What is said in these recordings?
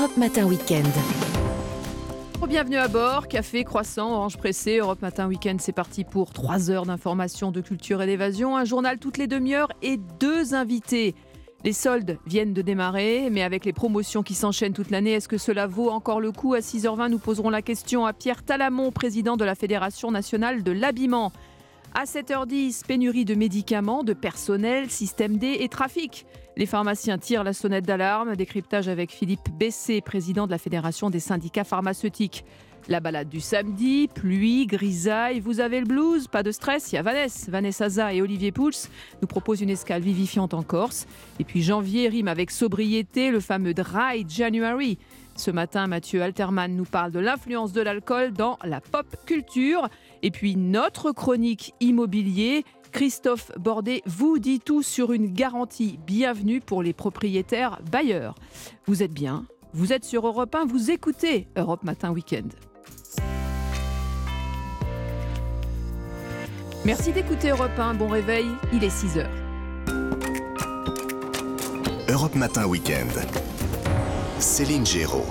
Europe Matin Weekend. Bienvenue à bord, café, croissant, orange pressé, Europe Matin Week-end, c'est parti pour 3 heures d'information, de culture et d'évasion, un journal toutes les demi-heures et deux invités. Les soldes viennent de démarrer, mais avec les promotions qui s'enchaînent toute l'année, est-ce que cela vaut encore le coup? À 6h20, nous poserons la question à Pierre Talamon, président de la Fédération nationale de l'habillement. À 7h10, pénurie de médicaments, de personnel, système D et trafic. Les pharmaciens tirent la sonnette d'alarme. Décryptage avec Philippe Bessé, président de la Fédération des syndicats pharmaceutiques. La balade du samedi, pluie, grisaille, vous avez le blues, pas de stress, il y a Vanessa, Vanessa Za et Olivier Pouls nous proposent une escale vivifiante en Corse. Et puis janvier rime avec sobriété, le fameux Dry January. Ce matin, Mathieu Alterman nous parle de l'influence de l'alcool dans la pop culture. Et puis notre chronique immobilier. Christophe Bordet vous dit tout sur une garantie. Bienvenue pour les propriétaires bailleurs. Vous êtes bien, vous êtes sur Europe 1, vous écoutez Europe Matin Weekend. Merci d'écouter Europe 1, bon réveil, il est 6 heures. Europe Matin Weekend. Céline Géraud.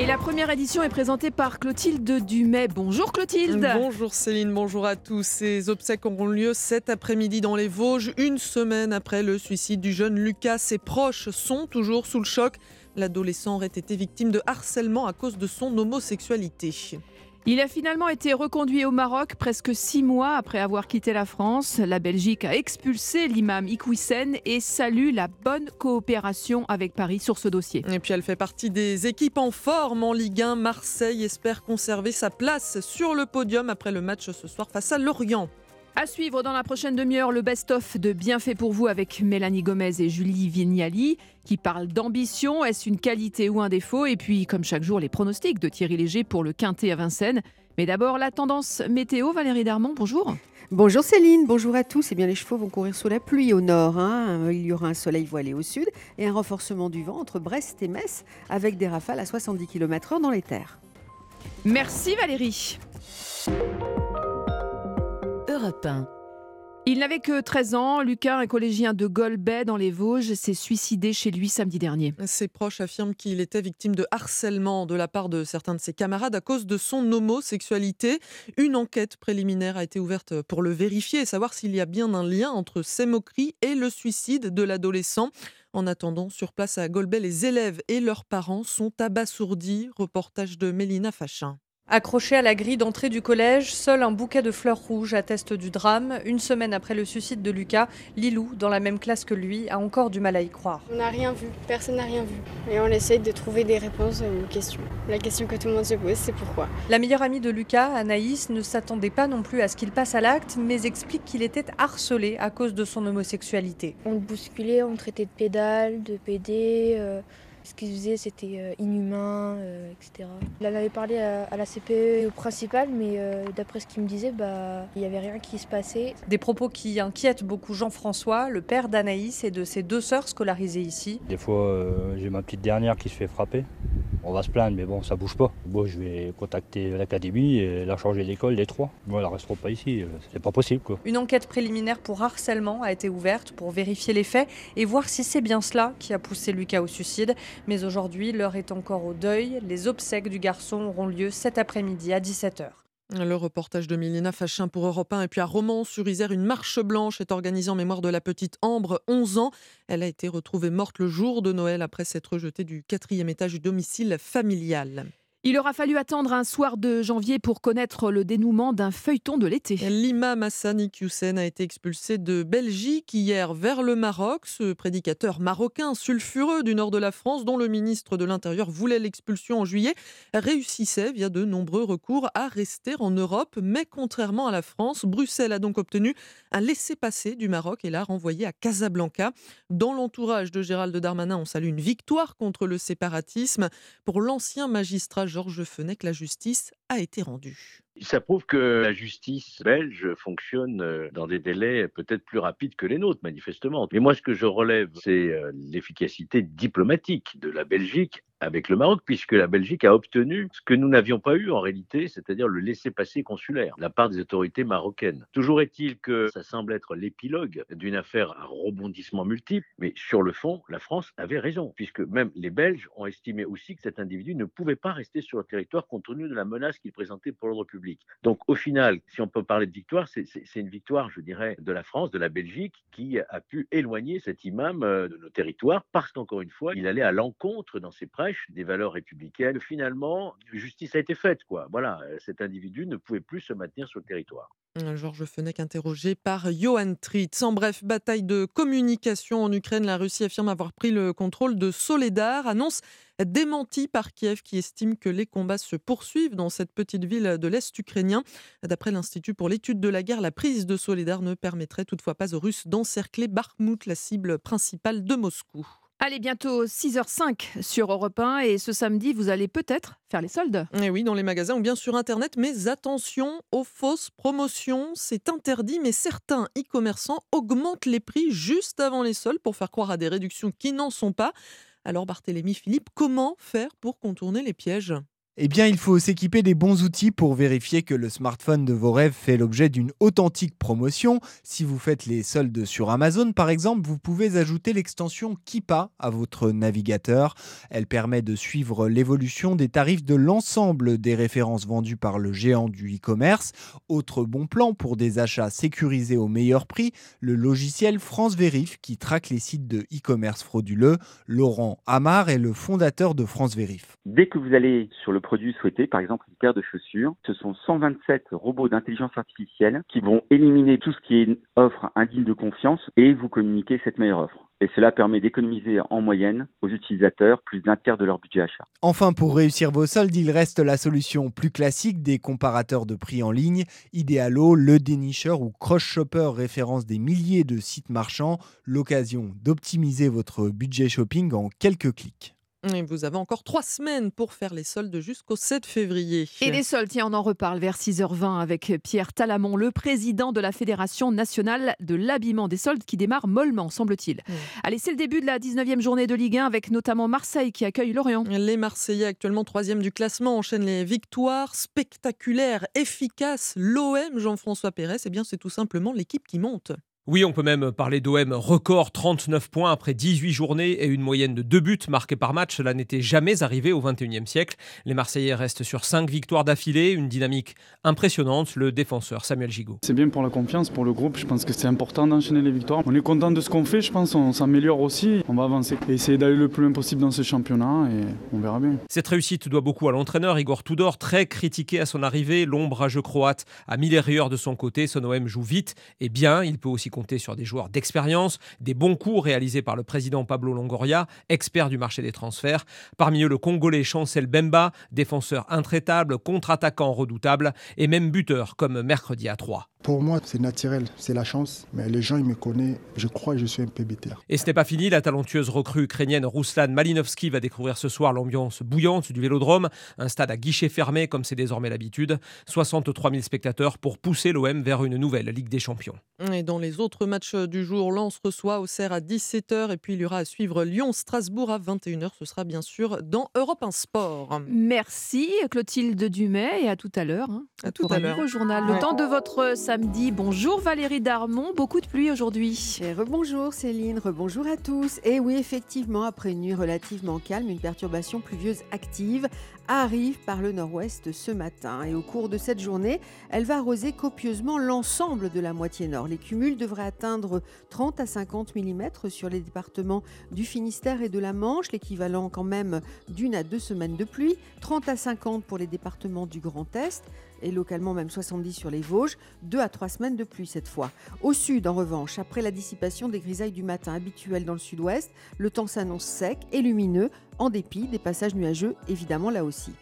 Et la première édition est présentée par Clotilde Dumais. Bonjour Clotilde. Bonjour Céline, bonjour à tous. Ces obsèques auront lieu cet après-midi dans les Vosges, une semaine après le suicide du jeune Lucas. Ses proches sont toujours sous le choc. L'adolescent aurait été victime de harcèlement à cause de son homosexualité. Il a finalement été reconduit au Maroc presque six mois après avoir quitté la France. La Belgique a expulsé l'imam Iqwisen et salue la bonne coopération avec Paris sur ce dossier. Et puis elle fait partie des équipes en forme en Ligue 1. Marseille espère conserver sa place sur le podium après le match ce soir face à Lorient. À suivre dans la prochaine demi-heure, le best-of de Bienfait pour vous avec Mélanie Gomez et Julie Vignali qui parlent d'ambition. Est-ce une qualité ou un défaut? Et puis, comme chaque jour, les pronostics de Thierry Léger pour le Quintet à Vincennes. Mais d'abord, la tendance météo. Valérie Darmon, bonjour. Bonjour Céline, bonjour à tous. Eh bien, les chevaux vont courir sous la pluie au nord. Hein. Il y aura un soleil voilé au sud et un renforcement du vent entre Brest et Metz avec des rafales à 70 km/h dans les terres. Merci Valérie. Europe 1. Il n'avait que 13 ans. Lucas, un collégien de Golbet dans les Vosges, s'est suicidé chez lui samedi dernier. Ses proches affirment qu'il était victime de harcèlement de la part de certains de ses camarades à cause de son homosexualité. Une enquête préliminaire a été ouverte pour le vérifier et savoir s'il y a bien un lien entre ces moqueries et le suicide de l'adolescent. En attendant, sur place à Golbet, les élèves et leurs parents sont abasourdis. Reportage de Mélina Fachin. Accroché à la grille d'entrée du collège, seul un bouquet de fleurs rouges atteste du drame. Une semaine après le suicide de Lucas, Lilou, dans la même classe que lui, a encore du mal à y croire. On n'a rien vu, personne n'a rien vu. Et on essaye de trouver des réponses aux questions. La question que tout le monde se pose, c'est pourquoi. La meilleure amie de Lucas, Anaïs, ne s'attendait pas non plus à ce qu'il passe à l'acte, mais explique qu'il était harcelé à cause de son homosexualité. On le bousculait, on le traitait de pédale, de pédé. Euh ce qu'il faisait, c'était euh, inhumain, euh, etc. Il en avait parlé à, la CPE et au principal, mais euh, d'après ce qu'il me disait, bah, il n'y avait rien qui se passait. Des propos qui inquiètent beaucoup Jean-François, le père d'Anaïs et de ses deux sœurs scolarisées ici. Des fois, j'ai ma petite dernière qui se fait frapper. On va se plaindre, mais bon, ça bouge pas. Bon, je vais contacter l'académie et la chargée d'école des trois. Bon, elles resteront pas ici, c'est pas possible quoi. Une enquête préliminaire pour harcèlement a été ouverte pour vérifier les faits et voir si c'est bien cela qui a poussé Lucas au suicide. Mais aujourd'hui, l'heure est encore au deuil. Les obsèques du garçon auront lieu cet après-midi à 17h. Le reportage de Milena Fachin pour Europe 1 et puis à Romans-sur-Isère, une marche blanche est organisée en mémoire de la petite Ambre, 11 ans. Elle a été retrouvée morte le jour de Noël après s'être rejetée du quatrième étage du domicile familial. Il aura fallu attendre un soir de janvier pour connaître le dénouement d'un feuilleton de l'été. L'imam Hassan Iqiyoussen a été expulsé de Belgique hier vers le Maroc. Ce prédicateur marocain sulfureux du nord de la France, dont le ministre de l'Intérieur voulait l'expulsion en juillet, réussissait via de nombreux recours à rester en Europe. Mais contrairement à la France, Bruxelles a donc obtenu un laissez-passer du Maroc et l'a renvoyé à Casablanca. Dans l'entourage de Gérald Darmanin, on salue une victoire contre le séparatisme. Pour l'ancien magistrat Georges Fenech, la justice été rendu. Ça prouve que la justice belge fonctionne euh, dans des délais peut-être plus rapides que les nôtres, manifestement. Mais moi, ce que je relève, c'est euh, l'efficacité diplomatique de la Belgique avec le Maroc, puisque la Belgique a obtenu ce que nous n'avions pas eu en réalité, c'est-à-dire le laissez-passer consulaire de la part des autorités marocaines. Toujours est-il que ça semble être l'épilogue d'une affaire à rebondissement multiple, mais sur le fond, la France avait raison, puisque même les Belges ont estimé aussi que cet individu ne pouvait pas rester sur le territoire compte tenu de la menace qu'il présentait pour l'ordre public. Donc au final, si on peut parler de victoire, c'est une victoire, je dirais, de la France, de la Belgique, qui a pu éloigner cet imam euh, de nos territoires, parce qu'encore une fois, il allait à l'encontre dans ses prêches des valeurs républicaines. Finalement, justice a été faite. Quoi. Voilà, cet individu ne pouvait plus se maintenir sur le territoire. Euh, Georges Fenech interrogé par Johan Tritz. En bref, bataille de communication en Ukraine. La Russie affirme avoir pris le contrôle de Soledar. Annonce démentie par Kiev qui estime que les combats se poursuivent dans cette petite ville de l'Est ukrainien. D'après l'Institut pour l'étude de la guerre, la prise de Soledar ne permettrait toutefois pas aux Russes d'encercler Bakhmut, la cible principale de Moscou. Allez, bientôt 6h05 sur Europe 1 et ce samedi, vous allez peut-être faire les soldes. Et oui, dans les magasins ou bien sur Internet, mais attention aux fausses promotions, c'est interdit, mais certains e-commerçants augmentent les prix juste avant les soldes pour faire croire à des réductions qui n'en sont pas. Alors Barthélémy Philippe, comment faire pour contourner les pièges? Eh bien, il faut s'équiper des bons outils pour vérifier que le smartphone de vos rêves fait l'objet d'une authentique promotion. Si vous faites les soldes sur Amazon, par exemple, vous pouvez ajouter l'extension Kipa à votre navigateur. Elle permet de suivre l'évolution des tarifs de l'ensemble des références vendues par le géant du e-commerce. Autre bon plan pour des achats sécurisés au meilleur prix, le logiciel France Vérif qui traque les sites de e-commerce frauduleux. Laurent Amar est le fondateur de France Vérif. Dès que vous allez sur le produit souhaité, par exemple une paire de chaussures. Ce sont 127 robots d'intelligence artificielle qui vont éliminer tout ce qui est offre indigne de confiance et vous communiquer cette meilleure offre. Et cela permet d'économiser en moyenne aux utilisateurs plus d'un tiers de leur budget achat. Enfin, pour réussir vos soldes, il reste la solution plus classique des comparateurs de prix en ligne. Idealo, Le Dénicheur ou Cross Shopper référence des milliers de sites marchands. L'occasion d'optimiser votre budget shopping en quelques clics. Et vous avez encore trois semaines pour faire les soldes jusqu'au 7 février. Et les soldes, tiens, on en reparle vers 6h20 avec Pierre Talamon, le président de la Fédération nationale de l'habillement des soldes qui démarre mollement, semble-t-il. Allez, c'est le début de la 19e journée de Ligue 1 avec notamment Marseille qui accueille Lorient. Les Marseillais, actuellement troisième du classement, enchaînent les victoires spectaculaires, efficaces. L'OM, Jean-François Pérez, eh bien, c'est tout simplement l'équipe qui monte. Oui, on peut même parler d'OM record 39 points après 18 journées et une moyenne de 2 buts marqués par match. Cela n'était jamais arrivé au 21e siècle. Les Marseillais restent sur 5 victoires d'affilée, une dynamique impressionnante. Le défenseur Samuel Gigot. C'est bien pour la confiance, pour le groupe. Je pense que c'est important d'enchaîner les victoires. On est content de ce qu'on fait. Je pense qu'on s'améliore aussi. On va avancer et essayer d'aller le plus loin possible dans ce championnat et on verra bien. Cette réussite doit beaucoup à l'entraîneur Igor Tudor, très critiqué à son arrivée. L'ombrageux croate a mis les rayures de son côté. Son OM joue vite et bien. Il peut aussi compter sur des joueurs d'expérience, des bons coups réalisés par le président Pablo Longoria, expert du marché des transferts. Parmi eux, le Congolais Chancel Bemba, défenseur intraitable, contre-attaquant redoutable et même buteur comme mercredi à 3. Pour moi, c'est naturel, c'est la chance. Mais les gens, ils me connaissent. Je crois que je suis un bêter. Et ce n'est pas fini. La talentueuse recrue ukrainienne Ruslan Malinovski va découvrir ce soir l'ambiance bouillante du vélodrome. Un stade à guichet fermé, comme c'est désormais l'habitude. 63 000 spectateurs pour pousser l'OM vers une nouvelle Ligue des Champions. Et dans les autres matchs du jour, Lens reçoit Auxerre à 17h. Et puis il y aura à suivre Lyon-Strasbourg à 21h. Ce sera bien sûr dans Europe 1 Sport. Merci Clotilde Dumais et à tout à l'heure. Hein, à tout à l'heure. Au journal. Le temps de votre samedi. Bonjour Valérie Darmon, beaucoup de pluie aujourd'hui. Rebonjour Céline, rebonjour à tous. Et oui, effectivement, après une nuit relativement calme, une perturbation pluvieuse active arrive par le nord-ouest ce matin. Et au cours de cette journée, elle va arroser copieusement l'ensemble de la moitié nord. Les cumuls devraient atteindre 30 à 50 mm sur les départements du Finistère et de la Manche, l'équivalent quand même d'une à deux semaines de pluie. 30 à 50 pour les départements du Grand Est et localement même 70 sur les Vosges, 2 à 3 semaines de pluie cette fois. Au sud, en revanche, après la dissipation des grisailles du matin habituelles dans le sud-ouest, le temps s'annonce sec et lumineux, en dépit des passages nuageux, évidemment là aussi.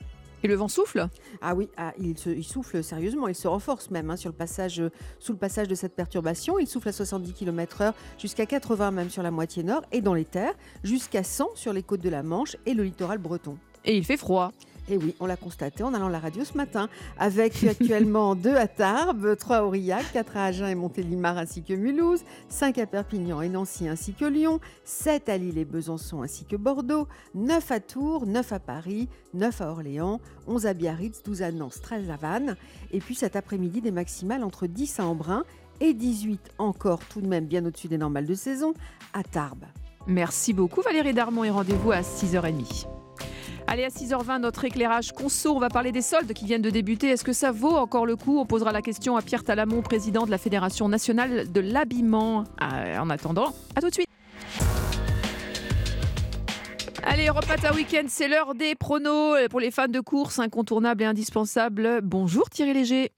Et le vent souffle? Ah oui, ah, il, souffle sérieusement, il se renforce même hein, sur le passage, sous le passage de cette perturbation. Il souffle à 70 km/h jusqu'à 80 même sur la moitié nord et dans les terres, jusqu'à 100 sur les côtes de la Manche et le littoral breton. Et il fait froid Et oui, on l'a constaté en allant à la radio ce matin, avec actuellement 2 à Tarbes, 3 à Aurillac, 4 à Agen et Montélimar ainsi que Mulhouse, 5 à Perpignan et Nancy ainsi que Lyon, 7 à Lille et Besançon ainsi que Bordeaux, 9 à Tours, 9 à Paris, 9 à Orléans, 11 à Biarritz, 12 à Nantes, 13 à Vannes. Et puis cet après-midi, des maximales entre 10 à Embrun et 18 encore tout de même bien au-dessus des normales de saison à Tarbes. Merci beaucoup Valérie Darmon et rendez-vous à 6h30. Allez, à 6h20, notre éclairage conso. On va parler des soldes qui viennent de débuter. Est-ce que ça vaut encore le coup? On posera la question à Pierre Talamon, président de la Fédération nationale de l'habillement. Ah, en attendant, à tout de suite. Allez, Europe Matin Week-end, c'est l'heure des pronos pour les fans de course incontournables et indispensables. Bonjour Thierry Léger.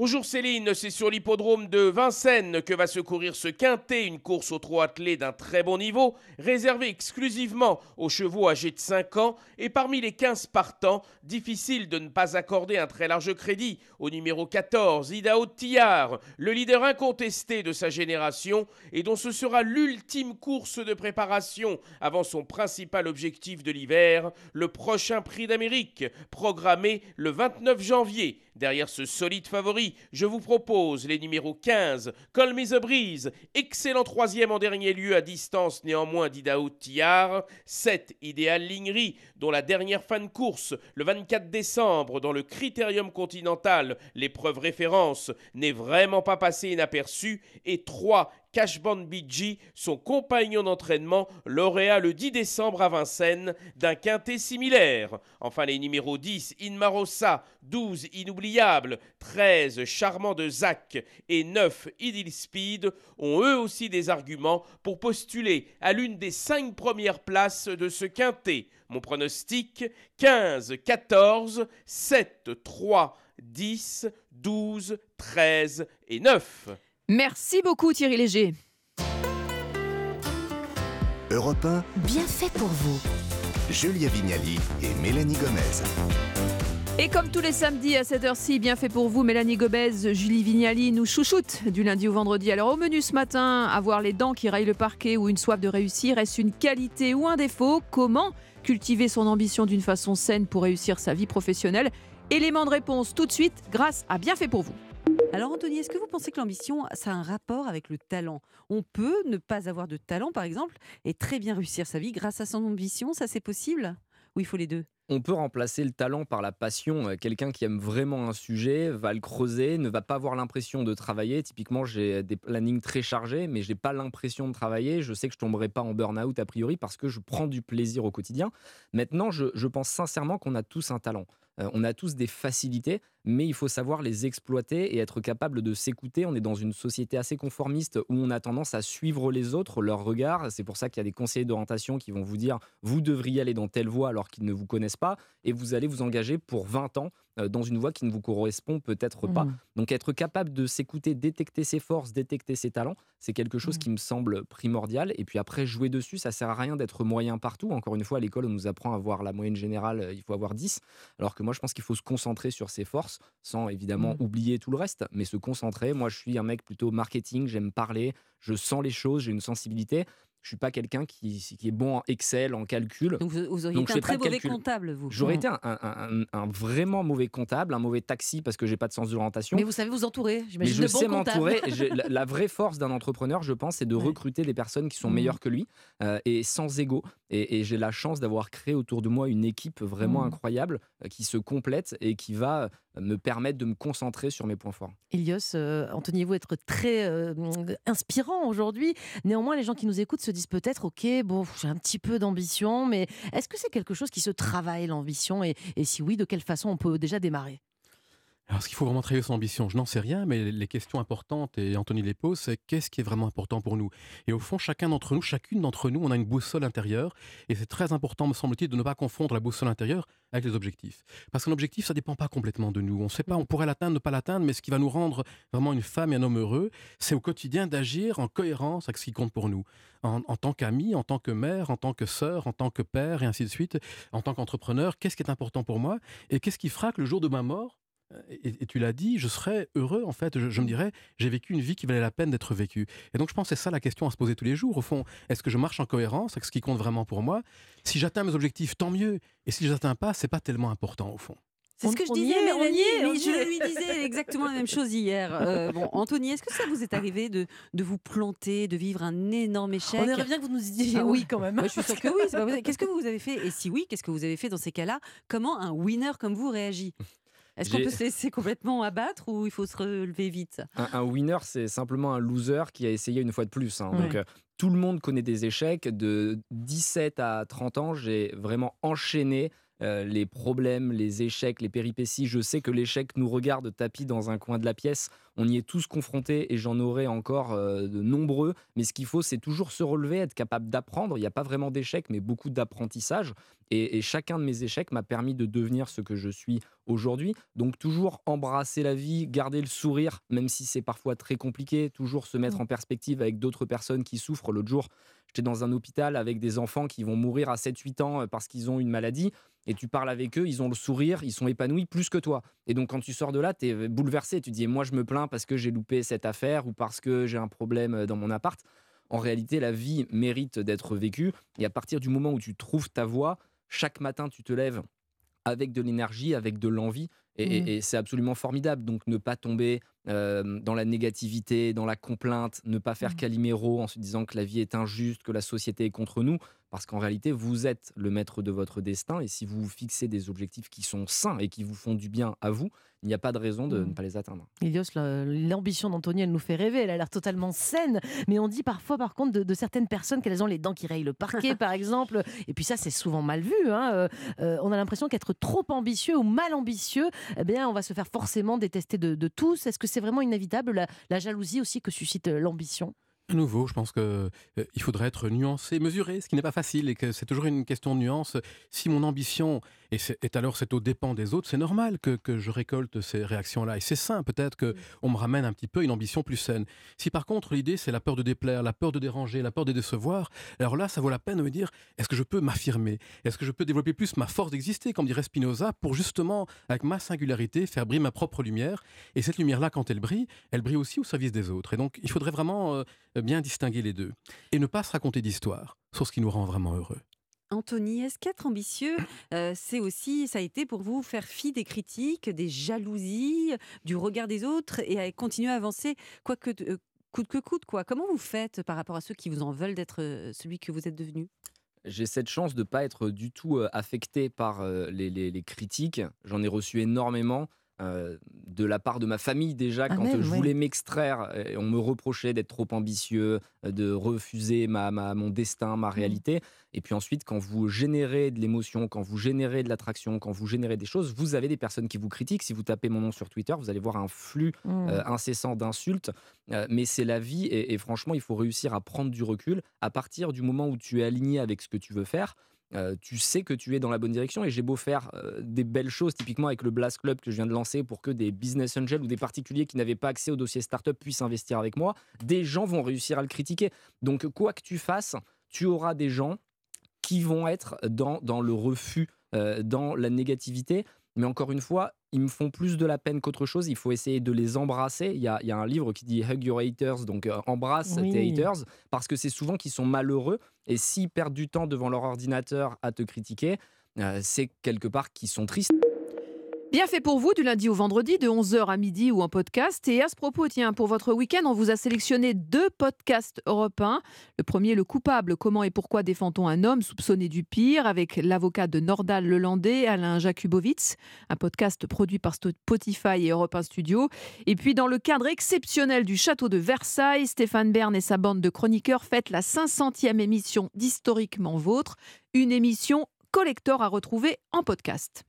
Bonjour Céline, c'est sur l'hippodrome de Vincennes que va se courir ce quintet, une course aux trois attelés d'un très bon niveau, réservée exclusivement aux chevaux âgés de 5 ans. Et parmi les 15 partants, difficile de ne pas accorder un très large crédit au numéro 14, Idao Tillard, le leader incontesté de sa génération et dont ce sera l'ultime course de préparation avant son principal objectif de l'hiver, le prochain prix d'Amérique, programmé le 29 janvier. Derrière ce solide favori, je vous propose les numéros 15, Call Me the Breeze, excellent troisième en dernier lieu à distance néanmoins d'Idaho Tillard, 7, Idéal Lignery, dont la dernière fan course, le 24 décembre, dans le Critérium Continental, l'épreuve référence, n'est vraiment pas passée inaperçue, et 3, Cashband BG, son compagnon d'entraînement, lauréat le 10 décembre à Vincennes d'un quintet similaire. Enfin, les numéros 10, Inmarossa, 12, Inoubliable, 13, Charmant de Zach et 9, Idyll Speed ont eux aussi des arguments pour postuler à l'une des cinq premières places de ce quintet. Mon pronostic 15, 14, 7, 3, 10, 12, 13 et 9. Merci beaucoup Thierry Léger. Europe 1, Bien fait pour vous. Julia Vignali et Mélanie Gomez. Et comme tous les samedis à cette heure-ci, bien fait pour vous, Mélanie Gobez, Julie Vignali nous chouchoute du lundi au vendredi. Alors au menu ce matin, avoir les dents qui rayent le parquet ou une soif de réussir, est-ce une qualité ou un défaut? Comment cultiver son ambition d'une façon saine pour réussir sa vie professionnelle? Élément de réponse tout de suite grâce à Bien fait pour vous. Alors Anthony, est-ce que vous pensez que l'ambition, ça a un rapport avec le talent? On peut ne pas avoir de talent, par exemple, et très bien réussir sa vie grâce à son ambition, ça c'est possible? Ou il faut les deux? On peut remplacer le talent par la passion. Euh, Quelqu'un qui aime vraiment un sujet va le creuser, ne va pas avoir l'impression de travailler. Typiquement, j'ai des plannings très chargés, mais je n'ai pas l'impression de travailler. Je sais que je tomberai pas en burn-out a priori parce que je prends du plaisir au quotidien. Maintenant, je, je pense sincèrement qu'on a tous un talent. Euh, on a tous des facilités, mais il faut savoir les exploiter et être capable de s'écouter. On est dans une société assez conformiste où on a tendance à suivre les autres, leur regard. C'est pour ça qu'il y a des conseillers d'orientation qui vont vous dire vous devriez aller dans telle voie alors qu'ils ne vous connaissent pas et vous allez vous engager pour 20 ans euh, dans une voie qui ne vous correspond peut-être pas. Mmh. Donc être capable de s'écouter, détecter ses forces, détecter ses talents, c'est quelque chose Mmh. qui me semble primordial. Et puis après, jouer dessus, ça sert à rien d'être moyen partout. Encore une fois, à l'école, on nous apprend à avoir la moyenne générale, euh, il faut avoir 10. Alors que moi, je pense qu'il faut se concentrer sur ses forces, sans évidemment Mmh. oublier tout le reste, mais se concentrer. Moi, je suis un mec plutôt marketing, j'aime parler, je sens les choses, j'ai une sensibilité. Je suis pas quelqu'un qui, qui est bon en Excel, en calcul. Donc vous, vous auriez Donc, été un très mauvais calcul. comptable, vous. J'aurais Mmh. été un, un- un- un vraiment mauvais comptable, un mauvais taxi parce que j'ai pas de sens de l'orientation. Mais vous savez vous entourer, j'imagine, je de sais m'entourer. La, la vraie force d'un entrepreneur, je pense, c'est de Ouais. recruter des personnes qui sont Mhm. meilleures que lui euh, et sans ego. Et, et j'ai la chance d'avoir créé autour de moi une équipe vraiment Mhm. incroyable euh, qui se complète et qui va euh, me permettre de me concentrer sur mes points forts. Elios, euh, entendez-vous être très euh, inspirant aujourd'hui. Néanmoins, les gens qui nous écoutent se disent peut-être, ok, bon, j'ai un petit peu d'ambition, mais est-ce que c'est quelque chose qui se travaille, l'ambition? Et, et si oui, de quelle façon on peut déjà démarrer? Alors, est-ce qu'il faut vraiment travailler son ambition Je n'en sais rien, mais les questions importantes, et Anthony les pose, c'est qu'est-ce qui est vraiment important pour nous? Et au fond, chacun d'entre nous, chacune d'entre nous, on a une boussole intérieure, et c'est très important, me semble-t-il, de ne pas confondre la boussole intérieure avec les objectifs. Parce qu'un objectif, ça ne dépend pas complètement de nous. On ne sait pas, on pourrait l'atteindre, ne pas l'atteindre, mais ce qui va nous rendre vraiment une femme et un homme heureux, c'est au quotidien d'agir en cohérence avec ce qui compte pour nous. En, en tant qu'ami, en tant que mère, en tant que sœur, en tant que père, et ainsi de suite, en tant qu'entrepreneur, qu'est-ce qui est important pour moi? Et qu'est-ce qui fera que le jour de ma mort, et, et tu l'as dit, je serais heureux en fait. Je, je me dirais, j'ai vécu une vie qui valait la peine d'être vécue. Et donc je pense que c'est ça la question à se poser tous les jours. Au fond, est-ce que je marche en cohérence avec ce qui compte vraiment pour moi? Si j'atteins mes objectifs, tant mieux. Et si je les atteins pas, c'est pas tellement important au fond. C'est ce que je disais, est, on y Mélanie, est, mais je lui disais exactement la même chose hier. Euh, bon, Anthony, est-ce que ça vous est arrivé de, de vous planter, de vivre un énorme échec? On aimerait bien que vous nous disiez Ah oui quand même. Moi, je suis sûre que oui. c'est pas vrai. Qu'est-ce que vous avez fait? Et si oui, qu'est-ce que vous avez fait dans ces cas-là? Comment un winner comme vous réagit? Est-ce qu'on peut se laisser complètement abattre ou il faut se relever vite? Un, un winner, c'est simplement un loser qui a essayé une fois de plus. hein. Ouais. Donc, euh, tout le monde connaît des échecs. De 17 à 30 ans, j'ai vraiment enchaîné euh, les problèmes, les échecs, les péripéties. Je sais que l'échec nous regarde tapis dans un coin de la pièce. On y est tous confrontés et j'en aurai encore euh, de nombreux. Mais ce qu'il faut, c'est toujours se relever, être capable d'apprendre. Il n'y a pas vraiment d'échecs, mais beaucoup d'apprentissage. Et, et chacun de mes échecs m'a permis de devenir ce que je suis aujourd'hui. Donc toujours embrasser la vie, garder le sourire, même si c'est parfois très compliqué, toujours se mettre en perspective avec d'autres personnes qui souffrent. L'autre jour, j'étais dans un hôpital avec des enfants qui vont mourir à 7-8 ans euh, parce qu'ils ont une maladie. Et tu parles avec eux, ils ont le sourire, ils sont épanouis plus que toi. Et donc quand tu sors de là, tu es bouleversé. Tu te dis, moi je me plains parce que j'ai loupé cette affaire ou parce que j'ai un problème euh, dans mon appart. En réalité, la vie mérite d'être vécue. Et à partir du moment où tu trouves ta voie, chaque matin tu te lèves avec de l'énergie, avec de l'envie. Et, et c'est absolument formidable. Donc ne pas tomber euh, dans la négativité, dans la complainte, ne pas faire Calimero en se disant que la vie est injuste, que la société est contre nous. Parce qu'en réalité, vous êtes le maître de votre destin. Et si vous vous fixez des objectifs qui sont sains et qui vous font du bien à vous, il n'y a pas de raison de Mhm. ne pas les atteindre. Ilios, la- l'ambition d'Anthony, elle nous fait rêver. Elle a l'air totalement saine. Mais on dit parfois, par contre, de, de certaines personnes qu'elles ont les dents qui rayent le parquet, par exemple. Et puis ça, c'est souvent mal vu. hein. Euh, euh, on a l'impression qu'être trop ambitieux ou mal ambitieux, eh bien, on va se faire forcément détester de, de tous. Est-ce que c'est vraiment inévitable la, la jalousie aussi que suscite euh, l'ambition À nouveau, je pense que euh, faudrait être nuancé, mesuré, ce qui n'est pas facile et que c'est toujours une question de nuance. Si mon ambition et c'est- est alors c'est au dépens des autres, c'est normal que, que je récolte ces réactions-là et c'est sain. Peut-être que on me ramène un petit peu une ambition plus saine. Si par contre l'idée c'est la peur de déplaire, la peur de déranger, la peur de décevoir, alors là ça vaut la peine de me dire est-ce que je peux m'affirmer, est-ce que je peux développer plus ma force d'exister, comme dirait Spinoza, pour justement avec ma singularité faire briller ma propre lumière? Et cette lumière-là, quand elle brille, elle brille aussi au service des autres. Et donc il faudrait vraiment euh, bien distinguer les deux et ne pas se raconter d'histoire sur ce qui nous rend vraiment heureux. Anthony, est-ce qu'être ambitieux, euh, c'est aussi, ça a été pour vous faire fi des critiques, des jalousies, du regard des autres et à continuer à avancer, quoi que, euh, coûte que coûte quoi? Comment vous faites par rapport à ceux qui vous en veulent d'être euh, celui que vous êtes devenu? J'ai cette chance de ne pas être du tout euh, affecté par euh, les, les- les critiques. J'en ai reçu énormément. Euh, de la part de ma famille déjà Ah, quand même, je ouais. voulais m'extraire on me reprochait d'être trop ambitieux euh, de refuser ma, ma- mon destin Mmh. ma réalité et puis ensuite quand vous générez de l'émotion quand vous générez de l'attraction quand vous générez des choses vous avez des personnes qui vous critiquent si vous tapez mon nom sur Twitter vous allez voir un flux Mmh. euh, incessant d'insultes euh, mais c'est la vie et, et franchement il faut réussir à prendre du recul à partir du moment où tu es aligné avec ce que tu veux faire euh, tu sais que tu es dans la bonne direction et j'ai beau faire euh, des belles choses, typiquement avec le Blast Club que je viens de lancer pour que des business angels ou des particuliers qui n'avaient pas accès au dossier startup puissent investir avec moi, des gens vont réussir à le critiquer. Donc quoi que tu fasses, tu auras des gens qui vont être dans, dans le refus, euh, dans la négativité. Mais encore une fois, ils me font plus de la peine qu'autre chose. Il faut essayer de les embrasser. Il y a, il y a un livre qui dit Hug your haters, donc euh, embrasse Oui. tes haters, parce que c'est souvent qu'ils sont malheureux. Et s'ils perdent du temps devant leur ordinateur à te critiquer, euh, c'est quelque part qu'ils sont tristes. Bien fait pour vous du lundi au vendredi de 11h à midi ou en podcast. Et à ce propos, tiens, pour votre week-end, on vous a sélectionné deux podcasts européens. Le premier, Le coupable, comment et pourquoi défend-on un homme soupçonné du pire avec l'avocat de Nordal Lelandais, Alain Jakubowicz, un podcast produit par Spotify et Europe 1 Studio. Et puis dans le cadre exceptionnel du château de Versailles, Stéphane Bern et sa bande de chroniqueurs fêtent la 500e émission d'Historiquement Vôtre, une émission collector à retrouver en podcast.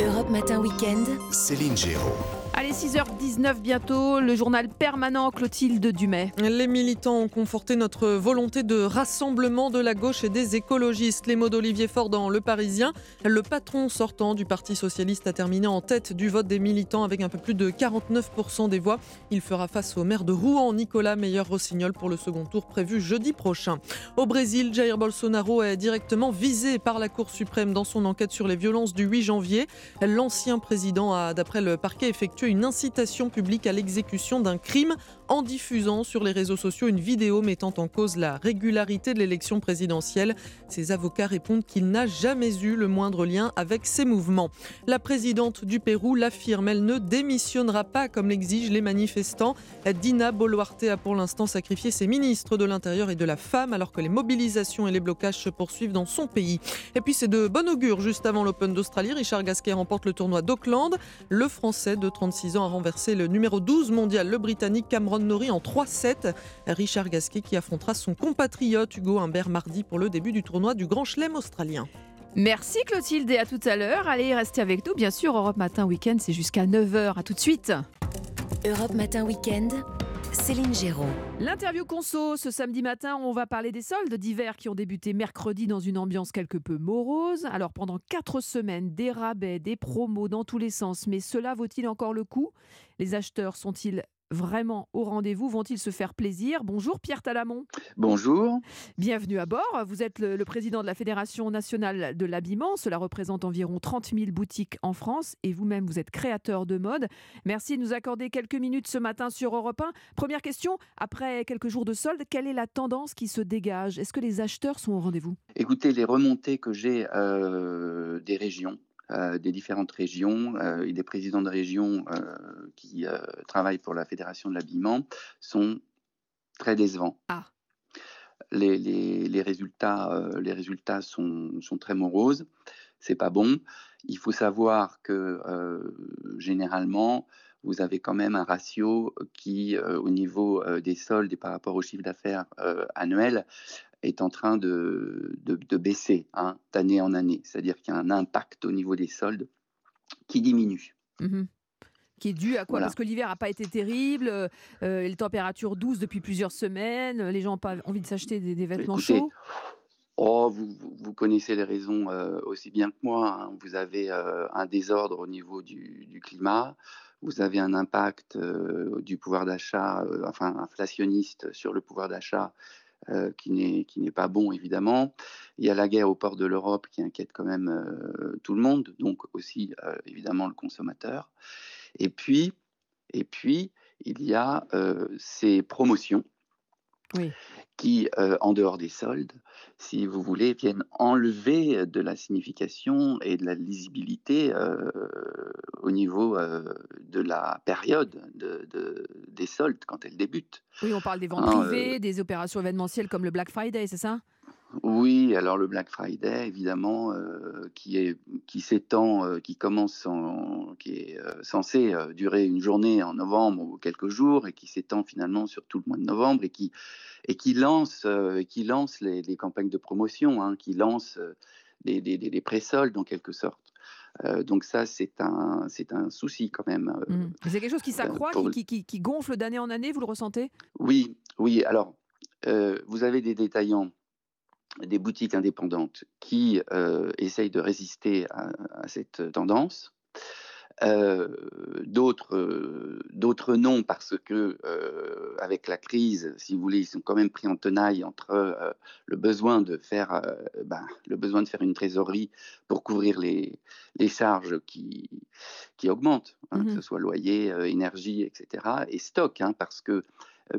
Europe Matin Weekend. Céline Géraud. Allez, 6h19 bientôt, le journal permanent Clotilde Dumay. Les militants ont conforté notre volonté de rassemblement de la gauche et des écologistes. Les mots d'Olivier Faure dans Le Parisien. Le patron sortant du Parti Socialiste a terminé en tête du vote des militants avec un peu plus de 49% des voix. Il fera face au maire de Rouen, Nicolas Meyer-Rossignol, pour le second tour prévu jeudi prochain. Au Brésil, Jair Bolsonaro est directement visé par la Cour suprême dans son enquête sur les violences du 8 janvier. L'ancien président a, d'après le parquet, effectué une incitation publique à l'exécution d'un crime en diffusant sur les réseaux sociaux une vidéo mettant en cause la régularité de l'élection présidentielle. Ses avocats répondent qu'il n'a jamais eu le moindre lien avec ces mouvements. La présidente du Pérou l'affirme, elle ne démissionnera pas comme l'exigent les manifestants. Dina Boluarte a pour l'instant sacrifié ses ministres de l'Intérieur et de la Femme alors que les mobilisations et les blocages se poursuivent dans son pays. Et puis c'est de bon augure, juste avant l'Open d'Australie, Richard Gasquet remporte le tournoi d'Auckland. Le Français de 36 ans a renversé le numéro 12 mondial, le Britannique Cameron Norrie en 3-7. Richard Gasquet qui affrontera son compatriote Hugo Humbert mardi pour le début du tournoi du Grand Chelem australien. Merci Clotilde et à tout à l'heure. Allez, restez avec nous. Bien sûr, Europe Matin Week-end, c'est jusqu'à 9h. À tout de suite. Europe Matin Week-end, Céline Géraud. L'interview conso, ce samedi matin, on va parler des soldes d'hiver qui ont débuté mercredi dans une ambiance quelque peu morose. Alors pendant quatre semaines, des rabais, des promos dans tous les sens, mais cela vaut-il encore le coup? Les acheteurs sont-ils vraiment au rendez-vous? Vont-ils se faire plaisir? Bonjour Pierre Talamont. Bonjour. Bienvenue à bord. Vous êtes le, le président de la Fédération nationale de l'habillement. Cela représente environ 30 000 boutiques en France et vous-même, vous êtes créateur de mode. Merci de nous accorder quelques minutes ce matin sur Europe 1. Première question, après quelques jours de solde, quelle est la tendance qui se dégage? Est-ce que les acheteurs sont au rendez-vous? Écoutez, les remontées que j'ai euh, des régions, euh, des différentes régions euh, et des présidents de régions euh, qui travaillent pour la Fédération de l'habillement sont très décevants. Ah. Les, les- les résultats, les résultats sont, sont très moroses. C'est pas bon. Il faut savoir que généralement, vous avez quand même un ratio qui, euh, au niveau euh, des soldes et par rapport au chiffre d'affaires euh, annuel, est en train de, de- de baisser hein, d'année en année. C'est-à-dire qu'il y a un impact au niveau des soldes qui diminue. Mhm. Qui est dû à quoi? Voilà. Parce que l'hiver n'a pas été terrible, euh, les températures douces depuis plusieurs semaines, les gens n'ont pas envie de s'acheter des, des vêtements Écoutez, chauds. Oh, vous, vous- connaissez les raisons euh, aussi bien que moi. hein. Vous avez euh, un désordre au niveau du, du climat. Vous avez un impact euh, du pouvoir d'achat, enfin inflationniste sur le pouvoir d'achat euh, qui n'est pas bon évidemment. Il y a la guerre au port de l'Europe qui inquiète quand même euh, tout le monde, donc aussi euh, évidemment le consommateur. Et puis et puis il y a ces promotions qui, euh, en dehors des soldes, si vous voulez, viennent enlever de la signification et de la lisibilité euh, au niveau euh, de la période de- de- des soldes quand elles débutent. Oui, on parle des ventes Hein, privées, des opérations événementielles comme le Black Friday, c'est ça? Oui, alors le Black Friday, évidemment, euh, qui est qui s'étend, euh, qui commence, en, qui est euh, censé durer une journée en novembre ou quelques jours, et qui s'étend finalement sur tout le mois de novembre, et qui et qui lance, qui lance les, les campagnes de promotion, hein, qui lance les, les, les- pré-soldes en quelque sorte. Euh, donc ça, c'est un c'est un souci quand même. euh, Mm. Mais C'est quelque chose qui s'accroît, pour- qui, qui- qui gonfle d'année en année, vous le ressentez? Oui, oui. Alors, euh, vous avez des détaillants, des boutiques indépendantes qui euh, essayent de résister à, à cette tendance. Euh, d'autres, euh, d'autres non, parce que avec la crise, si vous voulez, ils sont quand même pris en tenaille entre le besoin de faire, ben, le besoin de faire une trésorerie pour couvrir les, les charges qui, qui augmentent, hein, que ce soit loyer, énergie, etc., et stock, hein, parce que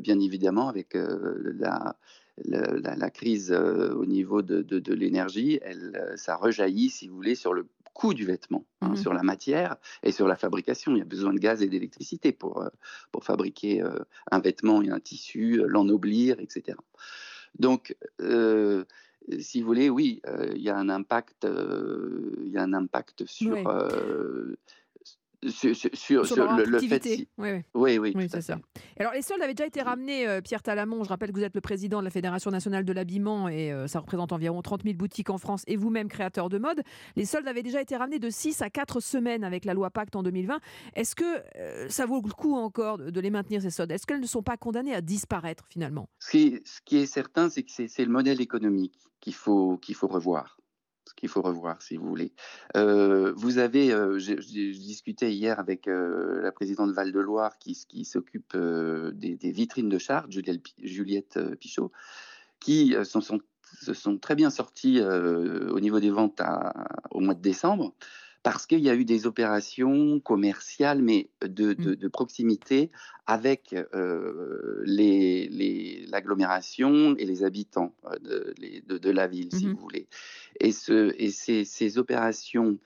bien évidemment, avec la, la, la- la crise euh, au niveau de, de- de l'énergie, elle, euh, ça rejaillit, si vous voulez, sur le coût du vêtement, hein, Mhm. sur la matière et sur la fabrication. Il y a besoin de gaz et d'électricité pour, euh, pour fabriquer un vêtement et un tissu, l'ennoblir, etc. Donc, euh, si vous voulez, oui, euh, il y a un impact, euh, il y a un impact sur. Sur, sur- sur- Sur sur leur le, le fait. si- Oui, oui. Oui, oui, Oui, tout à c'est ça. fait. Alors, les soldes avaient déjà été ramenés, euh, Pierre Talamon. Je rappelle que vous êtes le président de la Fédération nationale de l'habillement et euh, ça représente environ 30 000 boutiques en France et vous-même créateur de mode. Les soldes avaient déjà été ramenés de 6 à 4 semaines avec la loi Pacte en 2020. Est-ce que euh, ça vaut le coup encore de de les maintenir, ces soldes? Est-ce qu'elles ne sont pas condamnées à disparaître finalement? Ce qui, ce qui est certain, c'est que c'est c'est le modèle économique qu'il faut, qu'il faut revoir. Ce qu'il faut revoir, si vous voulez. Euh, vous avez, euh, je discutais hier avec euh, la présidente Val-de-Loire qui, s'occupe des, vitrines de Chartres, Juliette, Pi- Juliette Pichot, qui sont, se sont très bien sortis euh, au niveau des ventes au mois de décembre parce qu'il y a eu des opérations commerciales, mais de, de- de proximité avec euh, les- les- l'agglomération et les habitants de, les- de- de la ville, si Mhm. vous voulez. Et, ce, et ces, ces opérations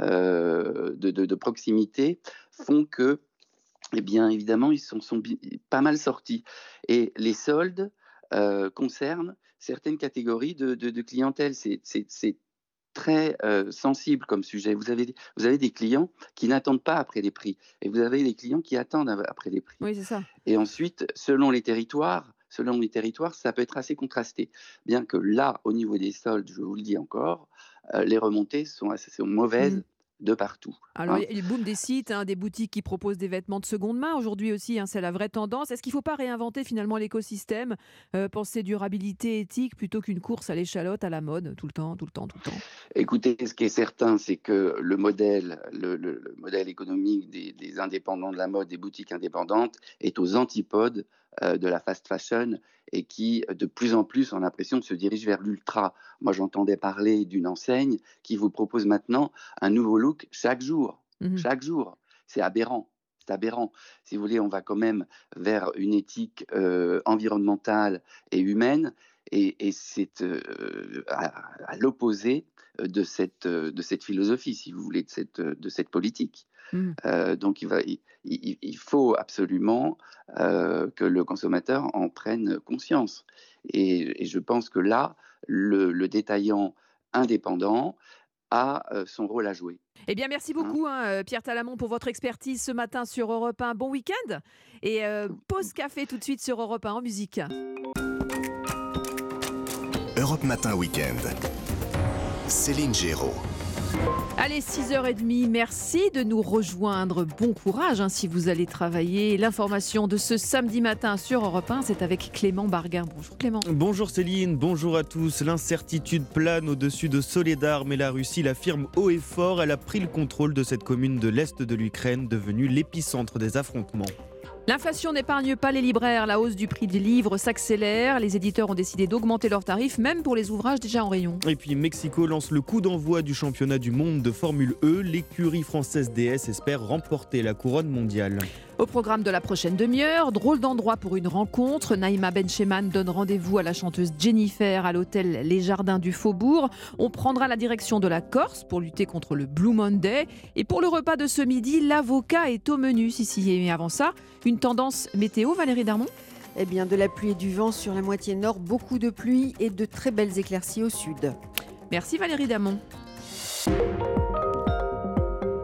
euh, de, proximité font que, eh bien, évidemment, ils sont, pas mal sortis. Et les soldes euh, concernent certaines catégories de, clientèle. C'est très euh, sensible comme sujet. Vous avez, vous avez des clients qui n'attendent pas après les prix et vous avez des clients qui attendent après les prix. Oui, c'est ça. Et ensuite, selon les territoires, selon les territoires, ça peut être assez contrasté. Bien que là, au niveau des soldes, je vous le dis encore, euh, les remontées sont assez sont mauvaises Mm. De partout. Alors, hein. il y a le boom des sites, hein, des boutiques qui proposent des vêtements de seconde main. Aujourd'hui aussi, hein, c'est la vraie tendance. Est-ce qu'il ne faut pas réinventer finalement l'écosystème, euh, penser durabilité, éthique, plutôt qu'une course à l'échalote, à la mode, tout le temps, tout le temps, tout le temps? Écoutez, ce qui est certain, c'est que le modèle, le, le- le modèle économique des, des indépendants de la mode, des boutiques indépendantes, est aux antipodes de la fast fashion et qui, de plus en plus, on a l'impression, se dirige vers l'ultra. Moi, j'entendais parler d'une enseigne qui vous propose maintenant un nouveau look chaque jour. Chaque jour. C'est aberrant. C'est aberrant. Si vous voulez, on va quand même vers une éthique euh, environnementale et humaine, et, et c'est euh, à, à l'opposé de cette, de cette philosophie, si vous voulez, de cette, de cette politique. Mm. Euh, donc il, va, il, il- il faut absolument euh, que le consommateur en prenne conscience. Et, et je pense que là, le, le détaillant indépendant a son rôle à jouer. Eh bien, merci beaucoup, hein, Pierre Talamon, pour votre expertise ce matin sur Europe 1. Bon week-end et euh, pause café tout de suite sur Europe 1 en musique. Europe Matin Weekend. Céline Géraud. Allez, 6h30, merci de nous rejoindre. Bon courage hein, si vous allez travailler. L'information de ce samedi matin sur Europe 1, c'est avec Clément Barguin. Bonjour Clément. Bonjour Céline, bonjour à tous. L'incertitude plane au-dessus de Soledar, mais la Russie l'affirme haut et fort. Elle a pris le contrôle de cette commune de l'Est de l'Ukraine, devenue l'épicentre des affrontements. L'inflation n'épargne pas les libraires. La hausse du prix des livres s'accélère. Les éditeurs ont décidé d'augmenter leurs tarifs, même pour les ouvrages déjà en rayon. Et puis Mexico lance le coup d'envoi du championnat du monde de Formule E. L'écurie française DS espère remporter la couronne mondiale. Au programme de la prochaine demi-heure, drôle d'endroit pour une rencontre. Naïma Bencheman donne rendez-vous à la chanteuse Jennifer à l'hôtel Les Jardins du Faubourg. On prendra la direction de la Corse pour lutter contre le Blue Monday. Et pour le repas de ce midi, l'avocat est au menu. Si, si, mais avant ça, une tendance météo, Valérie Darmon Eh bien, de la pluie et du vent sur la moitié nord, beaucoup de pluie et de très belles éclaircies au sud. Merci Valérie Damon.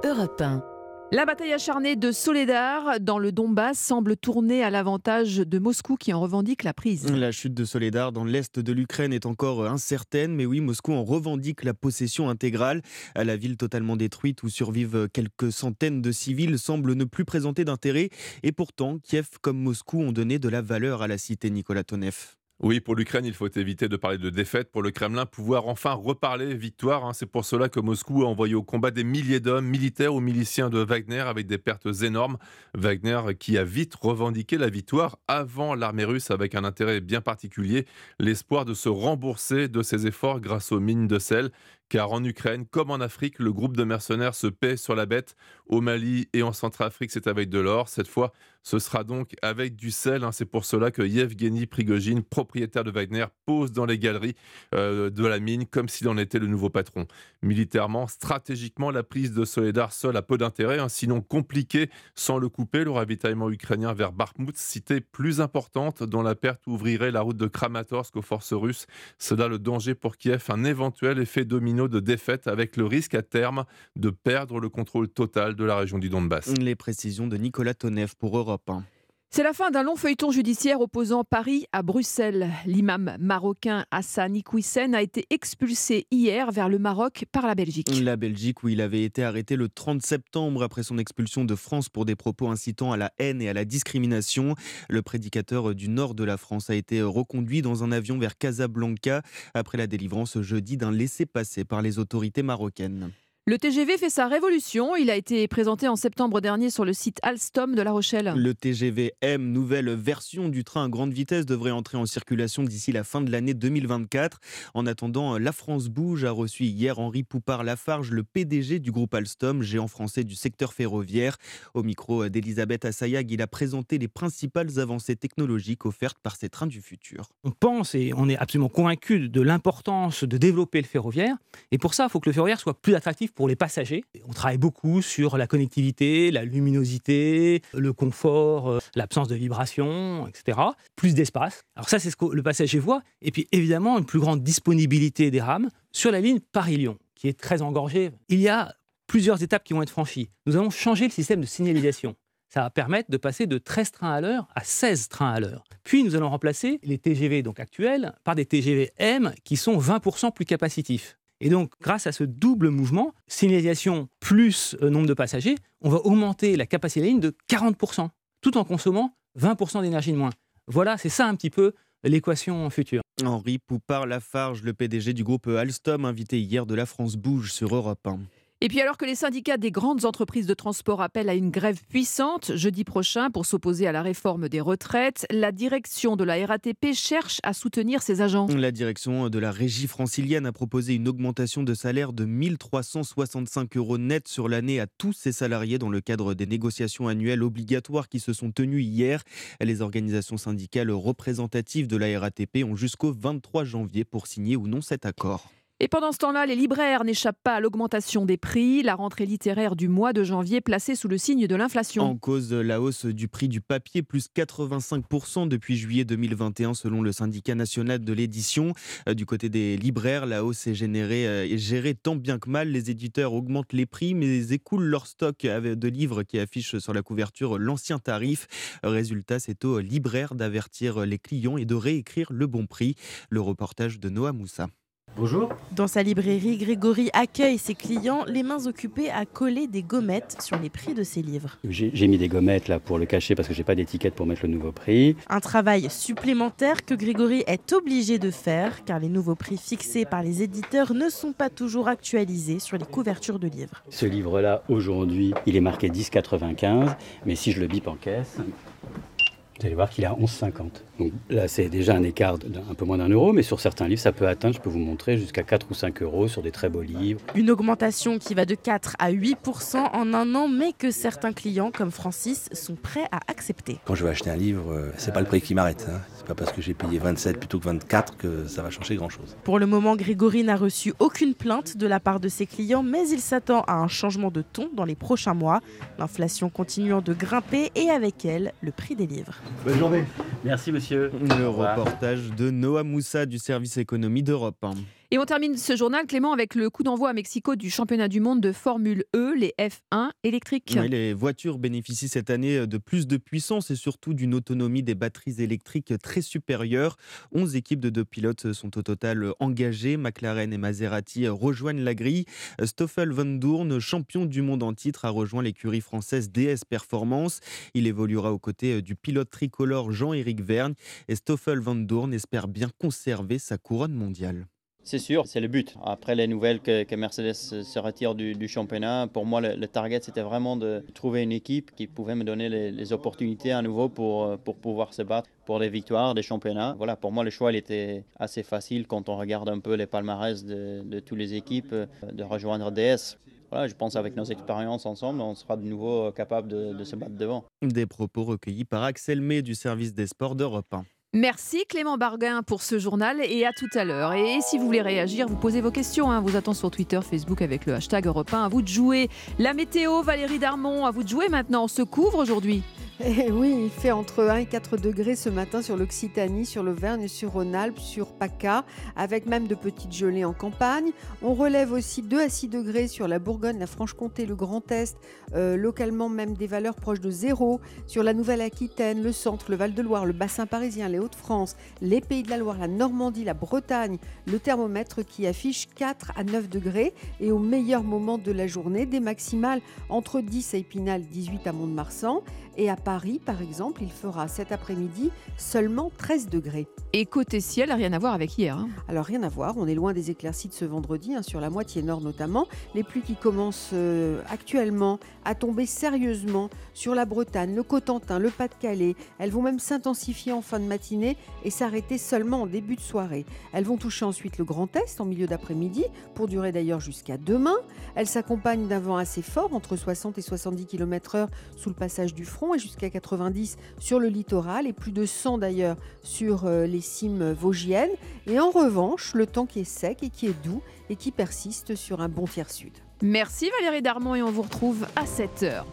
Europe 1. La bataille acharnée de Soledar dans le Donbass semble tourner à l'avantage de Moscou qui en revendique la prise. La chute de Soledar dans l'est de l'Ukraine est encore incertaine, mais oui, Moscou en revendique la possession intégrale. La ville totalement détruite où survivent quelques centaines de civils semble ne plus présenter d'intérêt. Et pourtant, Kiev comme Moscou ont donné de la valeur à la cité Nicolas Tonev. Oui, pour l'Ukraine, il faut éviter de parler de défaite. Pour le Kremlin, pouvoir enfin reparler victoire. hein. C'est pour cela que Moscou a envoyé au combat des milliers d'hommes, militaires ou miliciens de Wagner, avec des pertes énormes. Wagner qui a vite revendiqué la victoire avant l'armée russe, avec un intérêt bien particulier, l'espoir de se rembourser de ses efforts grâce aux mines de sel. Car en Ukraine, comme en Afrique, le groupe de mercenaires se paie sur la bête. Au Mali et en Centrafrique, c'est avec de l'or. Cette fois, ce sera donc avec du sel. hein. C'est pour cela que Yevgeny Prigogine, propriétaire de Wagner, pose dans les galeries euh, de la mine comme s'il en était le nouveau patron. Militairement, stratégiquement, la prise de Soledar seule a peu d'intérêt, hein, sinon compliqué sans le couper. Le ravitaillement ukrainien vers Bakhmut, cité plus importante, dont la perte ouvrirait la route de Kramatorsk aux forces russes. C'est là le danger pour Kiev, un éventuel effet dominant de défaite avec le risque à terme de perdre le contrôle total de la région du Donbass. Les précisions de Nicolas Tonev pour Europe 1. C'est la fin d'un long feuilleton judiciaire opposant Paris à Bruxelles. L'imam marocain Hassan Iqwisen a été expulsé hier vers le Maroc par la Belgique. La Belgique où il avait été arrêté le 30 septembre après son expulsion de France pour des propos incitant à la haine et à la discrimination. Le prédicateur du nord de la France a été reconduit dans un avion vers Casablanca après la délivrance jeudi d'un laissez-passer par les autorités marocaines. Le TGV fait sa révolution. Il a été présenté en septembre dernier sur le site Alstom de La Rochelle. Le TGV M, nouvelle version du train à grande vitesse, devrait entrer en circulation d'ici la fin de l'année 2024. En attendant, La France Bouge a reçu hier Henri Poupard-Lafarge, le PDG du groupe Alstom, géant français du secteur ferroviaire. Au micro d'Elisabeth Assayag, il a présenté les principales avancées technologiques offertes par ces trains du futur. On pense et on est absolument convaincu de l'importance de développer le ferroviaire. Et pour ça, il faut que le ferroviaire soit plus attractif pour les passagers. On travaille beaucoup sur la connectivité, la luminosité, le confort, euh, l'absence de vibration, etc. Plus d'espace. Alors ça, c'est ce que le passager voit. Et puis évidemment, une plus grande disponibilité des rames sur la ligne Paris-Lyon, qui est très engorgée. Il y a plusieurs étapes qui vont être franchies. Nous allons changer le système de signalisation. Ça va permettre de passer de 13 trains à l'heure à 16 trains à l'heure. Puis nous allons remplacer les TGV donc actuels par des TGV M qui sont 20% plus capacitifs. Et donc, grâce à ce double mouvement, signalisation plus euh, nombre de passagers, on va augmenter la capacité de la ligne de 40%, tout en consommant 20% d'énergie de moins. Voilà, c'est ça un petit peu l'équation future. Henri Poupard-Lafarge, le PDG du groupe Alstom, invité hier de la France Bouge sur Europe 1. Et puis alors que les syndicats des grandes entreprises de transport appellent à une grève puissante jeudi prochain pour s'opposer à la réforme des retraites, la direction de la RATP cherche à soutenir ses agents. La direction de la régie francilienne a proposé une augmentation de salaire de 1365 euros net sur l'année à tous ses salariés dans le cadre des négociations annuelles obligatoires qui se sont tenues hier. Les organisations syndicales représentatives de la RATP ont jusqu'au 23 janvier pour signer ou non cet accord. Et pendant ce temps-là, les libraires n'échappent pas à l'augmentation des prix. La rentrée littéraire du mois de janvier placée sous le signe de l'inflation. En cause la hausse du prix du papier, plus 85% depuis juillet 2021 selon le syndicat national de l'édition. Euh, du côté des libraires, la hausse est, euh, est gérée tant bien que mal. Les éditeurs augmentent les prix mais écoulent leur stock de livres qui affichent sur la couverture l'ancien tarif. Résultat, c'est aux libraires d'avertir les clients et de réécrire le bon prix. Le reportage de Noah Moussa. Bonjour. Dans sa librairie, Grégory accueille ses clients les mains occupées à coller des gommettes sur les prix de ses livres. J'ai mis des gommettes là pour le cacher parce que j'ai pas d'étiquette pour mettre le nouveau prix. Un travail supplémentaire que Grégory est obligé de faire car les nouveaux prix fixés par les éditeurs ne sont pas toujours actualisés sur les couvertures de livres. Ce livre là aujourd'hui, il est marqué 10,95 mais si je le bip en caisse, vous allez voir qu'il est à 11,50. Donc là, c'est déjà un écart d'un peu moins d'un euro, mais sur certains livres, ça peut atteindre, je peux vous montrer, jusqu'à 4 ou 5 euros sur des très beaux livres. Une augmentation qui va de 4 à 8% en un an, mais que certains clients, comme Francis, sont prêts à accepter. Quand je vais acheter un livre, euh, c'est pas le prix qui m'arrête. Hein. C'est pas parce que j'ai payé 27 plutôt que 24 que ça va changer grand-chose. Pour le moment, Grégory n'a reçu aucune plainte de la part de ses clients, mais il s'attend à un changement de ton dans les prochains mois. L'inflation continuant de grimper et avec elle, le prix des livres. Bonne journée. Merci monsieur. Le reportage de Noah Moussa du service économie d'Europe. Et on termine ce journal, Clément, avec le coup d'envoi à Mexico du championnat du monde de Formule E, les F1 électriques. les voitures bénéficient cette année de plus de puissance et surtout d'une autonomie des batteries électriques très supérieure. 11 équipes de deux pilotes sont au total engagées. McLaren et Maserati rejoignent la grille. Stoffel Van Doorn, champion du monde en titre, a rejoint l'écurie française DS Performance. Il évoluera aux côtés du pilote tricolore Jean-Éric Vergne. Et Stoffel Van Doorn espère bien conserver sa couronne mondiale. C'est sûr, c'est le but. Après les nouvelles que, Mercedes se retire du, championnat, pour moi, le, target, c'était vraiment de trouver une équipe qui pouvait me donner les, opportunités à nouveau pour, pour pouvoir se battre pour des victoires, des championnats. Voilà, pour moi, le choix, il était assez facile quand on regarde un peu les palmarès de, toutes les équipes, de rejoindre DS. Voilà, je pense avec nos expériences ensemble, on sera de nouveau capable de, de se battre devant. Des propos recueillis par Axel May du service des sports d'Europe 1. Merci Clément Barguin pour ce journal et à tout à l'heure. Et si vous voulez réagir, vous posez vos questions. Hein. Vous attend sur Twitter, Facebook avec le hashtag Europe 1. À vous de jouer. La météo, Valérie Darmon, à vous de jouer maintenant. On se couvre aujourd'hui Et oui, il fait entre 1 et 4 degrés ce matin sur l'Occitanie, sur l'Auvergne, sur Rhône-Alpes, sur PACA, avec même de petites gelées en campagne. On relève aussi 2 à 6 degrés sur la Bourgogne, la Franche-Comté, le Grand Est, euh, localement même des valeurs proches de zéro. Sur la Nouvelle-Aquitaine, le centre, le Val-de-Loire, le bassin parisien, les Hauts-de-France, les Pays de la Loire, la Normandie, la Bretagne, le thermomètre qui affiche 4 à 9 degrés. Et au meilleur moment de la journée, des maximales entre 10 à Épinal, 18 à Mont-de-Marsan et à Paris, par exemple, il fera cet après-midi seulement 13 degrés. Et côté ciel, rien à voir avec hier. hein. Alors rien à voir, on est loin des éclaircies de ce vendredi, hein, sur la moitié nord notamment. Les pluies qui commencent euh, actuellement à tomber sérieusement sur la Bretagne, le Cotentin, le Pas-de-Calais. Elles vont même s'intensifier en fin de matinée et s'arrêter seulement en début de soirée. Elles vont toucher ensuite le Grand Est en milieu d'après-midi, pour durer d'ailleurs jusqu'à demain. Elles s'accompagnent d'un vent assez fort, entre 60 et 70 km/h sous le passage du front et jusqu'à 90 sur le littoral et plus de 100 d'ailleurs sur euh, les cimes vosgiennes. Et en revanche, le temps qui est sec et qui est doux et qui persiste sur un bon tiers sud. Merci Valérie Darmon et on vous retrouve à 7h.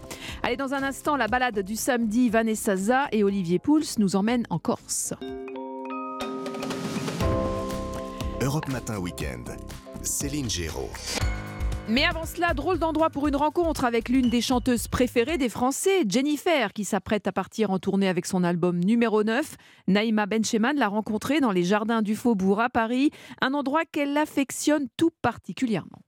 Allez, dans un instant, la balade du samedi, Vanessa Za et Olivier Pouls nous emmènent en Corse. Europe Matin Weekend. Céline Géraud. Mais avant cela, drôle d'endroit pour une rencontre avec l'une des chanteuses préférées des Français, Jennifer, qui s'apprête à partir en tournée avec son album numéro 9. Naïma Bencheman l'a rencontrée dans les jardins du Faubourg à Paris, un endroit qu'elle affectionne tout particulièrement.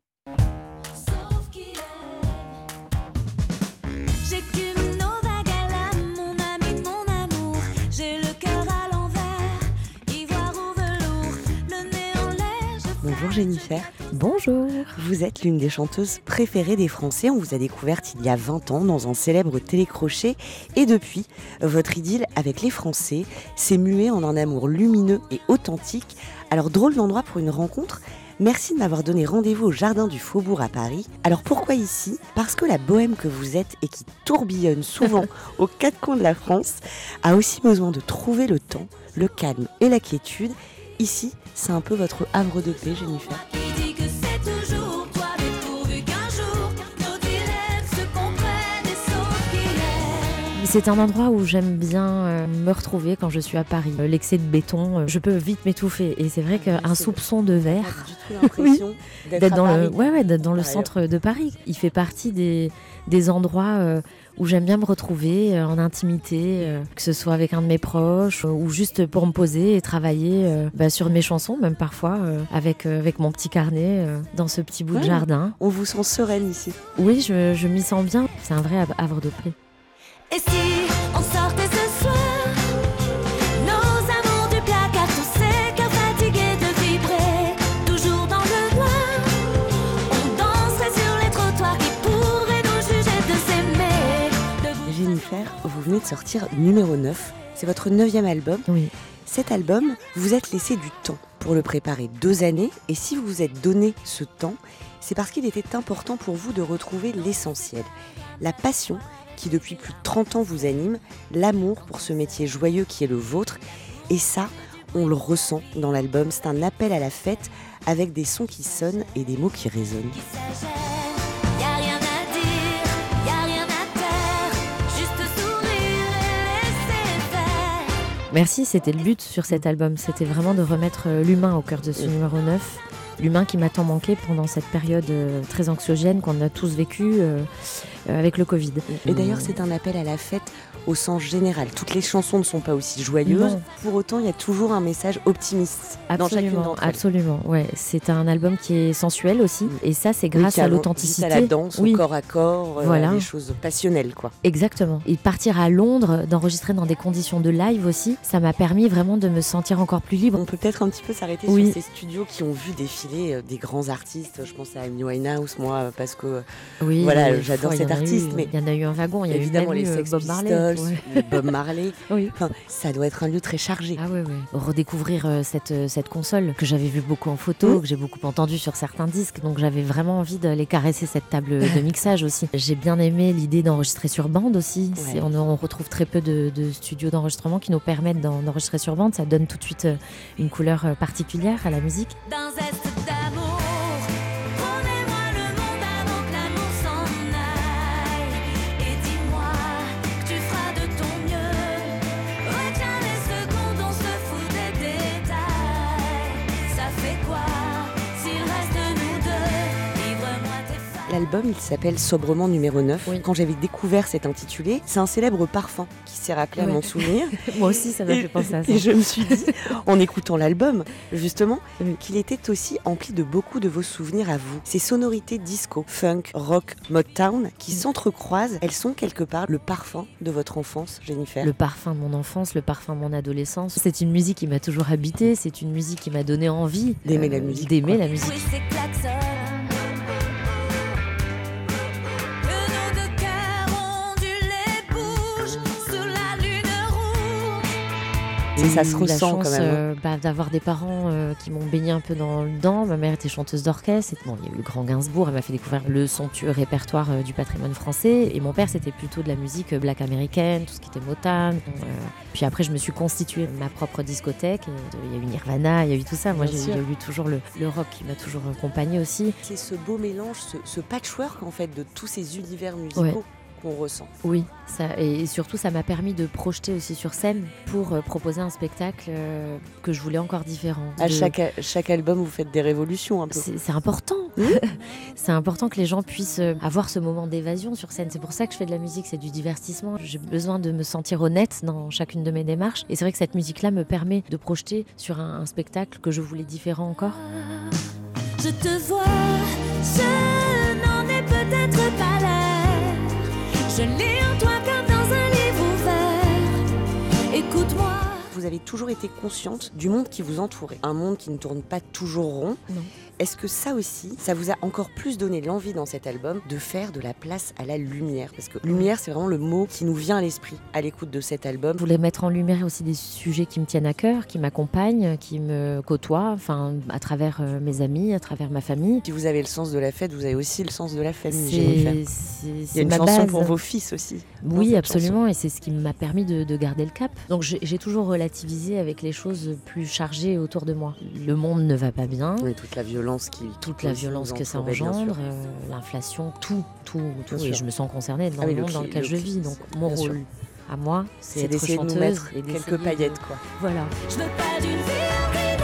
Jennifer. Bonjour. Vous êtes l'une des chanteuses préférées des Français. On vous a découverte il y a 20 ans dans un célèbre télécrochet. Et depuis, votre idylle avec les Français s'est muée en un amour lumineux et authentique. Alors drôle d'endroit pour une rencontre. Merci de m'avoir donné rendez-vous au Jardin du Faubourg à Paris. Alors pourquoi ici? Parce que la bohème que vous êtes et qui tourbillonne souvent aux quatre coins de la France a aussi besoin de trouver le temps, le calme et la quiétude. Ici, c'est un peu votre havre de paix, Jennifer. C'est un endroit où j'aime bien euh, me retrouver quand je suis à Paris. Euh, L'excès de béton, euh, je peux vite m'étouffer. Et c'est vrai qu'un soupçon de verre, l'impression d'être dans le, ouais, ouais, d'être dans le centre de Paris. Il fait partie des, des endroits euh, où j'aime bien me retrouver euh, en intimité, euh, que ce soit avec un de mes proches euh, ou juste pour me poser et travailler euh, bah, sur mes chansons, même parfois euh, avec, euh, avec mon petit carnet euh, dans ce petit bout de jardin. On vous sent sereine ici. Oui, je, je m'y sens bien. C'est un vrai havre de paix. Et si on venez de sortir numéro 9. C'est votre neuvième album. Oui. Cet album, vous vous êtes laissé du temps pour le préparer deux années. Et si vous vous êtes donné ce temps, c'est parce qu'il était important pour vous de retrouver l'essentiel. La passion qui depuis plus de 30 ans vous anime, l'amour pour ce métier joyeux qui est le vôtre. Et ça, on le ressent dans l'album. C'est un appel à la fête avec des sons qui sonnent et des mots qui résonnent. Merci, c'était le but sur cet album. C'était vraiment de remettre euh, l'humain au cœur de ce numéro 9. L'humain qui m'a tant manqué pendant cette période euh, très anxiogène qu'on a tous vécu euh, euh, avec le Covid. Et d'ailleurs, c'est un appel à la fête au sens général. Toutes les chansons ne sont pas aussi joyeuses. Non. Pour autant, il y a toujours un message optimiste dans chacune Absolument, d'entre elles. absolument. Ouais, c'est un album qui est sensuel aussi, et ça, c'est grâce à l'authenticité. à la danse, Oui. au corps à corps, euh, Voilà. des choses passionnelles, quoi. Exactement. Et partir à Londres, d'enregistrer dans des conditions de live aussi, ça m'a permis vraiment de me sentir encore plus libre. On peut peut-être un petit peu s'arrêter Oui. sur ces studios qui ont vu défiler euh, des grands artistes. Je pense à Amy Winehouse, moi, euh, parce que euh, Oui, voilà, il j'adore cet eu- artiste. mais il y en a eu un wagon, il y a eu évidemment même les eu, euh, Sex Bob Marley, Ouais. Bob Marley. Oui. Enfin, ça doit être un lieu très chargé. Ah ouais, ouais. Redécouvrir euh, cette, euh, cette console que j'avais vue beaucoup en photo, que j'ai beaucoup entendu sur certains disques, donc j'avais vraiment envie d'aller caresser cette table de mixage aussi. J'ai bien aimé l'idée d'enregistrer sur bande aussi. On, on retrouve très peu de, de studios d'enregistrement qui nous permettent d'en- d'enregistrer sur bande. Ça donne tout de suite euh, une couleur euh, particulière à la musique. D'un L'album, il s'appelle Sobrement numéro 9. Quand j'avais découvert cet intitulé, c'est un célèbre parfum qui s'est rappelé à mon souvenir. Moi aussi, ça m'a fait penser à ça. Et je me suis dit, en écoutant l'album, justement, qu'il était aussi empli de beaucoup de vos souvenirs à vous. Ces sonorités disco, funk, rock, Motown, qui Mm. s'entrecroisent, elles sont quelque part le parfum de votre enfance, Jennifer. Le parfum de mon enfance, le parfum de mon adolescence. C'est une musique qui m'a toujours habité, c'est une musique qui m'a donné envie D'aimer euh, la musique, D'aimer la musique. Oui, Et ça se ressent chance, quand même. hein. euh, bah, d'avoir des parents euh, qui m'ont baigné un peu dans le dedans. Ma mère était chanteuse d'orchestre. Bon, il y a eu le grand Gainsbourg. Elle m'a fait découvrir le somptueux répertoire euh, du patrimoine français. Et mon père, c'était plutôt de la musique black américaine, tout ce qui était Motown. Euh, puis après, je me suis constituée ma propre discothèque. Euh, Il y a eu Nirvana, il y a eu tout ça. Moi, j'ai eu toujours le, le rock qui m'a toujours accompagnée aussi. C'est ce beau mélange, ce, ce patchwork en fait de tous ces univers musicaux Ouais. Qu'on ressent. Oui, ça, et surtout ça m'a permis de projeter aussi sur scène pour euh, proposer un spectacle euh, que je voulais encore différent. À De- chaque, chaque album, vous faites des révolutions un peu. C'est important. c'est important que les gens puissent euh, avoir ce moment d'évasion sur scène. C'est pour ça que je fais de la musique, c'est du divertissement. J'ai besoin de me sentir honnête dans chacune de mes démarches. Et c'est vrai que cette musique-là me permet de projeter sur un, un spectacle que je voulais différent encore. Je te vois, je n'en ai peut-être. Je lis en toi Vous avez toujours été consciente du monde qui vous entourait, un monde qui ne tourne pas toujours rond. Non. Est-ce que ça aussi, ça vous a encore plus donné l'envie dans cet album de faire de la place à la lumière? Parce que lumière, c'est vraiment le mot qui nous vient à l'esprit à l'écoute de cet album. Je voulais mettre en lumière aussi des sujets qui me tiennent à cœur, qui m'accompagnent, qui me côtoient, enfin, à travers euh, mes amis, à travers ma famille. Si vous avez le sens de la fête, vous avez aussi le sens de la famille, C'est- Il y a une chanson base. pour vos fils aussi. Oui, absolument, et c'est ce qui m'a permis de, de garder le cap. Donc j'ai toujours avec les choses plus chargées autour de moi. Le monde ne va pas bien. Oui, toute la violence qui toute la violence que ça engendre, euh, l'inflation, tout, tout, tout. Bien Et sûr. je me sens concernée dans Ah le le monde dans lequel le je vis. Donc mon bien sûr. rôle à moi, C'est d'essayer de nous mettre et quelques de- paillettes, quoi. Voilà. Je veux pas d'une vie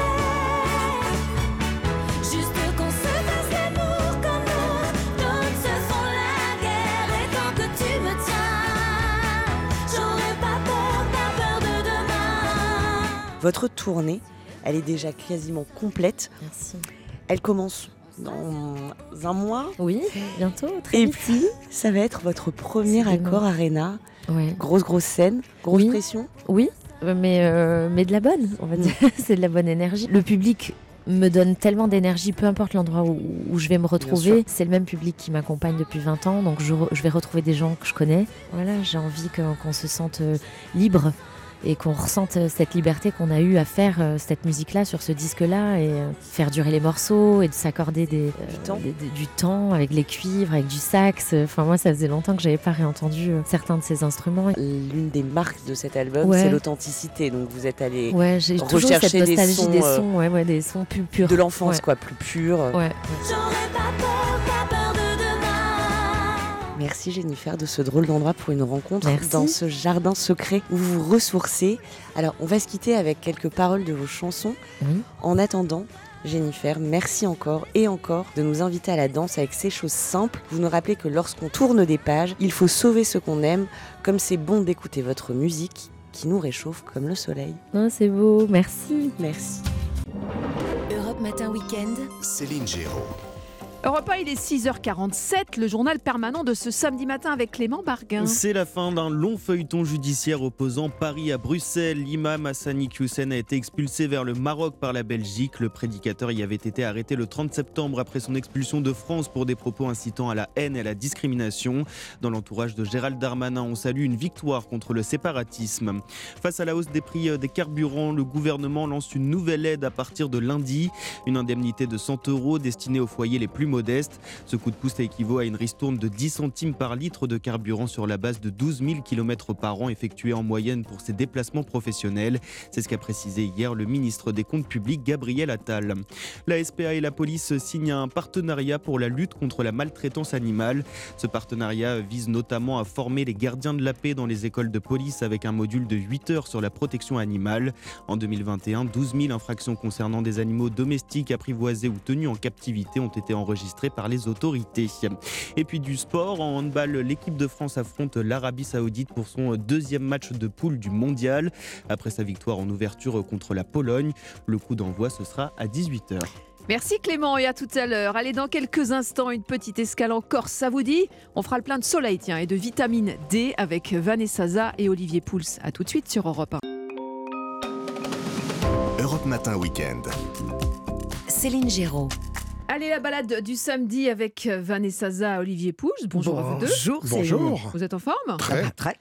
Votre tournée, elle est déjà quasiment complète. Merci. Elle commence dans un mois. Oui, bientôt, très Et vite. puis, ça va être votre premier accord Arena. Ouais. Grosse, grosse scène, grosse Oui. pression. Oui, mais, euh, mais de la bonne, on va dire. c'est de la bonne énergie. Le public me donne tellement d'énergie, peu importe l'endroit où, où je vais me retrouver. C'est le même public qui m'accompagne depuis 20 ans, donc je, vais retrouver des gens que je connais. Voilà, j'ai envie qu'on se sente euh, libre et qu'on ressente euh, cette liberté qu'on a eu à faire euh, cette musique-là sur ce disque-là et euh, faire durer les morceaux et de s'accorder des, euh, temps. des- des- du temps avec les cuivres, avec du sax. Enfin, moi, ça faisait longtemps que j'avais pas réentendu euh, certains de ces instruments. L'une des marques de cet album, Ouais. c'est l'authenticité. Donc, vous êtes allé Ouais, j'ai toujours rechercher cette des sons, des sons, ouais, ouais, des sons plus purs. de l'enfance, Ouais. quoi, plus purs. Ouais. J'aurai pas peur, pas peur de demain. Merci Jennifer de ce drôle d'endroit pour une rencontre Merci. dans ce jardin secret où vous vous ressourcez. Alors, on va se quitter avec quelques paroles de vos chansons. Oui. En attendant, Jennifer, merci encore et encore de nous inviter à la danse avec ces choses simples. Vous nous rappelez que lorsqu'on tourne des pages, il faut sauver ce qu'on aime, comme c'est bon d'écouter votre musique qui nous réchauffe comme le soleil. C'est beau, merci. Merci. Europe Matin Weekend. Céline Géraud. Europe 1, il est 6h47, le journal permanent de ce samedi matin avec Clément Barguin. C'est la fin d'un long feuilleton judiciaire opposant Paris à Bruxelles. L'imam Hassani Hussein a été expulsé vers le Maroc par la Belgique. Le prédicateur y avait été arrêté le 30 septembre après son expulsion de France pour des propos incitant à la haine et à la discrimination. Dans l'entourage de Gérald Darmanin, on salue une victoire contre le séparatisme. Face à la hausse des prix des carburants, le gouvernement lance une nouvelle aide à partir de lundi. Une indemnité de 100 euros destinée aux foyers les plus modestes. Ce coup de pouce équivaut à une ristourne de 10 centimes par litre de carburant sur la base de 12 000 km par an effectués en moyenne pour ses déplacements professionnels. C'est ce qu'a précisé hier le ministre des Comptes publics Gabriel Attal. La SPA et la police signent un partenariat pour la lutte contre la maltraitance animale. Ce partenariat vise notamment à former les gardiens de la paix dans les écoles de police avec un module de 8 heures sur la protection animale. En 2021, 12 000 infractions concernant des animaux domestiques apprivoisés ou tenus en captivité ont été enregistrées enregistrés par les autorités. Et puis du sport, en handball, l'équipe de France affronte l'Arabie Saoudite pour son deuxième match de poule du mondial. Après sa victoire en ouverture contre la Pologne, le coup d'envoi ce sera à 18h. Merci Clément et à tout à l'heure. Allez, dans quelques instants, une petite escale en Corse, ça vous dit? On fera le plein de soleil tiens, et de vitamine D avec Vanessa Za et Olivier Pouls. A tout de suite sur Europe 1. Europe Matin Weekend. Céline Géraud. Allez, la balade du samedi avec Vanessa Za, Olivier Pouls. Bonjour à vous deux. Bonjour. Bonjour. Vous êtes en forme? Très. Très.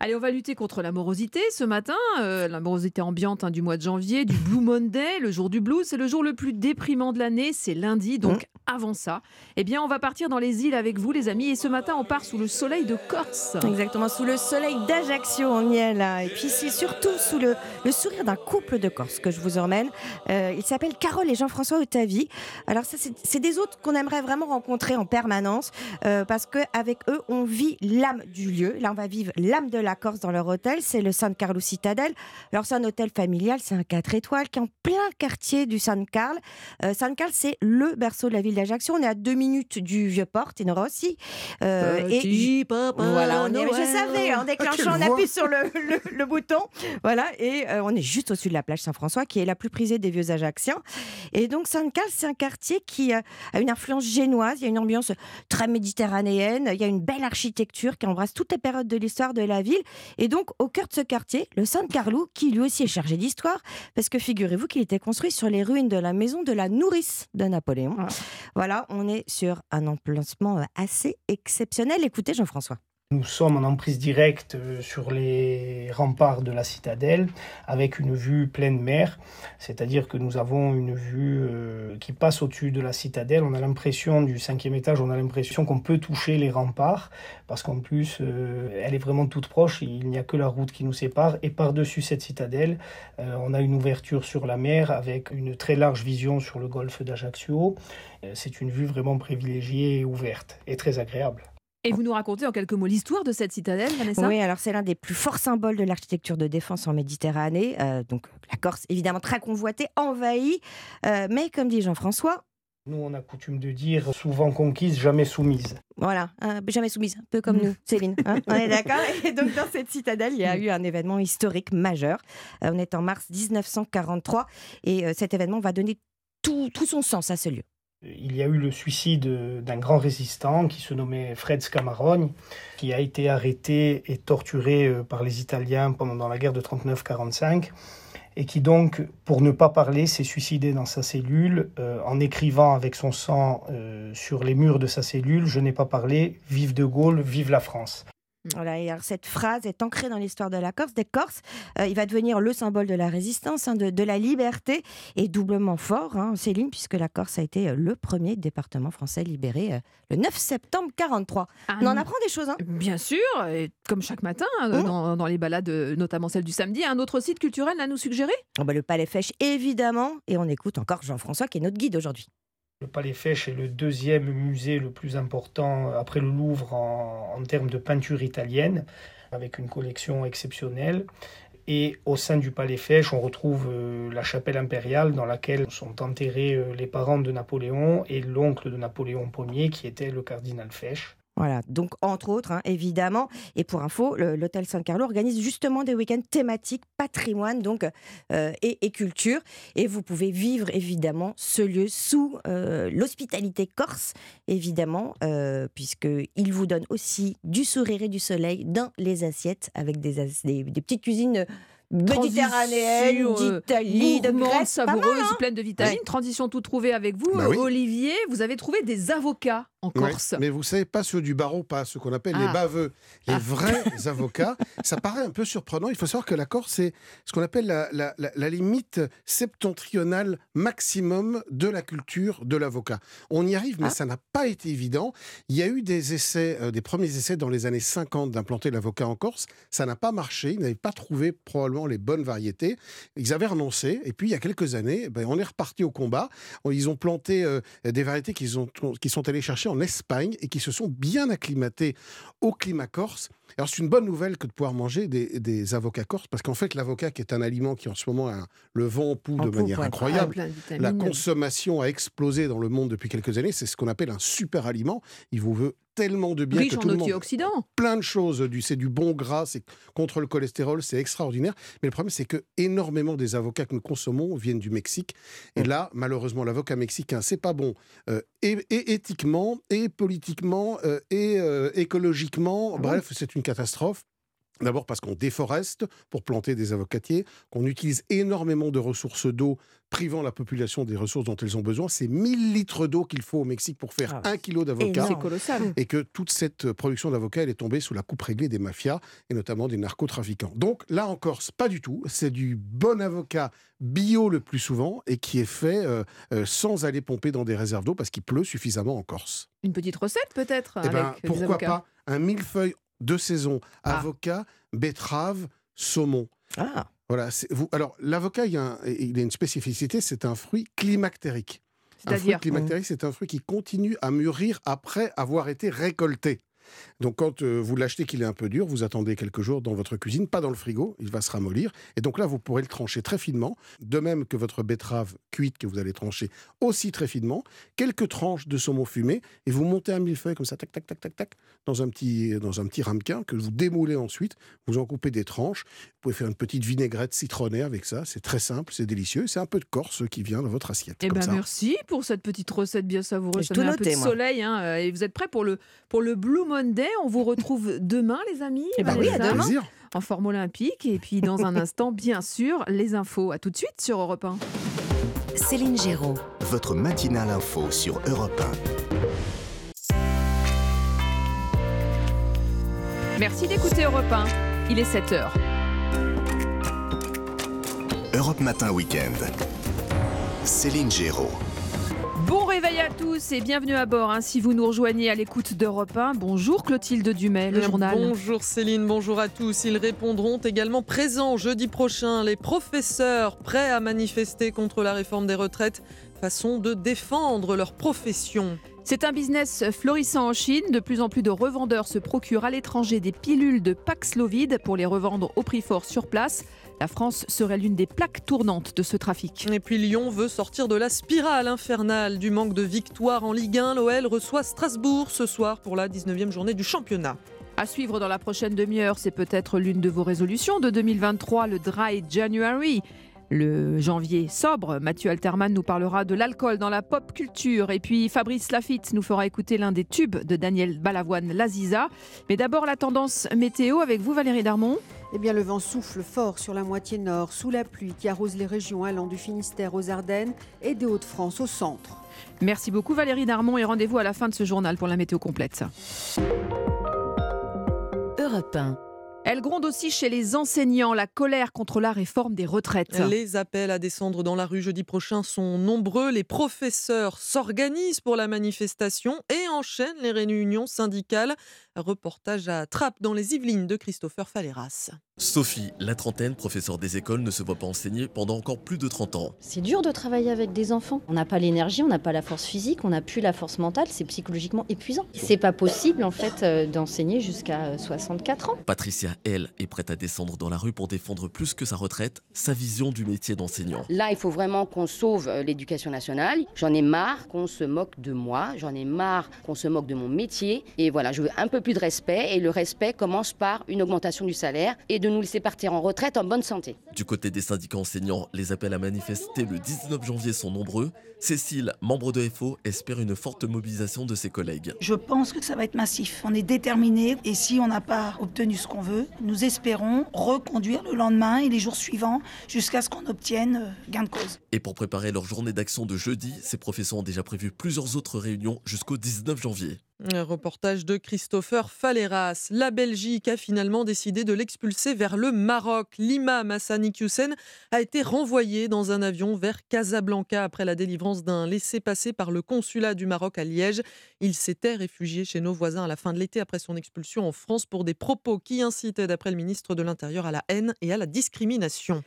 Allez, on va lutter contre la morosité ce matin. Euh, la morosité ambiante hein, du mois de janvier, du Blue Monday, le jour du blues. C'est le jour le plus déprimant de l'année, c'est lundi. Donc avant ça, eh bien, on va partir dans les îles avec vous, les amis. Et ce matin, on part sous le soleil de Corse. Exactement, sous le soleil d'Ajaccio, on y est là. Et puis c'est surtout sous le, le sourire d'un couple de Corse que je vous emmène. Euh, ils s'appellent Carole et Jean-François Otavi. Alors ça, c'est- c'est des autres qu'on aimerait vraiment rencontrer en permanence euh, parce qu'avec eux, on vit l'âme du lieu. Là, on va vivre l'âme de la Corse dans leur hôtel. C'est le San Carlo Citadel. Alors c'est un hôtel familial, c'est un 4 étoiles qui est en plein quartier du San Carl. Euh, San Carl, c'est le berceau de la ville d'Ajaccio. On est à deux minutes du Vieux-Port, Tenora aussi. Euh, et papa voilà, on est. Je savais, en Ah, déclenchant, quelle on appuie sur le, le- le bouton. Voilà, et euh, on est juste au-dessus de la plage Saint-François, qui est la plus prisée des vieux Ajacciens. Et donc, Saint-Cal, c'est un quartier qui euh, a une influence génoise. Il y a une ambiance très méditerranéenne. Il y a une belle architecture qui embrasse toutes les périodes de l'histoire de la ville. Et donc, au cœur de ce quartier, le San Carlo, qui lui aussi est chargé d'histoire, parce que figurez-vous qu'il était construit sur les ruines de la maison de la nourrice de Napoléon. Voilà, on est sur un emplacement euh, assez exceptionnel. Écoutez, Jean-François. Nous sommes en emprise directe euh, sur les remparts de la citadelle avec une vue pleine mer, c'est-à-dire que nous avons une vue euh, qui passe au-dessus de la citadelle. On a l'impression du cinquième étage, on a l'impression qu'on peut toucher les remparts parce qu'en plus euh, elle est vraiment toute proche, il n'y a que la route qui nous sépare et par-dessus cette citadelle, on a une ouverture sur la mer avec une très large vision sur le golfe d'Ajaccio. C'est une vue vraiment privilégiée et ouverte et très agréable. Et vous nous racontez en quelques mots l'histoire de cette citadelle, Vanessa Oui, alors c'est l'un des plus forts symboles de l'architecture de défense en Méditerranée. Euh, donc la Corse, évidemment très convoitée, envahie. Euh, mais comme dit Jean-François, Nous, on a coutume de dire souvent conquise, jamais soumise. voilà, hein, jamais soumise, un peu comme nous, Céline. hein, on est d'accord Et donc dans cette citadelle, il y a eu un événement historique majeur. Euh, on est en mars 1943 et euh, cet événement va donner tout, tout son sens à ce lieu. Il y a eu le suicide d'un grand résistant qui se nommait Fred Scamarone, qui a été arrêté et torturé euh, par les Italiens pendant la guerre de 39-45 et qui donc, pour ne pas parler, s'est suicidé dans sa cellule euh, en écrivant avec son sang euh, sur les murs de sa cellule Je n'ai pas parlé, vive de Gaulle, vive la France. Voilà, et alors cette phrase est ancrée dans l'histoire de la Corse, des Corses. Euh, il va devenir le symbole de la résistance, hein, de, de la liberté, et doublement fort, hein, Céline, puisque la Corse a été euh, le premier département français libéré euh, le 9 septembre 43. On en apprend des choses, hein Bien sûr, et comme chaque matin, euh, dans, dans les balades, notamment celle du samedi, un autre site culturel à nous suggérer? Oh bah, Le Palais Fèche, évidemment, et on écoute encore Jean-François, qui est notre guide aujourd'hui. Le Palais Fèche est le deuxième musée le plus important après le Louvre en, termes de peinture italienne, avec une collection exceptionnelle. Et au sein du Palais Fèche, on retrouve euh, la chapelle impériale dans laquelle sont enterrés euh, les parents de Napoléon et l'oncle de Napoléon Ier, qui était le cardinal Fèche. Voilà, donc entre autres, hein, évidemment. Et pour info, l'hôtel San Carlo organise justement des week-ends thématiques patrimoine donc euh, et, culture. Et vous pouvez vivre évidemment ce lieu sous euh, l'hospitalité corse, évidemment, euh, puisque il vous donne aussi du sourire et du soleil dans les assiettes avec des, des petites cuisines méditerranéennes, Transition, euh, d'Italie, de Grèce, savoureuse, hein pleine de vitamines. Ouais. Transition tout trouvée avec vous, Bah oui. Olivier. Vous avez trouvé des avocats en Ouais, Corse. mais vous savez, pas ceux du barreau, pas ceux qu'on appelle Ah. les baveux, les Ah. vrais avocats. Ça paraît un peu surprenant. Il faut savoir que la Corse, c'est ce qu'on appelle la, la- la- la limite septentrionale maximum de la culture de l'avocat. On y arrive, mais ça n'a pas été évident. Il y a eu des essais, euh, des premiers essais dans les années 50 d'implanter l'avocat en Corse. Ça n'a pas marché. Ils n'avaient pas trouvé probablement probablement les bonnes variétés. Ils avaient renoncé, et puis il y a quelques années, ben, on est reparti au combat. Ils ont planté euh, des variétés qu'ils ont, qu'ils sont allés chercher en Espagne et qui se sont bien acclimatées au climat corse. Alors c'est une bonne nouvelle que de pouvoir manger des, des avocats corses, parce qu'en fait l'avocat, qui est un aliment qui en ce moment a le vent en poupe de manière ouais. incroyable, Ah, la consommation a explosé dans le monde depuis quelques années. C'est ce qu'on appelle un super aliment. Il vous veut tellement de bien Riche que en monde antioxydants. plein de choses. C'est du bon gras, c'est contre le cholestérol, c'est extraordinaire. Mais le problème, c'est que énormément des avocats que nous consommons viennent du Mexique. Et là, malheureusement, l'avocat mexicain, c'est pas bon. euh, et, et éthiquement, et politiquement, euh, et euh, écologiquement. Bref, c'est une catastrophe. D'abord parce qu'on déforeste pour planter des avocatiers, qu'on utilise énormément de ressources d'eau, privant la population des ressources dont elles ont besoin. C'est 1000 litres d'eau qu'il faut au Mexique pour faire un kilo d'avocat. C'est colossal. Et que toute cette production d'avocats, elle est tombée sous la coupe réglée des mafias, et notamment des narcotrafiquants. Donc là en Corse, pas du tout. C'est du bon avocat bio le plus souvent, et qui est fait euh, euh, sans aller pomper dans des réserves d'eau, parce qu'il pleut suffisamment en Corse. Une petite recette peut-être Eh ben, avec des pourquoi avocats. pas un millefeuille de saison, avocat, betterave, saumon. Ah. Voilà. Vous, alors, l'avocat, il, y a un- il a une spécificité, c'est un fruit climactérique. Un fruit C'est-à-dire climactérique, c'est un fruit qui continue à mûrir après avoir été récolté. Donc, quand euh, vous l'achetez qu'il est un peu dur, vous attendez quelques jours dans votre cuisine, pas dans le frigo, il va se ramollir. Et donc là, vous pourrez le trancher très finement, de même que votre betterave cuite que vous allez trancher aussi très finement, quelques tranches de saumon fumé, et vous montez un millefeuille comme ça, tac, tac, tac, tac, tac, dans un petit, dans un petit ramequin que vous démoulez ensuite. Vous en coupez des tranches. Vous pouvez faire une petite vinaigrette citronnée avec ça. C'est très simple, c'est délicieux. C'est un peu de Corse qui vient dans votre assiette. Eh comme ben ça. merci pour cette petite recette bien savoureuse. Ça tout met un peu de noté, moi. soleil. hein, euh, Et vous êtes prêts pour le, pour le Blue Monday On vous retrouve demain, les amis. Eh ben oui, à demain. Plaisir. En forme olympique. Et puis dans un instant, bien sûr, les infos. À tout de suite sur Europe 1. Céline Géraud. Votre matinale info sur Europe Merci d'écouter Europe 1. Il est 7 heures. 1. Europe Matin Week-end. Céline Géraud. Bon réveil à tous et bienvenue à bord. hein, si vous nous rejoignez à l'écoute d'Europe 1, bonjour Clotilde Dumais, le journal. Bonjour Céline, bonjour à tous. Ils répondront également présents jeudi prochain. Les professeurs prêts à manifester contre la réforme des retraites, façon de défendre leur profession. C'est un business florissant en Chine. De plus en plus de revendeurs se procurent à l'étranger des pilules de Paxlovid pour les revendre au prix fort sur place. La France serait l'une des plaques tournantes de ce trafic. Et puis Lyon veut sortir de la spirale infernale du manque de victoires en Ligue 1. L'OL reçoit Strasbourg ce soir pour la 19e journée du championnat. À suivre dans la prochaine demi-heure, c'est peut-être l'une de vos résolutions de 2023, le Dry January. Le janvier sobre, Mathieu Alterman nous parlera de l'alcool dans la pop culture. Et puis Fabrice Lafitte nous fera écouter l'un des tubes de Daniel Balavoine, L'Aziza. Mais d'abord la tendance météo avec vous Valérie Darmon. Eh bien, le vent souffle fort sur la moitié nord, sous la pluie qui arrose les régions allant du Finistère aux Ardennes et des Hauts-de-France au centre. Merci beaucoup Valérie Darmon et rendez-vous à la fin de ce journal pour la météo complète. Europe 1. Elle gronde aussi chez les enseignants la colère contre la réforme des retraites. Les appels à descendre dans la rue jeudi prochain sont nombreux. Les professeurs s'organisent pour la manifestation et enchaînent les réunions syndicales. Reportage à Trappes dans les Yvelines de Christopher Faléras. Sophie, la trentaine, professeure des écoles, ne se voit pas enseigner pendant encore plus de 30 ans. C'est dur de travailler avec des enfants. On n'a pas l'énergie, on n'a pas la force physique, on n'a plus la force mentale, c'est psychologiquement épuisant. C'est pas possible en fait euh, d'enseigner jusqu'à euh, 64 ans. Patricia, elle, est prête à descendre dans la rue pour défendre plus que sa retraite, sa vision du métier d'enseignant. Là, il faut vraiment qu'on sauve euh, l'éducation nationale. J'en ai marre qu'on se moque de moi, j'en ai marre qu'on se moque de mon métier. Et voilà, je veux un peu plus de respect. Et le respect commence par une augmentation du salaire et de nous laisser partir en retraite en bonne santé. Du côté des syndicats enseignants, les appels à manifester le 19 janvier sont nombreux. Cécile, membre de FO, espère une forte mobilisation de ses collègues. Je pense que ça va être massif. On est déterminés et si on n'a pas obtenu ce qu'on veut, nous espérons reconduire le lendemain et les jours suivants jusqu'à ce qu'on obtienne euh, gain de cause. Et pour préparer leur journée d'action de jeudi, ces professeurs ont déjà prévu plusieurs autres réunions jusqu'au 19 janvier. Un reportage de Christopher Faleras. La Belgique a finalement décidé de l'expulser vers le Maroc. L'imam Hassani Hussein a été renvoyé dans un avion vers Casablanca après la délivrance d'un laissez-passer par le consulat du Maroc à Liège. Il s'était réfugié chez nos voisins à la fin de l'été après son expulsion en France pour des propos qui incitaient, d'après le ministre de l'Intérieur, à la haine et à la discrimination.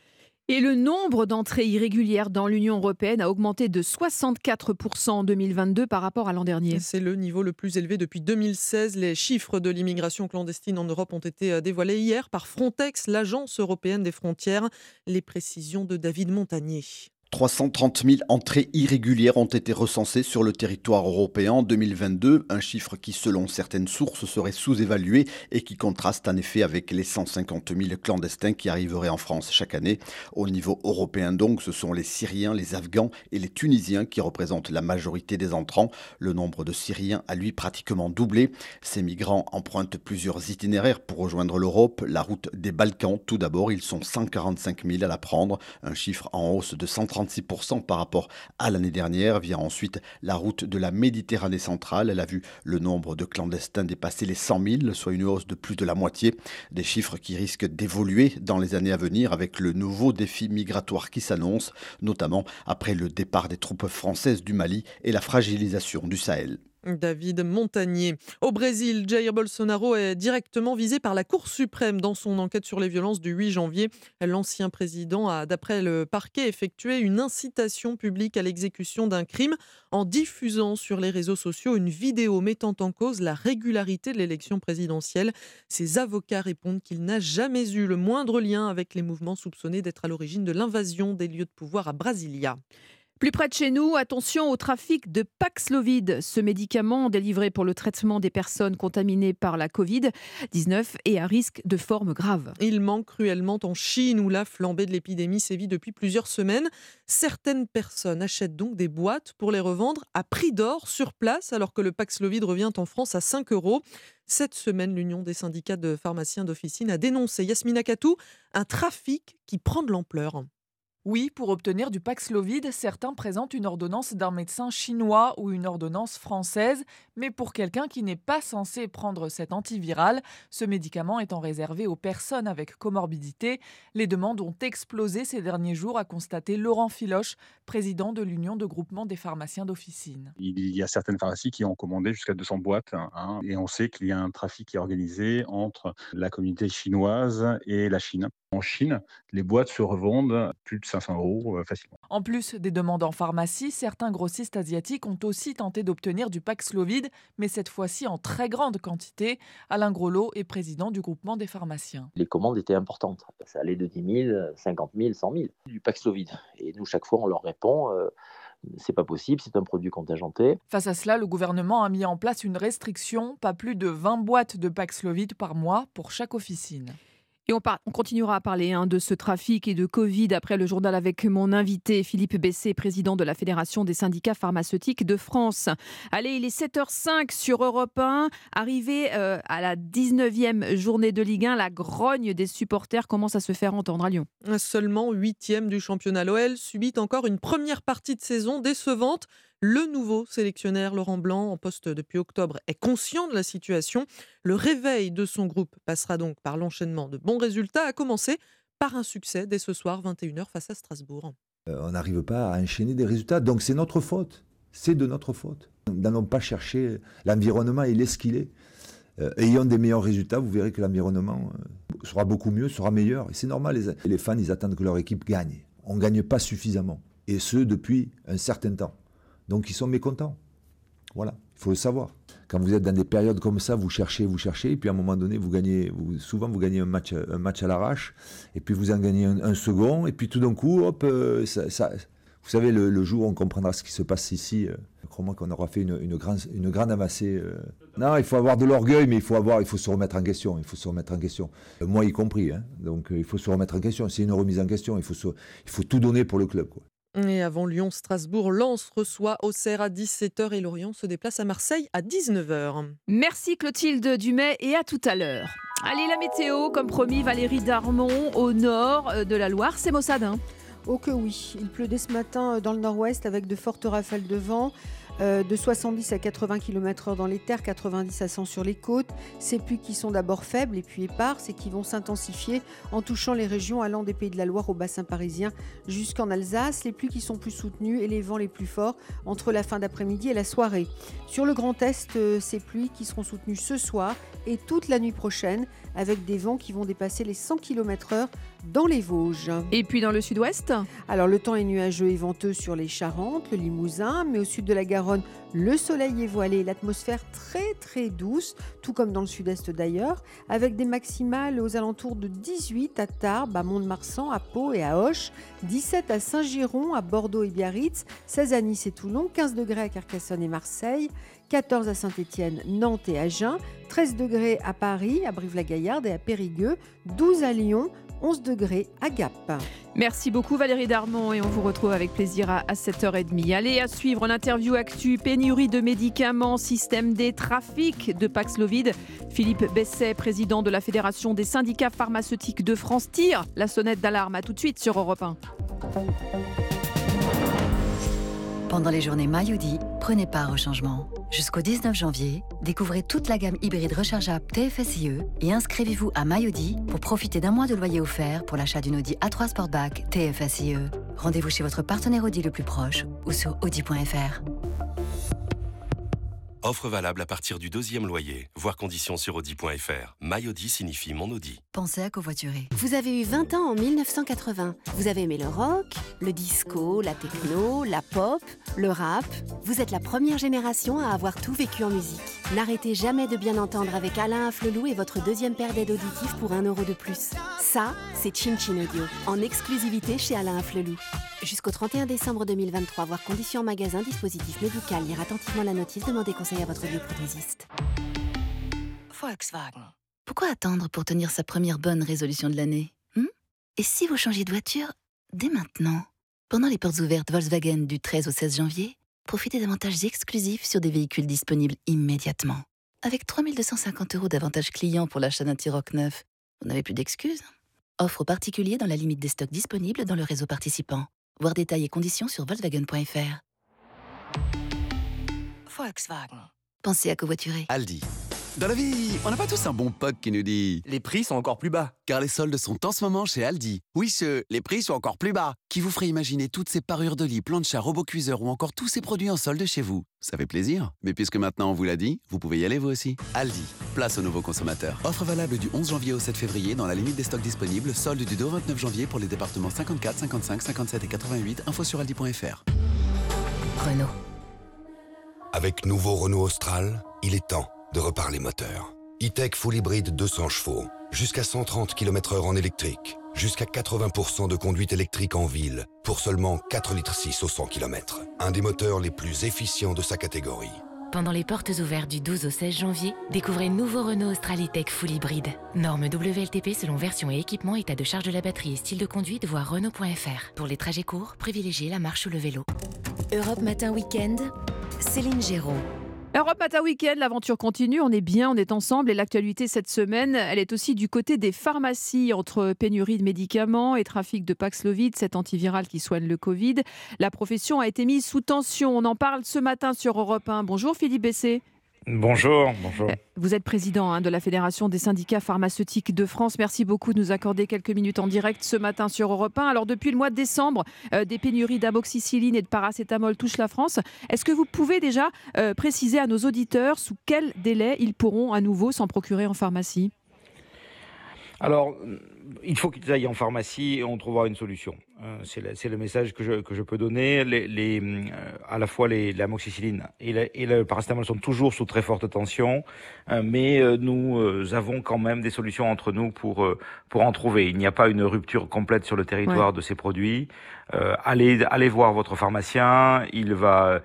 Et le nombre d'entrées irrégulières dans l'Union européenne a augmenté de 64% en 2022 par rapport à l'an dernier. C'est le niveau le plus élevé depuis 2016. Les chiffres de l'immigration clandestine en Europe ont été euh, dévoilés hier par Frontex, l'agence européenne des frontières. Les précisions de David Montagnier. 330 000 entrées irrégulières ont été recensées sur le territoire européen en 2022, un chiffre qui, selon certaines sources, serait sous-évalué et qui contraste en effet avec les 150 000 clandestins qui arriveraient en France chaque année. Au niveau européen donc, ce sont les Syriens, les Afghans et les Tunisiens qui représentent la majorité des entrants. Le nombre de Syriens a lui pratiquement doublé. Ces migrants empruntent plusieurs itinéraires pour rejoindre l'Europe. La route des Balkans, tout d'abord, ils sont 145 000 à la prendre, un chiffre en hausse de 130 36% par rapport à l'année dernière. Vient ensuite la route de la Méditerranée centrale. Elle a vu le nombre de clandestins dépasser les 100 000, soit une hausse de plus de la moitié. Des chiffres qui risquent d'évoluer dans les années à venir avec le nouveau défi migratoire qui s'annonce, notamment après le départ des troupes françaises du Mali et la fragilisation du Sahel. David Montagnier. Au Brésil, Jair Bolsonaro est directement visé par la Cour suprême dans son enquête sur les violences du 8 janvier. L'ancien président a, d'après le parquet, effectué une incitation publique à l'exécution d'un crime en diffusant sur les réseaux sociaux une vidéo mettant en cause la régularité de l'élection présidentielle. Ses avocats répondent qu'il n'a jamais eu le moindre lien avec les mouvements soupçonnés d'être à l'origine de l'invasion des lieux de pouvoir à Brasilia. Plus près de chez nous, attention au trafic de Paxlovid, ce médicament délivré pour le traitement des personnes contaminées par la Covid-19 et à risque de formes graves. Il manque cruellement en Chine où la flambée de l'épidémie sévit depuis plusieurs semaines. Certaines personnes achètent donc des boîtes pour les revendre à prix d'or sur place alors que le Paxlovid revient en France à 5 euros. Cette semaine, l'Union des syndicats de pharmaciens d'officine a dénoncé, Yasmina Katou, un trafic qui prend de l'ampleur. Oui, pour obtenir du Paxlovid, certains présentent une ordonnance d'un médecin chinois ou une ordonnance française, mais pour quelqu'un qui n'est pas censé prendre cet antiviral, ce médicament étant réservé aux personnes avec comorbidité, les demandes ont explosé ces derniers jours, a constaté Laurent Filoche, président de l'Union de groupement des pharmaciens d'officine. Il y a certaines pharmacies qui ont commandé jusqu'à 200 boîtes, hein, et on sait qu'il y a un trafic qui est organisé entre la communauté chinoise et la Chine. En Chine, les boîtes se revendent plus de 500 euros euh, facilement. En plus des demandes en pharmacie, certains grossistes asiatiques ont aussi tenté d'obtenir du Paxlovid, mais cette fois-ci en très grande quantité. Alain Groslo est président du groupement des pharmaciens. Les commandes étaient importantes. Ça allait de 10 000, 50 000, 100 000 du Paxlovid. Et nous, chaque fois, on leur répond. Euh, c'est pas possible, c'est un produit contingenté. Face à cela, le gouvernement a mis en place une restriction, pas plus de 20 boîtes de Paxlovid par mois pour chaque officine. On, continuera à parler hein, de ce trafic et de Covid après le journal avec mon invité Philippe Bessé, président de la Fédération des syndicats pharmaceutiques de France. Allez, il est 7h05 sur Europe 1. Arrivé euh, à la 19e journée de Ligue 1, la grogne des supporters commence à se faire entendre à Lyon? Seulement 8e du championnat. L'OL subit encore une première partie de saison décevante. Le nouveau sélectionneur Laurent Blanc, en poste depuis octobre, est conscient de la situation. Le réveil de son groupe passera donc par l'enchaînement de bons résultats, à commencer par un succès dès ce soir 21h face à Strasbourg. Euh, on n'arrive pas à enchaîner des résultats, donc c'est notre faute. C'est de notre faute. Nous n'allons pas chercher l'environnement, il est ce qu'il est. Euh, ayant des meilleurs résultats, vous verrez que l'environnement euh, sera beaucoup mieux, sera meilleur. Et c'est normal, les, les fans, ils attendent que leur équipe gagne. On ne gagne pas suffisamment. Et ce, depuis un certain temps. Donc ils sont mécontents. Voilà, il faut le savoir. Quand vous êtes dans des périodes comme ça, vous cherchez, vous cherchez, et puis à un moment donné, vous gagnez, souvent vous gagnez un match, un match à l'arrache, et puis vous en gagnez un, second, et puis tout d'un coup, hop, euh, ça, vous savez, le, jour où on comprendra ce qui se passe ici, euh, crois-moi qu'on aura fait une, une, une grande amassée. Euh. Non, il faut avoir de l'orgueil, mais il faut, avoir, il faut se remettre en question. Il faut se remettre en question. moi y compris. Hein. Donc il faut se remettre en question. C'est une remise en question. Il faut, il faut tout donner pour le club. Quoi. Et avant Lyon-Strasbourg, Lens reçoit Auxerre à 17h et Lorient se déplace à Marseille à 19h. Merci Clotilde Dumais et à tout à l'heure. Allez, la météo, comme promis, Valérie Darmon au nord euh, de la Loire, c'est Mossadin. Oh que oui, il pleut dès ce matin euh, dans le nord-ouest avec de fortes rafales de vent. Euh, de 70 à 80 km/h dans les terres, 90 à 100 sur les côtes. Ces pluies qui sont d'abord faibles et puis éparses et qui vont s'intensifier en touchant les régions allant des Pays de la Loire au bassin parisien jusqu'en Alsace. Les pluies qui sont plus soutenues et les vents les plus forts entre la fin d'après-midi et la soirée. Sur le Grand Est, euh, ces pluies qui seront soutenues ce soir et toute la nuit prochaine avec des vents qui vont dépasser les 100 km/h dans les Vosges. Et puis dans le sud-ouest Alors le temps est nuageux et venteux sur les Charentes, le Limousin, mais au sud de la Garonne, le soleil est voilé, l'atmosphère très très douce, tout comme dans le sud-est d'ailleurs, avec des maximales aux alentours de 18 à Tarbes, à Mont-de-Marsan, à Pau et à Auch, 17 à Saint-Giron, à Bordeaux et Biarritz, 16 à Nice et Toulon, 15 degrés à Carcassonne et Marseille, 14 à Saint-Étienne, Nantes et Agen, 13 degrés à Paris, à Brive-la-Gaillarde et à Périgueux, 12 à Lyon, 11 degrés à Gap. Merci beaucoup Valérie Darmon et on vous retrouve avec plaisir à 7h30. Allez, à suivre l'interview actu, pénurie de médicaments, système des trafics de Paxlovid. Philippe Besset, président de la Fédération des syndicats pharmaceutiques de France, tire la sonnette d'alarme. À tout de suite sur Europe 1. Pendant les journées Mayudi, prenez part au changement. Jusqu'au 19 janvier, découvrez toute la gamme hybride rechargeable TFSIe et inscrivez-vous à Mayodi pour profiter d'un mois de loyer offert pour l'achat d'une Audi A3 Sportback TFSIe. Rendez-vous chez votre partenaire Audi le plus proche ou sur audi.fr. Offre valable à partir du deuxième loyer. Voir conditions sur Audi.fr. MyAudi signifie mon Audi. Pensez à covoiturer. Vous avez eu 20 ans en 1980. Vous avez aimé le rock, le disco, la techno, la pop, le rap. Vous êtes la première génération à avoir tout vécu en musique. N'arrêtez jamais de bien entendre avec Alain Afflelou et votre deuxième paire d'aides auditives pour un euro de plus. Ça, c'est Chin Chin Audio, en exclusivité chez Alain Afflelou. Jusqu'au 31 décembre 2023, voir conditions en magasin, dispositif médical, lire attentivement la notice, demandez conseil à votre bioprothésiste. Volkswagen. Pourquoi attendre pour tenir sa première bonne résolution de l'année hmm? Et si vous changez de voiture dès maintenant Pendant les portes ouvertes Volkswagen du 13 au 16 janvier, profitez d'avantages exclusifs sur des véhicules disponibles immédiatement. Avec 3250 euros d'avantages clients pour l'achat d'un T-Roc neuf, vous n'avez plus d'excuses. Offre aux particuliers dans la limite des stocks disponibles dans le réseau participant. Voir détails et conditions sur Volkswagen.fr. Volkswagen. Pensez à covoiturer. Aldi. Dans la vie, on n'a pas tous un bon pote qui nous dit Les prix sont encore plus bas. Car les soldes sont en ce moment chez Aldi. Oui, ce les prix sont encore plus bas. Qui vous ferait imaginer toutes ces parures de lit, plancha, robot cuiseur ou encore tous ces produits en solde chez vous? Ça fait plaisir. Mais puisque maintenant on vous l'a dit, vous pouvez y aller vous aussi. Aldi. Place aux nouveaux consommateurs. Offre valable du 11 janvier au 7 février dans la limite des stocks disponibles. Solde du 2 au 29 janvier pour les départements 54, 55, 57 et 88. Info sur aldi.fr. Renault. Avec nouveau Renault Austral, il est temps de reparler moteur. E-Tech Full Hybride 200 chevaux, jusqu'à 130 km/h en électrique, jusqu'à 80% de conduite électrique en ville, pour seulement 4,6 litres au 100 km. Un des moteurs les plus efficients de sa catégorie. Pendant les portes ouvertes du 12 au 16 janvier, découvrez nouveau Renault Australitech Full Hybride. Norme WLTP selon version et équipement, état de charge de la batterie et style de conduite, voir Renault.fr. Pour les trajets courts, privilégiez la marche ou le vélo. Europe Matin Weekend, Céline Géraud. Europe Matin Weekend, l'aventure continue, on est bien, on est ensemble et l'actualité cette semaine, elle est aussi du côté des pharmacies entre pénurie de médicaments et trafic de Paxlovid, cet antiviral qui soigne le Covid. La profession a été mise sous tension, on en parle ce matin sur Europe 1. Bonjour Philippe Bessé. Bonjour, bonjour. Vous êtes président hein, de la Fédération des syndicats pharmaceutiques de France. Merci beaucoup de nous accorder quelques minutes en direct ce matin sur Europe 1. Alors depuis le mois de décembre, euh, des pénuries d'amoxicilline et de paracétamol touchent la France. Est-ce que vous pouvez déjà euh, préciser à nos auditeurs sous quel délai ils pourront à nouveau s'en procurer en pharmacie? Alors, il faut qu'ils aillent en pharmacie et on trouvera une solution. Euh, c'est le, le, message que je, que je peux donner. Les, les, euh, à la fois les, l'amoxicilline et, la, et, le paracétamol sont toujours sous très forte tension, euh, mais nous avons quand même des solutions entre nous pour, pour en trouver. Il n'y a pas une rupture complète sur le territoire ouais. de ces produits. allez, allez voir votre pharmacien, il va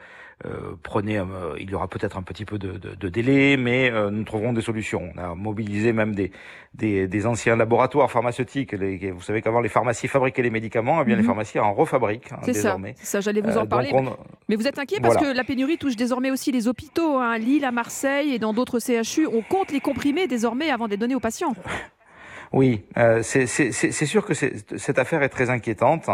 prenez, euh, il y aura peut-être un petit peu de, de, de délai, mais euh, nous trouverons des solutions. On a mobilisé même des, des, des anciens laboratoires pharmaceutiques. Les, vous savez qu'avant les pharmacies fabriquaient les médicaments, et bien les pharmacies en refabriquent hein, C'est désormais. Ça, ça j'allais vous en parler. On... Mais, mais, vous êtes inquiet parce voilà. que la pénurie touche désormais aussi les hôpitaux, hein, Lille, à Marseille et dans d'autres CHU. On compte les comprimés désormais avant de les donner aux patients. Oui, euh, c'est sûr que cette affaire est très inquiétante.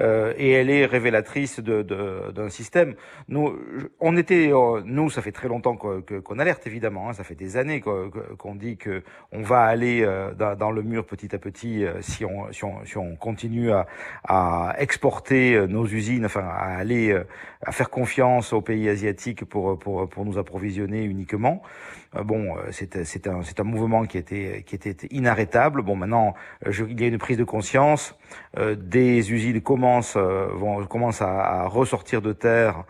Et elle est révélatrice d'un de, d'un système. Nous, on était, nous, ça fait très longtemps qu'on alerte évidemment. Hein, ça fait des années qu'on dit que on va aller dans, dans, le mur petit à petit si on, si on, si on continue à, à exporter nos usines, enfin à aller à faire confiance aux pays asiatiques pour pour pour nous approvisionner uniquement. Euh, bon, euh, c'est un, un mouvement qui était, qui était inarrêtable. Bon, maintenant, euh, je, il y a une prise de conscience. des usines commencent, vont, commencent à, à, ressortir de terre.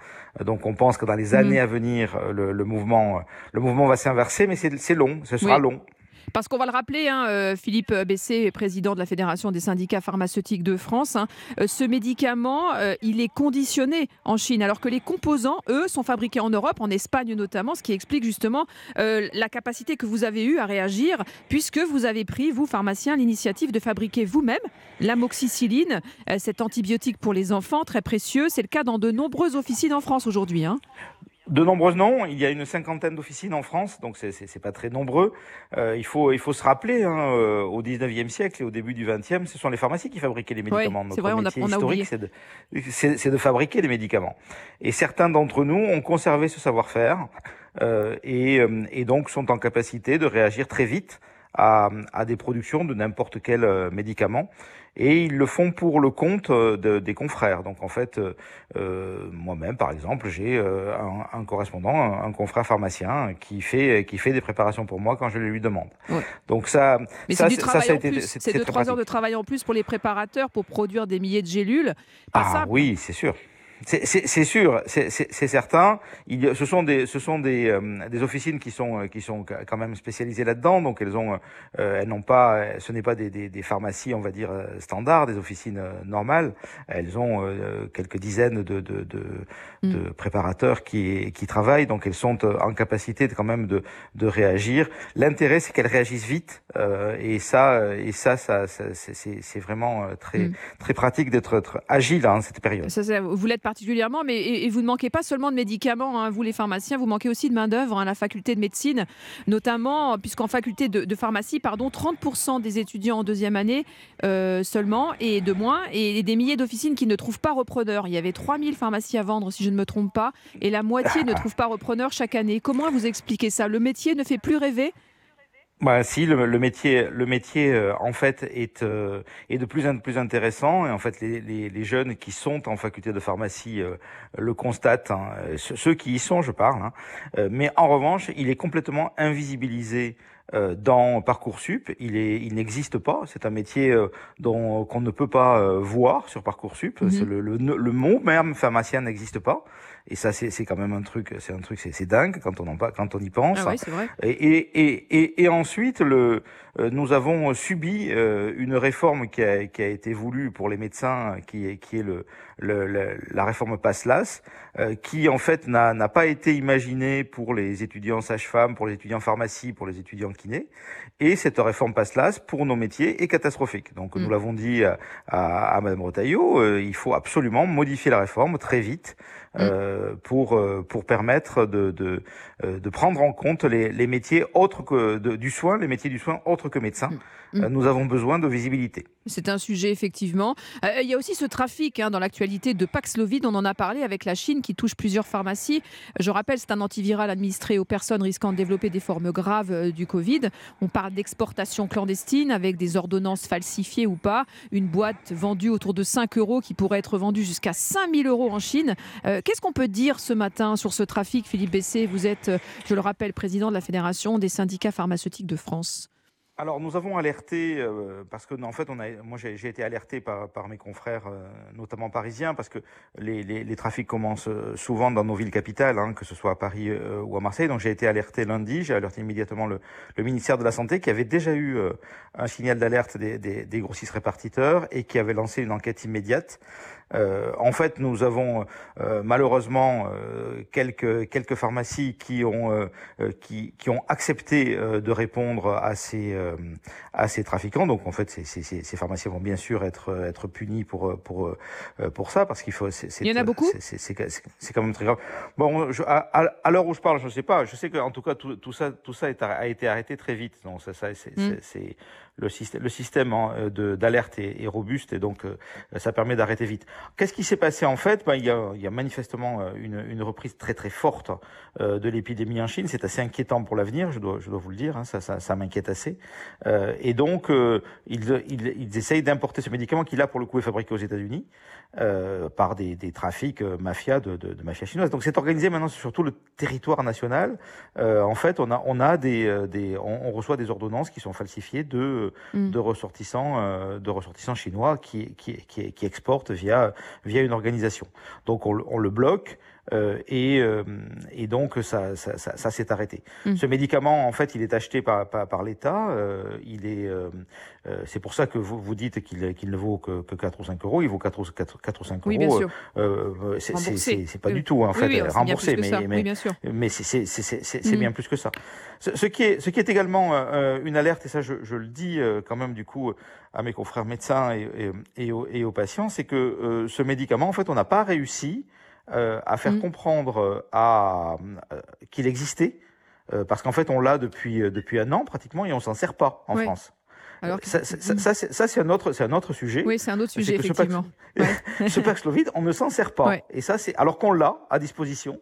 Donc, on pense que dans les mmh. années à venir, le, le mouvement, le mouvement va s'inverser, mais c'est long, ce sera long. Parce qu'on va le rappeler, hein, euh, Philippe Bessé, président de la Fédération des syndicats pharmaceutiques de France, hein, euh, ce médicament, euh, il est conditionné en Chine, alors que les composants, eux, sont fabriqués en Europe, en Espagne notamment, ce qui explique justement la capacité que vous avez eue à réagir, puisque vous avez pris, vous, pharmaciens, l'initiative de fabriquer vous-même l'amoxicilline, cet antibiotique pour les enfants, très précieux. C'est le cas dans de nombreuses officines en France aujourd'hui. Hein. De nombreuses noms. Il y a une cinquantaine d'officines en France, donc c'est pas très nombreux. Euh, il faut il faut se rappeler, hein, euh, au 19e siècle et au début du 20e, ce sont les pharmacies qui fabriquaient les médicaments. c'est vrai, on a, on historique, c'est de, de, fabriquer les médicaments. Et certains d'entre nous ont conservé ce savoir-faire euh, et, euh, et donc sont en capacité de réagir très vite à, à des productions de n'importe quel euh, médicament et ils le font pour le compte euh, de, des confrères. Donc en fait, euh, euh moi-même, par exemple, j'ai euh, un, un, correspondant, un, confrère pharmacien qui fait qui fait des préparations pour moi quand je les lui demande. Donc ça, Mais ça, du travail ça, en plus. C'est de trois heures de travail en plus pour les préparateurs pour produire des milliers de gélules. Pas ah oui, c'est sûr. C'est sûr, c'est certain. Il, ce sont des, ce sont des, euh, des officines qui sont, euh, qui sont quand même spécialisées là-dedans. Donc elles ont, euh, elles n'ont pas, ce n'est pas des, des, des, pharmacies, on va dire standards, des officines normales. Elles ont quelques dizaines de, de, de, mm. de, préparateurs qui, qui travaillent. Donc elles sont en capacité de, quand même de, de réagir. L'intérêt, c'est qu'elles réagissent vite. et ça, et ça, ça, ça c'est vraiment très, mm. très pratique d'être agile en cette période. Ça, vous l'êtes particulièrement, mais et, vous ne manquez pas seulement de médicaments, hein, vous les pharmaciens, vous manquez aussi de main-d'œuvre à hein, la faculté de médecine, notamment puisqu'en faculté de, pharmacie, pardon, 30% des étudiants en deuxième année euh, seulement et de moins, et des milliers d'officines qui ne trouvent pas repreneur. Il y avait 3000 pharmacies à vendre, si je ne me trompe pas, et la moitié ne trouve pas repreneur chaque année. Comment vous expliquez ça? Le métier ne fait plus rêver? Bah, si le, le, métier, le métier euh, en fait est euh, est de plus en plus intéressant et en fait les, les, les jeunes qui sont en faculté de pharmacie euh, le constatent, hein, ceux qui y sont, je parle. Hein, mais en revanche, il est complètement invisibilisé dans parcoursup. Il est, il n'existe pas. C'est un métier dont qu'on ne peut pas voir sur parcoursup. Mmh le, le, le, mot même pharmacien n'existe pas. Et ça, c'est quand même un truc, c'est un truc, c'est dingue quand on en quand on y pense. Ah vrai. Et, et, et, et, ensuite, le, euh, nous avons subi euh, une réforme qui a, qui a été voulue pour les médecins, qui est, qui est le, le, la réforme PASLAS, euh, qui en fait n'a pas été imaginée pour les étudiants sages-femmes, pour les étudiants pharmacie, pour les étudiants kinés. Et cette réforme PASLAS, pour nos métiers, est catastrophique. Donc nous mm. l'avons dit à, à, à Madame Rotaillot, il faut absolument modifier la réforme très vite. Mm. Euh, pour euh, pour permettre de, de, euh, de prendre en compte les, les métiers autres que de, du soin, les métiers du soin autres que médecins. Mm. Mm. Nous avons besoin de visibilité. C'est un sujet effectivement. il y a aussi ce trafic hein, dans l'actualité de Paxlovid. On en a parlé avec la Chine qui touche plusieurs pharmacies. Je rappelle, c'est un antiviral administré aux personnes risquant de développer des formes graves du Covid. On parle d'exportation clandestine avec des ordonnances falsifiées ou pas. Une boîte vendue autour de 5 euros qui pourrait être vendue jusqu'à 5000 euros en Chine. Qu'est-ce qu'on peut dire ce matin sur ce trafic, Philippe Bessé? Vous êtes, je le rappelle, président de la Fédération des syndicats pharmaceutiques de France. Alors nous avons alerté euh, parce que en fait on a moi j'ai été alerté par, mes confrères euh, notamment parisiens parce que les, trafics commencent euh, souvent dans nos villes capitales hein, que ce soit à Paris ou à Marseille. Donc j'ai été alerté lundi. J'ai alerté immédiatement le, ministère de la santé qui avait déjà eu un signal d'alerte des, des, grossistes répartiteurs et qui avait lancé une enquête immédiate euh, en fait, nous avons euh, malheureusement euh, quelques quelques pharmacies qui ont qui, qui ont accepté de répondre à ces à ces trafiquants. Donc en fait, ces, ces, ces pharmacies vont bien sûr être être punis pour pour pour ça parce qu'il faut. Il y en a beaucoup? C'est quand même très grave. Bon, je, à, à l'heure où je parle, je ne sais pas. Je sais qu'en tout cas tout, tout ça tout ça est, a été arrêté très vite. Donc ça, ça c'est mm. Le système le système d'alerte est, robuste et donc ça permet d'arrêter vite. Qu'est-ce qui s'est passé en fait? Ben, il, y a, il, y a, manifestement euh, une, une, reprise très très forte euh, de l'épidémie en Chine. C'est assez inquiétant pour l'avenir, je dois, je dois vous le dire, hein, ça, ça, ça m'inquiète assez. Euh, et donc, euh, ils, ils, ils, essayent d'importer ce médicament qui, là, pour le coup, est fabriqué aux États-Unis euh, par des, des trafics mafia de, de, de, mafia chinoise. Donc, c'est organisé maintenant sur tout le territoire national. en fait, on a, on a des, des on, reçoit des ordonnances qui sont falsifiées de, mm. de ressortissants, de ressortissants chinois qui, qui, qui, exportent via via une organisation. Donc on, on le bloque. Euh, et, euh, et, donc ça, ça, ça, ça s'est arrêté. Mmh. Ce médicament, en fait, il est acheté par, par, par l'État. Euh, il est, euh, euh, c'est pour ça que vous, vous dites qu'il qu'il ne vaut que, que 4 ou 5 euros. Il vaut 4 ou, 4, 4 ou 5 oui, euros. Bien sûr. Euh, c'est pas oui. du tout en fait oui, remboursé, mais, mais, oui, mais c'est mmh. bien plus que ça. Ce, ce, qui est, ce qui est également une alerte, et ça je, je le dis quand même du coup à mes confrères médecins et, et, et, aux, et aux, patients, c'est que ce médicament, en fait, on n'a pas réussi euh, à faire mmh. comprendre à euh, qu'il existait, euh, parce qu'en fait on l'a depuis depuis un an pratiquement et on s'en sert pas en ouais. France. Alors ça, ça, ça, ça c'est un autre, c'est un autre sujet. Oui, c'est un autre sujet effectivement. Ce, Pax, ce Paxlovid, on ne s'en sert pas. Ouais. Et ça, c'est alors qu'on l'a à disposition euh,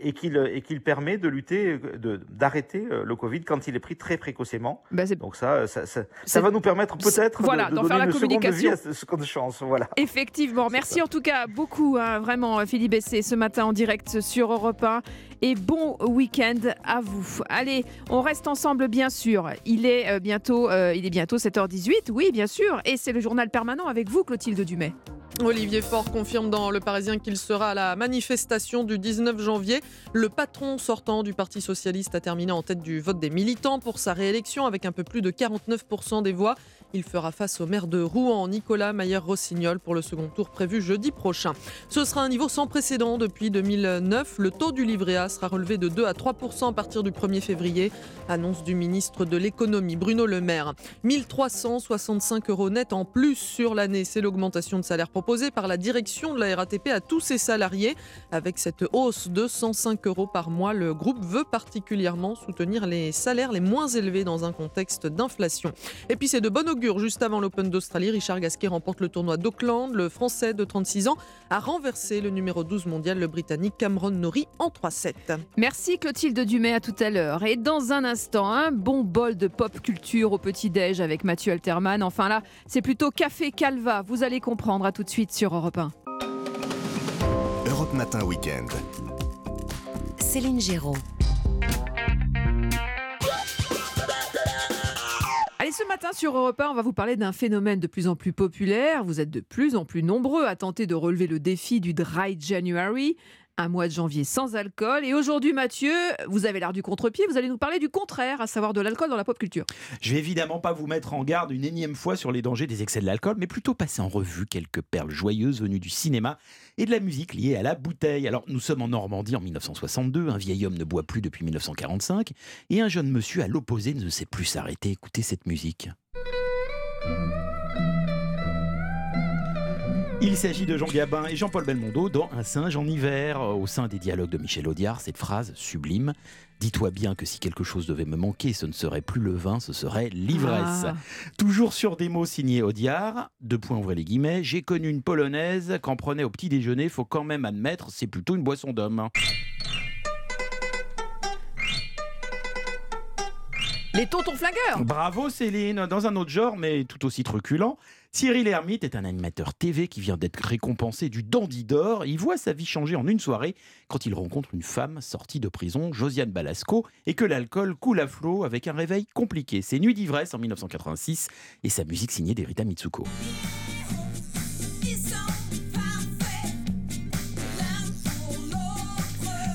et qu'il et qu'il permet de lutter, de d'arrêter euh, le Covid quand il est pris très précocement. Bah Donc ça, ça, ça, ça, va nous permettre peut-être voilà, de, de donner une seconde de vie à ce chance. Voilà. Effectivement. Merci en tout cas beaucoup, hein, vraiment, Philippe Bessé, ce matin en direct sur Europe 1. Et bon week-end à vous. Allez, on reste ensemble, bien sûr. Il est euh, bientôt, euh, il est bientôt 7h18, oui, bien sûr. Et c'est le journal permanent avec vous, Clotilde Dumay. Olivier Faure confirme dans Le Parisien qu'il sera à la manifestation du 19 janvier. Le patron sortant du Parti socialiste a terminé en tête du vote des militants pour sa réélection avec un peu plus de 49% des voix. Il fera face au maire de Rouen, Nicolas Mayer-Rossignol, pour le second tour prévu jeudi prochain. Ce sera un niveau sans précédent depuis 2009. Le taux du livret A sera relevé de 2 à 3% à partir du 1er février. Annonce du ministre de l'économie, Bruno Le Maire. 1365 euros net en plus sur l'année. C'est l'augmentation de salaire proposée par la direction de la RATP à tous ses salariés. Avec cette hausse de 105 euros par mois, le groupe veut particulièrement soutenir les salaires les moins élevés dans un contexte d'inflation. Et puis c'est de bonne augure. Juste avant l'Open d'Australie, Richard Gasquet remporte le tournoi d'Auckland. Le Français de 36 ans a renversé le numéro 12 mondial, le Britannique Cameron Norrie, en 3-7. Merci Clotilde Dumay, à tout à l'heure. Et dans un instant, un bon bol de pop culture au petit-déj avec Mathieu Alterman. Enfin là, c'est plutôt Café Calva. Vous allez comprendre. À tout de suite sur Europe 1. Europe Matin Week-end. Céline Géraud. Matin sur Europe 1, on va vous parler d'un phénomène de plus en plus populaire. Vous êtes de plus en plus nombreux à tenter de relever le défi du Dry January, un mois de janvier sans alcool. Et aujourd'hui, Mathieu, vous avez l'air du contre-pied, vous allez nous parler du contraire, à savoir de l'alcool dans la pop culture. Je vais évidemment pas vous mettre en garde une énième fois sur les dangers des excès de l'alcool, mais plutôt passer en revue quelques perles joyeuses venues du cinéma et de la musique liée à la bouteille. Alors, nous sommes en Normandie en 1962, un vieil homme ne boit plus depuis 1945, et un jeune monsieur à l'opposé ne sait plus s'arrêter. Écoutez cette musique. Il s'agit de Jean Gabin et Jean-Paul Belmondo dans Un singe en hiver. Au sein des dialogues de Michel Audiard, cette phrase sublime Dis-toi bien que si quelque chose devait me manquer, ce ne serait plus le vin, ce serait l'ivresse. Ah. Toujours sur des mots signés Audiard, deux points ouvrez les guillemets, j'ai connu une polonaise qu'en prenait au petit déjeuner, faut quand même admettre, c'est plutôt une boisson d'homme. Les tontons flingueurs Bravo Céline Dans un autre genre, mais tout aussi truculent, Cyril Hermite est un animateur TV qui vient d'être récompensé du Dandy d'Or. Il voit sa vie changer en une soirée quand il rencontre une femme sortie de prison, Josiane Balasco, et que l'alcool coule à flot avec un réveil compliqué. C'est Nuit d'ivresse en 1986 et sa musique signée d'Erita Mitsuko.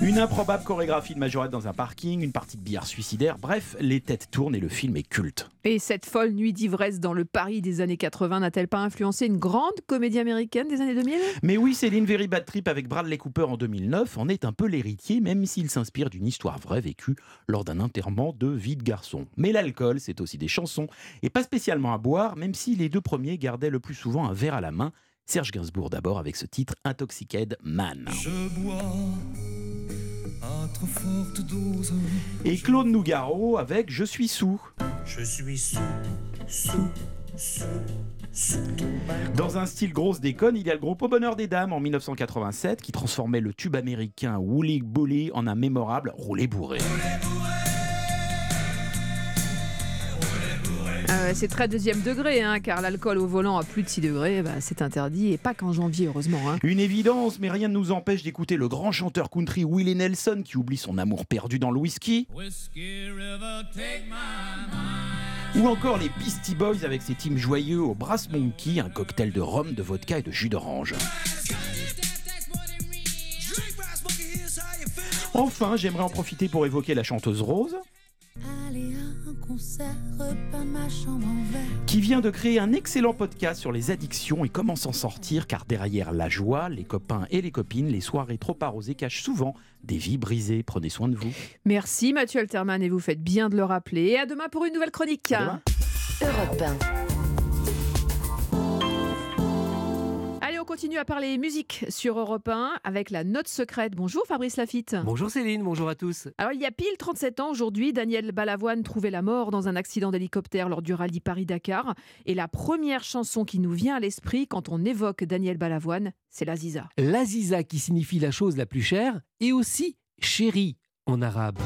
Une improbable chorégraphie de majorette dans un parking, une partie de billard suicidaire, bref, les têtes tournent et le film est culte. Et cette folle nuit d'ivresse dans le Paris des années 80 n'a-t-elle pas influencé une grande comédie américaine des années 2000 Mais oui, Céline Very Bad Trip avec Bradley Cooper en 2009 en est un peu l'héritier, même s'il s'inspire d'une histoire vraie vécue lors d'un enterrement de vie de garçon. Mais l'alcool, c'est aussi des chansons, et pas spécialement à boire, même si les deux premiers gardaient le plus souvent un verre à la main. Serge Gainsbourg d'abord avec ce titre Intoxicated Man. Je bois à trop forte dose. Et Claude Nougaro avec Je suis sous. Je suis sous, sous, sous. Dans un style grosse déconne, il y a le groupe Au Bonheur des Dames en 1987 qui transformait le tube américain Woolly Bully en un mémorable roulé bourré. Ouais, c'est très deuxième degré, hein, car l'alcool au volant à plus de 6 degrés, bah, c'est interdit, et pas qu'en janvier, heureusement. hein. Une évidence, mais rien ne nous empêche d'écouter le grand chanteur country Willie Nelson qui oublie son amour perdu dans le whisky. Ou encore les Beastie Boys avec ses teams joyeux au Brass Monkey, un cocktail de rhum, de vodka et de jus d'orange. Enfin, j'aimerais en profiter pour évoquer la chanteuse Rose, Aller à un concert, repas ma chambre en verre. qui vient de créer un excellent podcast sur les addictions et comment s'en sortir, car derrière la joie, les copains et les copines, les soirées trop arrosées cachent souvent des vies brisées. Prenez soin de vous. Merci Mathieu Alterman, et vous faites bien de le rappeler. Et à demain pour une nouvelle chronique. Europe 1. On continue à parler musique sur Europe 1 avec la note secrète. Bonjour Fabrice Lafitte. Bonjour Céline, bonjour à tous. Alors, il y a pile 37 ans aujourd'hui, Daniel Balavoine trouvait la mort dans un accident d'hélicoptère lors du rallye Paris-Dakar. Et la première chanson qui nous vient à l'esprit quand on évoque Daniel Balavoine, c'est la Ziza. L'Aziza qui signifie la chose la plus chère et aussi chérie en arabe.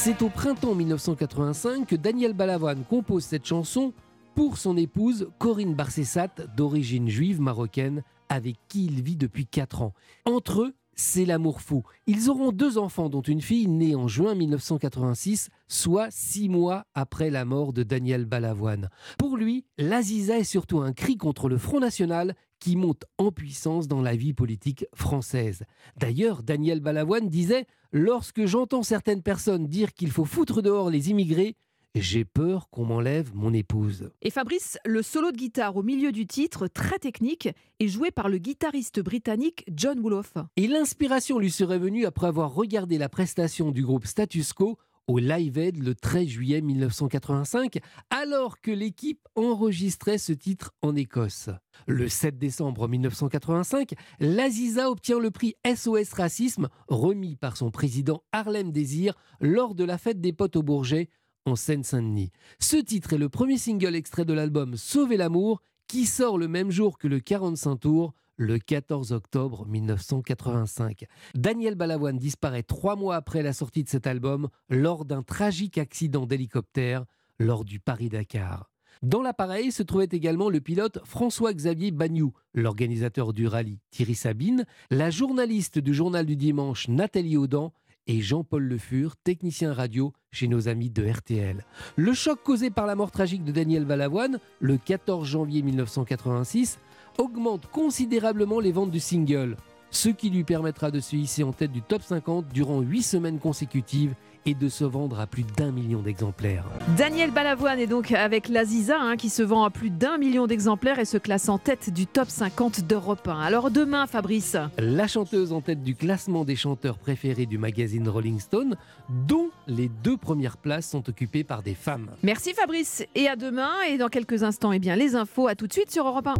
C'est au printemps 1985 que Daniel Balavoine compose cette chanson pour son épouse Corinne Barsessat, d'origine juive marocaine, avec qui il vit depuis 4 ans. Entre eux, c'est l'amour fou. Ils auront deux enfants, dont une fille née en juin 1986, soit six mois après la mort de Daniel Balavoine. Pour lui, l'Aziza est surtout un cri contre le Front National qui monte en puissance dans la vie politique française. D'ailleurs, Daniel Balavoine disait Lorsque j'entends certaines personnes dire qu'il faut foutre dehors les immigrés, j'ai peur qu'on m'enlève mon épouse. Et Fabrice, le solo de guitare au milieu du titre, très technique, est joué par le guitariste britannique John Woolof. Et l'inspiration lui serait venue après avoir regardé la prestation du groupe Status Quo au Live Aid le 13 juillet 1985, alors que l'équipe enregistrait ce titre en Écosse. Le 7 décembre 1985, l'Aziza obtient le prix SOS Racisme, remis par son président Harlem Désir lors de la fête des potes au Bourget en Seine-Saint-Denis. Ce titre est le premier single extrait de l'album Sauver l'amour, qui sort le même jour que le 45 tours, le 14 octobre 1985. Daniel Balavoine disparaît trois mois après la sortie de cet album lors d'un tragique accident d'hélicoptère lors du Paris-Dakar. Dans l'appareil se trouvait également le pilote François-Xavier Bagnou, l'organisateur du rallye Thierry Sabine, la journaliste du journal du dimanche Nathalie Audan et Jean-Paul Le Fur, technicien radio chez nos amis de RTL. Le choc causé par la mort tragique de Daniel Balavoine, le 14 janvier 1986, augmente considérablement les ventes du single, ce qui lui permettra de se hisser en tête du top 50 durant 8 semaines consécutives et de se vendre à plus d'un million d'exemplaires. Daniel Balavoine est donc avec l'Aziza hein, qui se vend à plus d'un million d'exemplaires et se classe en tête du top 50 d'Europe 1. Alors demain, Fabrice La chanteuse en tête du classement des chanteurs préférés du magazine Rolling Stone, dont les deux premières places sont occupées par des femmes. Merci Fabrice et à demain et dans quelques instants eh bien les infos à tout de suite sur Europe 1.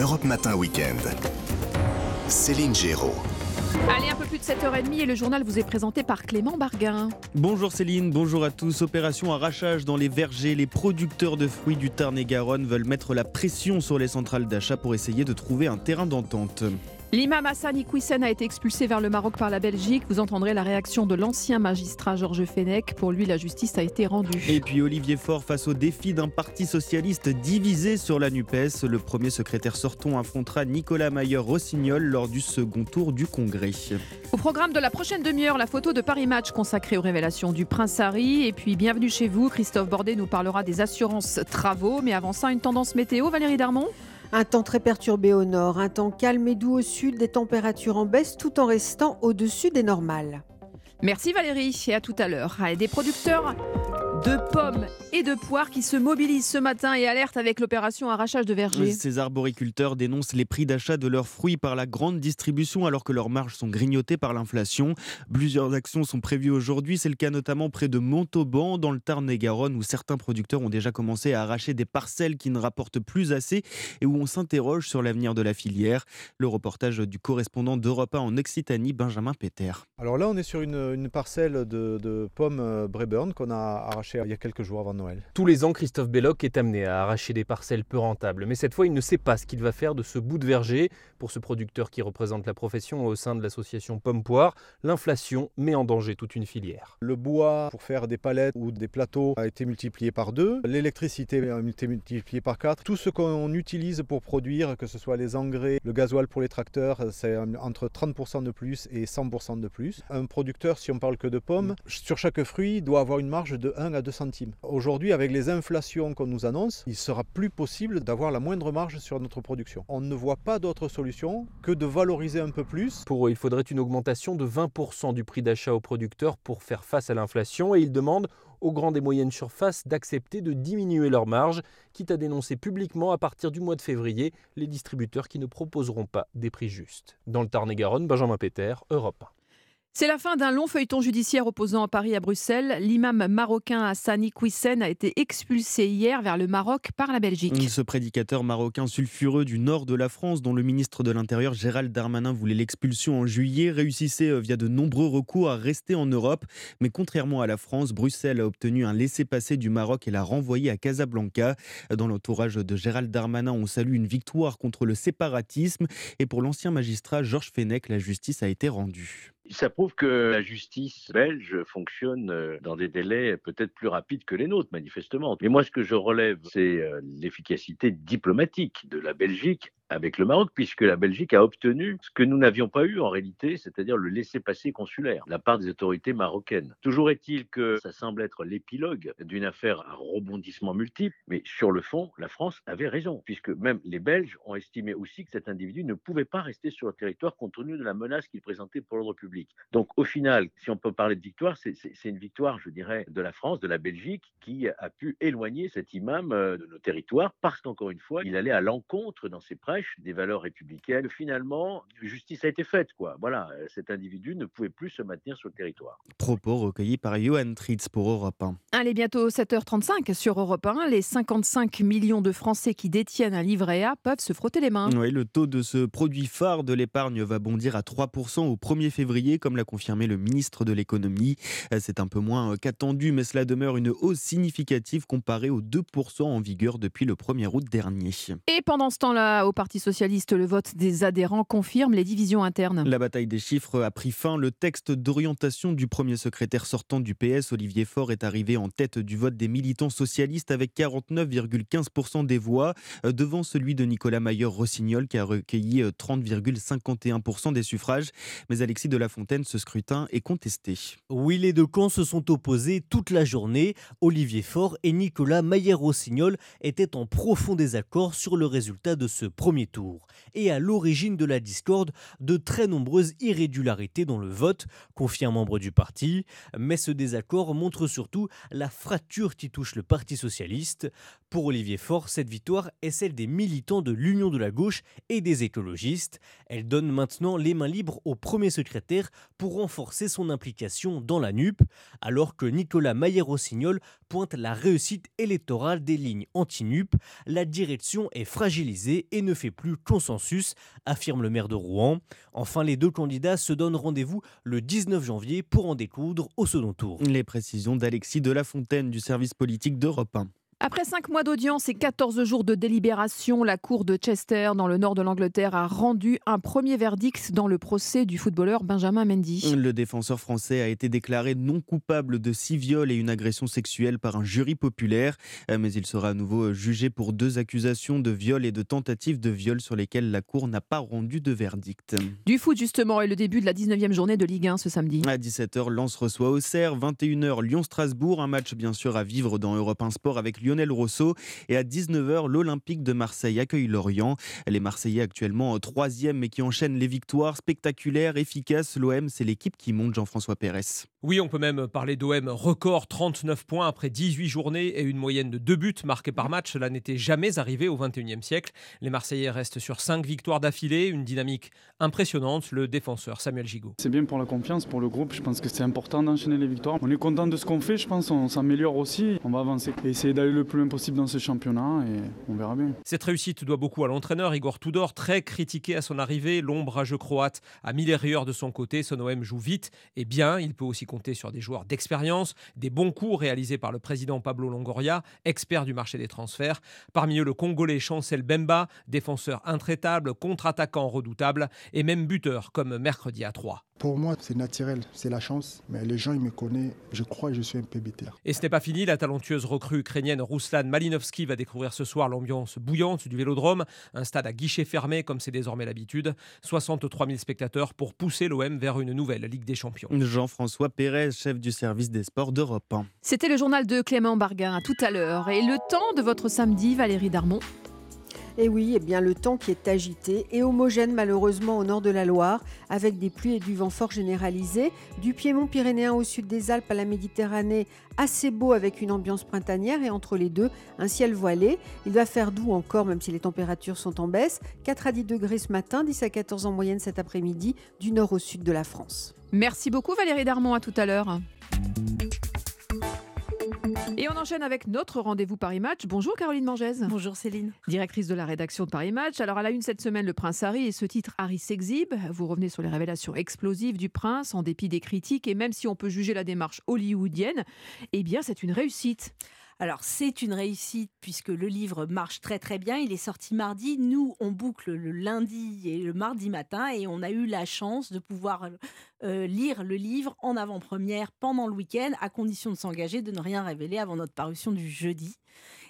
Europe Matin Weekend. Céline Géraud. Allez, un peu plus de 7h30 et le journal vous est présenté par Clément Barguin. Bonjour Céline, bonjour à tous. Opération arrachage dans les vergers. Les producteurs de fruits du Tarn-et-Garonne veulent mettre la pression sur les centrales d'achat pour essayer de trouver un terrain d'entente. L'imam Hassan Iqwisen a été expulsé vers le Maroc par la Belgique. Vous entendrez la réaction de l'ancien magistrat Georges Fenech. Pour lui, la justice a été rendue. Et puis Olivier Faure face au défi d'un parti socialiste divisé sur la NUPES. Le premier secrétaire sortant affrontera Nicolas Mayer-Rossignol lors du second tour du Congrès. Au programme de la prochaine demi-heure, la photo de Paris Match consacrée aux révélations du Prince Harry. Et puis, bienvenue chez vous. Christophe Bordet nous parlera des assurances travaux. Mais avant ça, une tendance météo. Valérie Darmon? Un temps très perturbé au nord, un temps calme et doux au sud, des températures en baisse tout en restant au-dessus des normales. Merci Valérie et à tout à l'heure. Des producteurs de pommes et de poires qui se mobilisent ce matin et alertent avec l'opération arrachage de vergers. Ces arboriculteurs dénoncent les prix d'achat de leurs fruits par la grande distribution alors que leurs marges sont grignotées par l'inflation. Plusieurs actions sont prévues aujourd'hui. C'est le cas notamment près de Montauban, dans le Tarn-et-Garonne, où certains producteurs ont déjà commencé à arracher des parcelles qui ne rapportent plus assez et où on s'interroge sur l'avenir de la filière. Le reportage du correspondant d'Europe 1 en Occitanie, Benjamin Péter. Alors là, on est sur une, une parcelle de, de pommes euh, Brayburn qu'on a arrachée il y a quelques jours avant Noël. Tous les ans, Christophe Belloc est amené à arracher des parcelles peu rentables. Mais cette fois, il ne sait pas ce qu'il va faire de ce bout de verger. Pour ce producteur qui représente la profession au sein de l'association Pomme-Poire, l'inflation met en danger toute une filière. Le bois pour faire des palettes ou des plateaux a été multiplié par deux. L'électricité a été multipliée par quatre. Tout ce qu'on utilise pour produire, que ce soit les engrais, le gasoil pour les tracteurs, c'est entre 30% de plus et 100% de plus. Un producteur, si on parle que de pommes, sur chaque fruit doit avoir une marge de 1 à 2 centimes. Aujourd'hui, avec les inflations qu'on nous annonce, il sera plus possible d'avoir la moindre marge sur notre production. On ne voit pas d'autre solution que de valoriser un peu plus. Pour eux, il faudrait une augmentation de 20% du prix d'achat aux producteurs pour faire face à l'inflation et ils demandent aux grandes et moyennes surfaces d'accepter de diminuer leurs marges, quitte à dénoncer publiquement à partir du mois de février les distributeurs qui ne proposeront pas des prix justes. Dans le Tarn-et-Garonne, Benjamin Péter, Europe 1. C'est la fin d'un long feuilleton judiciaire opposant Paris à Bruxelles. L'imam marocain Hassani Kouissen a été expulsé hier vers le Maroc par la Belgique. Ce prédicateur marocain sulfureux du nord de la France, dont le ministre de l'Intérieur Gérald Darmanin voulait l'expulsion en juillet, réussissait euh, via de nombreux recours à rester en Europe. Mais contrairement à la France, Bruxelles a obtenu un laissez-passer du Maroc et l'a renvoyé à Casablanca. Dans l'entourage de Gérald Darmanin, on salue une victoire contre le séparatisme. Et pour l'ancien magistrat Georges Fenech, la justice a été rendue. Ça prouve que la justice belge fonctionne euh, dans des délais peut-être plus rapides que les nôtres, manifestement. Mais moi, ce que je relève, c'est euh, l'efficacité diplomatique de la Belgique avec le Maroc, puisque la Belgique a obtenu ce que nous n'avions pas eu en réalité, c'est-à-dire le laissez-passer consulaire de la part des autorités marocaines. Toujours est-il que ça semble être l'épilogue d'une affaire à rebondissement multiple, mais sur le fond, la France avait raison, puisque même les Belges ont estimé aussi que cet individu ne pouvait pas rester sur le territoire compte tenu de la menace qu'il présentait pour l'ordre public. Donc au final, si on peut parler de victoire, c'est une victoire, je dirais, de la France, de la Belgique, qui a pu éloigner cet imam euh, de nos territoires, parce qu'encore une fois, il allait à l'encontre dans ses prêches des valeurs républicaines. Finalement, justice a été faite, quoi. Voilà, euh, cet individu ne pouvait plus se maintenir sur le territoire. Propos recueillis par Johan Tritz pour Europe 1. Allez, bientôt 7h35 sur Europe 1. Les 55 millions de Français qui détiennent un livret A peuvent se frotter les mains. Oui, le taux de ce produit phare de l'épargne va bondir à 3% au 1er février, comme l'a confirmé le ministre de l'économie. Euh, c'est un peu moins euh, qu'attendu, mais cela demeure une hausse significative comparée aux 2% en vigueur depuis le 1er août dernier. Et pendant ce temps-là, au Parti socialiste, le vote des adhérents confirme les divisions internes. La bataille des chiffres a pris fin. Le texte d'orientation du premier secrétaire sortant du PS, Olivier Faure, est arrivé en tête du vote des militants socialistes avec 49,15% des voix, euh, devant celui de Nicolas Mayer-Rossignol qui a recueilli 30,51% des suffrages. Mais Alexis de la Fontaine, ce scrutin est contesté. Oui, les deux camps se sont opposés toute la journée. Olivier Faure et Nicolas Mayer-Rossignol étaient en profond désaccord sur le résultat de ce premier tour. Et à l'origine de la discorde, de très nombreuses irrégularités dans le vote, confie un membre du parti. Mais ce désaccord montre surtout la fracture qui touche le Parti socialiste. Pour Olivier Faure, cette victoire est celle des militants de l'Union de la gauche et des écologistes. Elle donne maintenant les mains libres au premier secrétaire pour renforcer son implication dans la NUP, alors que Nicolas Mayer-Rossignol pointe la réussite électorale des lignes anti-NUP. La direction est fragilisée et ne fait plus consensus, affirme le maire de Rouen. Enfin, les deux candidats se donnent rendez-vous le 19 janvier pour en découdre au second tour. Les précisions d'Alexis de la Fontaine du service politique d'Europe 1. Après cinq mois d'audience et 14 jours de délibération, la cour de Chester, dans le nord de l'Angleterre, a rendu un premier verdict dans le procès du footballeur Benjamin Mendy. Le défenseur français a été déclaré non coupable de six viols et une agression sexuelle par un jury populaire, Euh, mais il sera à nouveau jugé pour deux accusations de viol et de tentative de viol sur lesquelles la cour n'a pas rendu de verdict. Du foot, justement, et le début de la 19e journée de Ligue 1 ce samedi. À 17h, Lens reçoit Auxerre, 21h, Lyon-Strasbourg, un match bien sûr à vivre dans Europe 1 Sport avec Lionel Rousseau. Et à 19h, l'Olympique de Marseille accueille Lorient. Les Marseillais actuellement troisième mais qui enchaînent les victoires spectaculaires, efficaces. L'OM, c'est l'équipe qui monte Jean-François Pérez. Oui, on peut même parler d'OM record 39 points après 18 journées et une moyenne de 2 buts marqués par match. Cela n'était jamais arrivé au 21e siècle. Les Marseillais restent sur 5 victoires d'affilée, une dynamique impressionnante. Le défenseur Samuel Gigot. C'est bien pour la confiance, pour le groupe. Je pense que c'est important d'enchaîner les victoires. On est content de ce qu'on fait. Je pense qu'on s'améliore aussi. On va avancer et essayer d'aller le plus loin possible dans ce championnat et on verra bien. Cette réussite doit beaucoup à l'entraîneur Igor Tudor, très critiqué à son arrivée. L'ombrageux croate a mis les de son côté. Son OM joue vite et bien. Il peut aussi compter sur des joueurs d'expérience, des bons coups réalisés par le président Pablo Longoria, expert du marché des transferts. Parmi eux, le Congolais Chancel Bemba, défenseur intraitable, contre-attaquant redoutable et même buteur comme mercredi à 3. Pour moi, c'est naturel, c'est la chance. Mais les gens, ils me connaissent. Je crois que je suis un peu bêter. Et ce n'est pas fini. La talentueuse recrue ukrainienne Ruslan Malinovski va découvrir ce soir l'ambiance bouillante du vélodrome. Un stade à guichet fermé, comme c'est désormais l'habitude. 63 000 spectateurs pour pousser l'OM vers une nouvelle Ligue des Champions. Jean-François Pérez, chef du service des sports d'Europe 1. C'était le journal de Clément Barguin. À tout à l'heure. Et le temps de votre samedi, Valérie Darmon et oui, eh bien, le temps qui est agité et homogène malheureusement au nord de la Loire, avec des pluies et du vent fort généralisé, du Piémont pyrénéen au sud des Alpes à la Méditerranée, assez beau avec une ambiance printanière et entre les deux, un ciel voilé. Il va faire doux encore, même si les températures sont en baisse. 4 à 10 degrés ce matin, 10 à 14 en moyenne cet après-midi, du nord au sud de la France. Merci beaucoup Valérie Darmon, à tout à l'heure. Et on enchaîne avec notre rendez-vous Paris Match. Bonjour Caroline Mangès. Bonjour Céline. Directrice de la rédaction de Paris Match. Alors à la une cette semaine, le Prince Harry et ce titre Harry s'exhibe. Vous revenez sur les révélations explosives du Prince en dépit des critiques et même si on peut juger la démarche hollywoodienne, eh bien c'est une réussite. Alors c'est une réussite puisque le livre marche très très bien. Il est sorti mardi. Nous, on boucle le lundi et le mardi matin et on a eu la chance de pouvoir euh, lire le livre en avant-première pendant le week-end à condition de s'engager, de ne rien révéler avant notre parution du jeudi.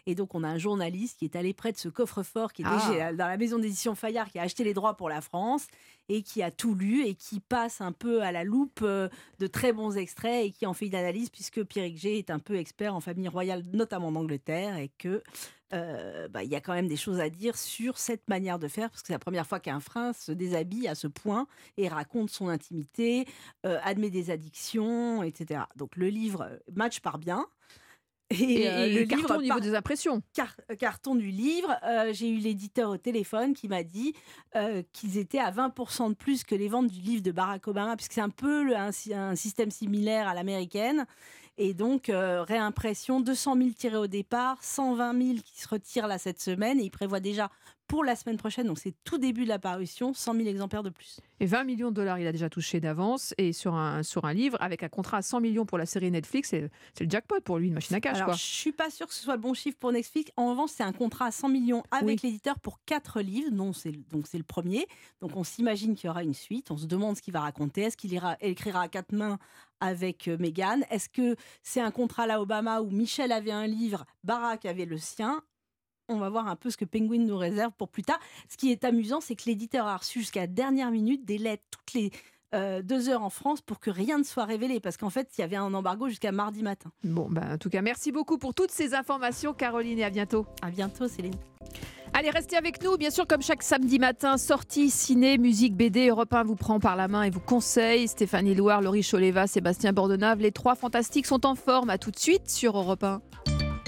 Et donc, on a un journaliste qui est allé près de ce coffre-fort qui est Ah. dans la maison d'édition Fayard, qui a acheté les droits pour la France et qui a tout lu et qui passe un peu à la loupe euh, de très bons extraits et qui en fait une analyse puisque Pierrick G est un peu expert en famille royale, notamment d'Angleterre, et que euh, bah, il y a quand même des choses à dire sur cette manière de faire parce que c'est la première fois qu'un prince se déshabille à ce point et raconte son intimité, euh, admet des addictions, etc. Donc le livre euh, match par bien. Et- euh, et le carton livre au niveau par- des impressions. car- euh, carton du livre. Euh, J'ai eu l'éditeur au téléphone qui m'a dit euh, qu'ils étaient à 20% de plus que les ventes du livre de Barack Obama, puisque c'est un peu le- un, sy- un système similaire à l'américaine. Et donc, réimpression, 200 000 tirés au départ, 120 000 qui se retirent là cette semaine. Et il prévoit déjà pour la semaine prochaine, donc c'est tout début de la parution, 100 000 exemplaires de plus. Et 20 millions de dollars, il a déjà touché d'avance. Et sur un, sur un livre, avec un contrat à 100 millions pour la série Netflix, c'est c'est le jackpot pour lui, une machine à cash. Alors, quoi. je suis pas sûre que ce soit le bon chiffre pour Netflix. En revanche, c'est un contrat à 100 millions avec l'éditeur pour quatre livres, dont c'est le- donc c'est le premier. Donc, on s'imagine qu'il y aura une suite. On se demande ce qu'il va raconter. Est-ce qu'il ira écrira à quatre mains avec euh, Meghan? Est-ce que c'est un contrat à la Obama où Michel avait un livre, Barack avait le sien? On va voir un peu ce que Penguin nous réserve pour plus tard. Ce qui est amusant, c'est que l'éditeur a reçu jusqu'à la dernière minute des lettres toutes les euh, deux heures en France pour que rien ne soit révélé, parce qu'en fait, il y avait un embargo jusqu'à mardi matin. Bon, ben, en tout cas, merci beaucoup pour toutes ces informations, Caroline, et à bientôt. À bientôt, Céline. Allez, restez avec nous. Bien sûr, comme chaque samedi matin, sortie, ciné, musique, BD, Europe 1 vous prend par la main et vous conseille. Stéphanie Loire, Laurie Choleva, Sébastien Bordenave, les trois fantastiques sont en forme. À tout de suite sur Europe 1.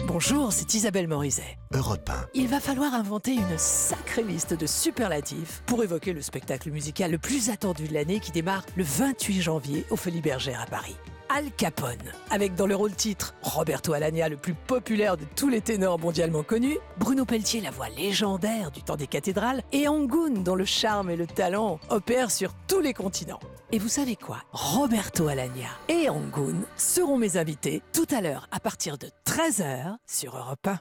Bonjour, c'est Isabelle Morizet. Europe 1. Il va falloir inventer une sacrée liste de superlatifs pour évoquer le spectacle musical le plus attendu de l'année qui démarre le 28 janvier au Folies Bergère à Paris. Al Capone, avec dans le rôle titre Roberto Alagna, le plus populaire de tous les ténors mondialement connus, Bruno Pelletier, la voix légendaire du temps des cathédrales, et Angoun, dont le charme et le talent opèrent sur tous les continents. Et vous savez quoi? Roberto Alagna et Angoun seront mes invités tout à l'heure à partir de 13h sur Europe 1.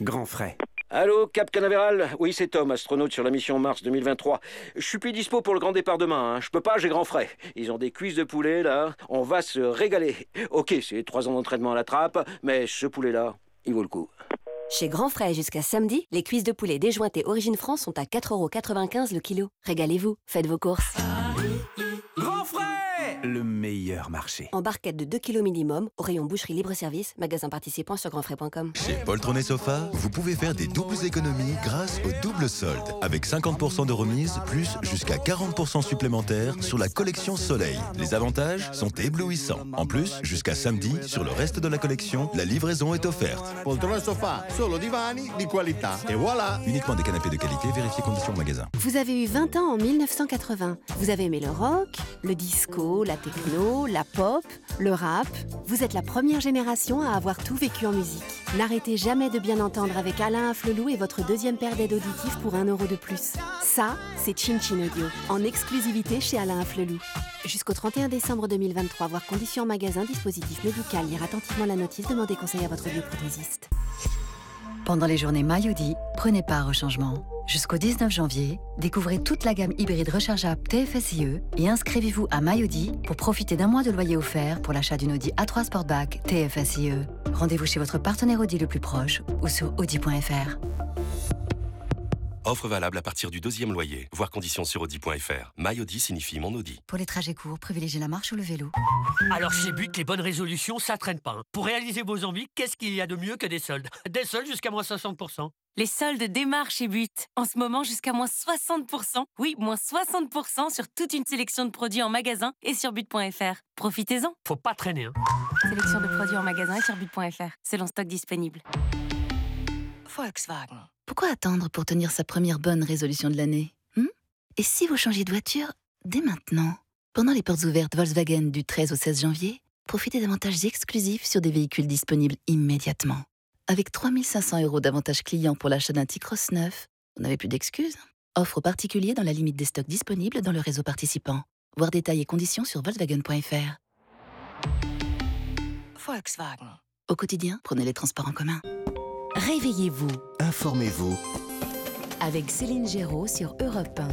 Grand frais. Allô, Cap Canaveral? Oui, c'est Tom, astronaute sur la mission Mars 2023. Je suis plus dispo pour le grand départ demain. hein. Je peux pas, j'ai grand frais. Ils ont des cuisses de poulet, là. On va se régaler. Ok, c'est trois ans d'entraînement à la trappe, mais ce poulet-là, il vaut le coup. Chez Grand Frais jusqu'à samedi, les cuisses de poulet déjointées Origine France sont à 4,95€ le kilo. Régalez-vous, faites vos courses. Le meilleur marché. En barquette de 2 kg minimum, au rayon boucherie libre-service, magasin participant sur grandfrais.com. Chez Poltron et Sofa, vous pouvez faire des doubles économies grâce au double solde. Avec 50% de remise, plus jusqu'à 40% supplémentaires sur la collection Soleil. Les avantages sont éblouissants. En plus, jusqu'à samedi, sur le reste de la collection, la livraison est offerte. Poltrone Sofa, solo divani di qualità. Et voilà Uniquement des canapés de qualité, vérifiez conditions au magasin. Vous avez eu 20 ans en 1980. Vous avez aimé le rock, le disco, la techno, la pop, le rap. Vous êtes la première génération à avoir tout vécu en musique. N'arrêtez jamais de bien entendre avec Alain Afflelou et votre deuxième paire d'aides auditives pour 1 euro de plus. Ça, c'est Chin Chin Audio, en exclusivité chez Alain Afflelou. Jusqu'au 31 décembre 2023, voir conditions magasin, dispositif médical, lire attentivement la notice, demandez conseil à votre bioprothésiste. Pendant les journées Mayodi, prenez part au changement. Jusqu'au 19 janvier, découvrez toute la gamme hybride rechargeable TFSIe et inscrivez-vous à Mayodi pour profiter d'un mois de loyer offert pour l'achat d'une Audi A3 Sportback TFSIe. Rendez-vous chez votre partenaire Audi le plus proche ou sur audi.fr. Offre valable à partir du deuxième loyer. Voir conditions sur Audi.fr. MyAudi signifie mon Audi. Pour les trajets courts, privilégiez la marche ou le vélo. Alors chez But, les bonnes résolutions, ça traîne pas. hein. Pour réaliser vos envies, qu'est-ce qu'il y a de mieux que des soldes? Des soldes jusqu'à moins 60%. Les soldes démarrent chez But. En ce moment, jusqu'à moins 60%. Oui, moins 60% sur toute une sélection de produits en magasin et sur but.fr. Profitez-en. Faut pas traîner. Hein. Sélection de produits en magasin et sur but.fr. Selon stock disponible. Volkswagen. Pourquoi attendre pour tenir sa première bonne résolution de l'année hmm? Et si vous changez de voiture dès maintenant Pendant les portes ouvertes Volkswagen du 13 au 16 janvier, profitez d'avantages exclusifs sur des véhicules disponibles immédiatement. Avec 3500 euros d'avantages clients pour l'achat d'un T-Cross neuf, vous n'avez plus d'excuses. Offre aux particuliers dans la limite des stocks disponibles dans le réseau participant. Voir détails et conditions sur Volkswagen.fr. Volkswagen. Au quotidien, prenez les transports en commun. Réveillez-vous Informez-vous. avec Céline Géraud sur Europe 1.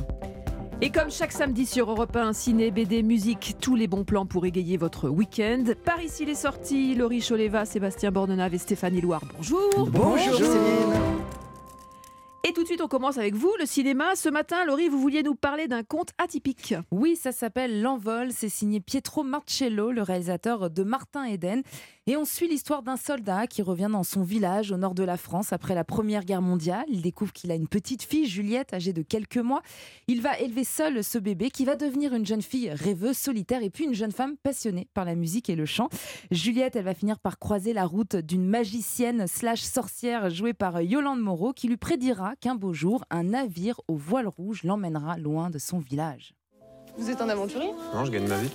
Et comme chaque samedi sur Europe 1, ciné, BD, musique, tous les bons plans pour égayer votre week-end. Par ici les sorties, Laurie Choleva, Sébastien Bordenave et Stéphanie Loire. Bonjour. Bonjour, Céline. Et tout de suite, on commence avec vous, le cinéma. Ce matin, Laurie, vous vouliez nous parler d'un conte atypique. Oui, ça s'appelle L'Envol. C'est signé Pietro Marcello, le réalisateur de Martin Eden. Et on suit l'histoire d'un soldat qui revient dans son village au nord de la France après la Première Guerre mondiale. Il découvre qu'il a une petite fille, Juliette, âgée de quelques mois. Il va élever seul ce bébé qui va devenir une jeune fille rêveuse, solitaire et puis une jeune femme passionnée par la musique et le chant. Juliette, elle va finir par croiser la route d'une magicienne slash sorcière jouée par Yolande Moreau qui lui prédira qu'un beau jour, un navire au voile rouge l'emmènera loin de son village. Vous êtes un aventurier? Non, je gagne ma vie.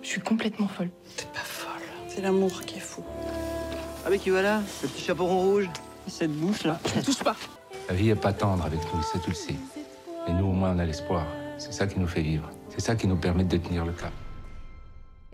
Je suis complètement folle. C'est l'amour qui est fou. Ah mais qui voilà Le petit chaperon rouge Cette bouche là. Touche pas. La vie est pas tendre avec nous, ça tu le sais. Mais nous, au moins, on a l'espoir. C'est ça qui nous fait vivre. C'est ça qui nous permet de tenir le cap.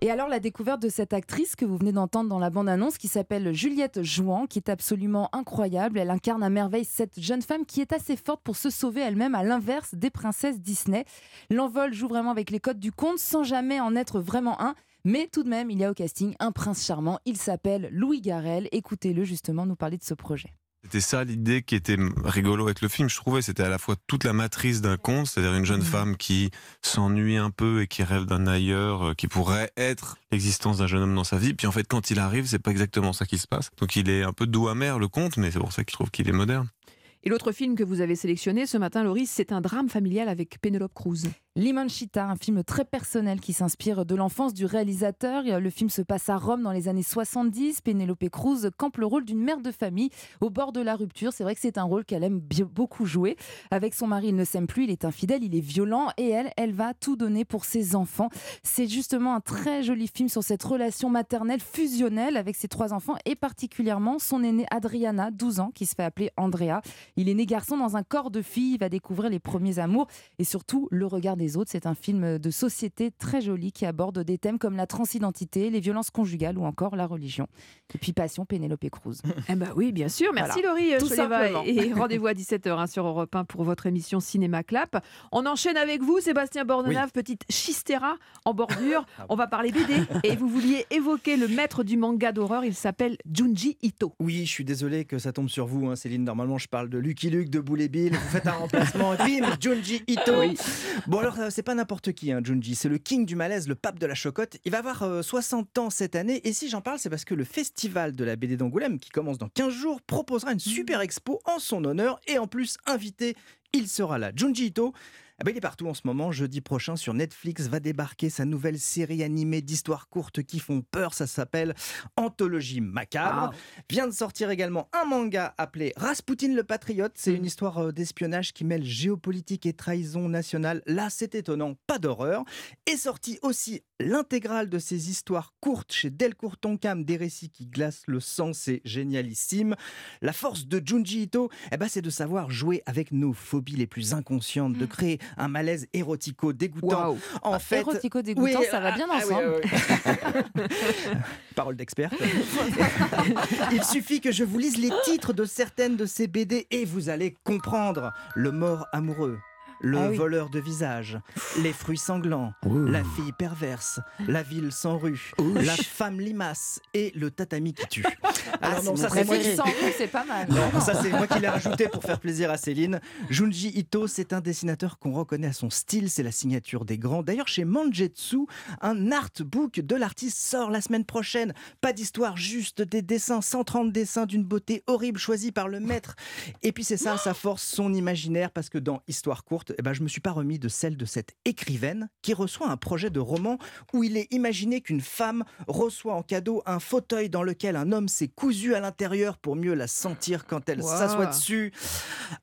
Et alors la découverte de cette actrice que vous venez d'entendre dans la bande-annonce qui s'appelle Juliette Jouan, qui est absolument incroyable. Elle incarne à merveille cette jeune femme qui est assez forte pour se sauver elle-même à l'inverse des princesses Disney. L'envol joue vraiment avec les codes du conte sans jamais en être vraiment un. Mais tout de même, il y a au casting un prince charmant. Il s'appelle Louis Garrel. Écoutez-le justement nous parler de ce projet. C'était ça l'idée qui était rigolo avec le film, je trouvais. C'était à la fois toute la matrice d'un conte, c'est-à-dire une jeune femme qui s'ennuie un peu et qui rêve d'un ailleurs, euh, qui pourrait être l'existence d'un jeune homme dans sa vie. Puis en fait, quand il arrive, c'est pas exactement ça qui se passe. Donc il est un peu doux amer le conte, mais c'est pour ça que je trouve qu'il est moderne. Et l'autre film que vous avez sélectionné ce matin, Laurie, c'est un drame familial avec Penelope Cruz. Limanchita, un film très personnel qui s'inspire de l'enfance du réalisateur. Le film se passe à Rome dans les années 70. Penelope Cruz campe le rôle d'une mère de famille au bord de la rupture. C'est vrai que c'est un rôle qu'elle aime beaucoup jouer. Avec son mari, il ne s'aime plus, il est infidèle, il est violent et elle, elle va tout donner pour ses enfants. C'est justement un très joli film sur cette relation maternelle fusionnelle avec ses trois enfants et particulièrement son aînée Adriana, 12 ans, qui se fait appeler Andrea. Il est né garçon dans un corps de fille, il va découvrir les premiers amours et surtout le regard des autres. C'est un film de société très joli qui aborde des thèmes comme la transidentité, les violences conjugales ou encore la religion. Et puis Passion, Pénélope Cruz. Eh ben oui, bien sûr. Merci Voilà. Laurie Tout Choleva. simplement. Et rendez-vous à 17h sur Europe 1 pour votre émission Cinéma Clap. On enchaîne avec vous, Sébastien Bordenave, petite chistera en bordure. On va parler BD. Et vous vouliez évoquer le maître du manga d'horreur. Il s'appelle Junji Ito. Oui, je suis désolé que ça tombe sur vous, hein, Céline. Normalement, je parle de Lucky Luke, de Boule et Bill. Vous faites un remplacement bim, Junji Ito. Bon, alors, euh, c'est pas n'importe qui, hein, Junji. C'est le king du malaise, le pape de la chocotte. Il va avoir euh, 60 ans cette année. Et si j'en parle, c'est parce que le festival de la BD d'Angoulême, qui commence dans 15 jours, proposera une super expo en son honneur. Et en plus, invité, il sera là. Junji Ito. Eh ben, il est partout en ce moment. Jeudi prochain sur Netflix va débarquer sa nouvelle série animée d'histoires courtes qui font peur. Ça s'appelle Anthologie macabre. Vient de sortir également un manga appelé Rasputin le Patriote. C'est une histoire euh, d'espionnage qui mêle géopolitique et trahison nationale. Là, c'est étonnant, pas d'horreur. Est sorti aussi l'intégrale de ces histoires courtes chez Delcourt Tonkam, des récits qui glacent le sang. C'est génialissime. La force de Junji Ito, eh ben, c'est de savoir jouer avec nos phobies les plus inconscientes, de créer un malaise érotico dégoûtant. En Ah, fait, érotico-dégoûtant, ça va bien ah, oui, ensemble. Parole d'experte. Il suffit que je vous lise les titres de certaines de ces BD et vous allez comprendre. Le mort amoureux. Le Ah oui. voleur de visage, les fruits sanglants, la fille perverse, la ville sans rue, la femme limace et le tatami qui tue. Alors non, ça c'est moi qui- Sans rue, c'est pas mal. non, ça c'est moi qui l'ai rajouté pour faire plaisir à Céline. Junji Ito, c'est un dessinateur qu'on reconnaît à son style, c'est la signature des grands. D'ailleurs, chez Manjetsu, un artbook de l'artiste sort la semaine prochaine. Pas d'histoire, juste des dessins, 130 dessins d'une beauté horrible choisis par le maître. Et puis c'est ça, sa force, son imaginaire, parce que dans Histoire courte, eh ben, je me suis pas remis de celle de cette écrivaine qui reçoit un projet de roman où il est imaginé qu'une femme reçoit en cadeau un fauteuil dans lequel un homme s'est cousu à l'intérieur pour mieux la sentir quand elle Wow. s'assoit dessus.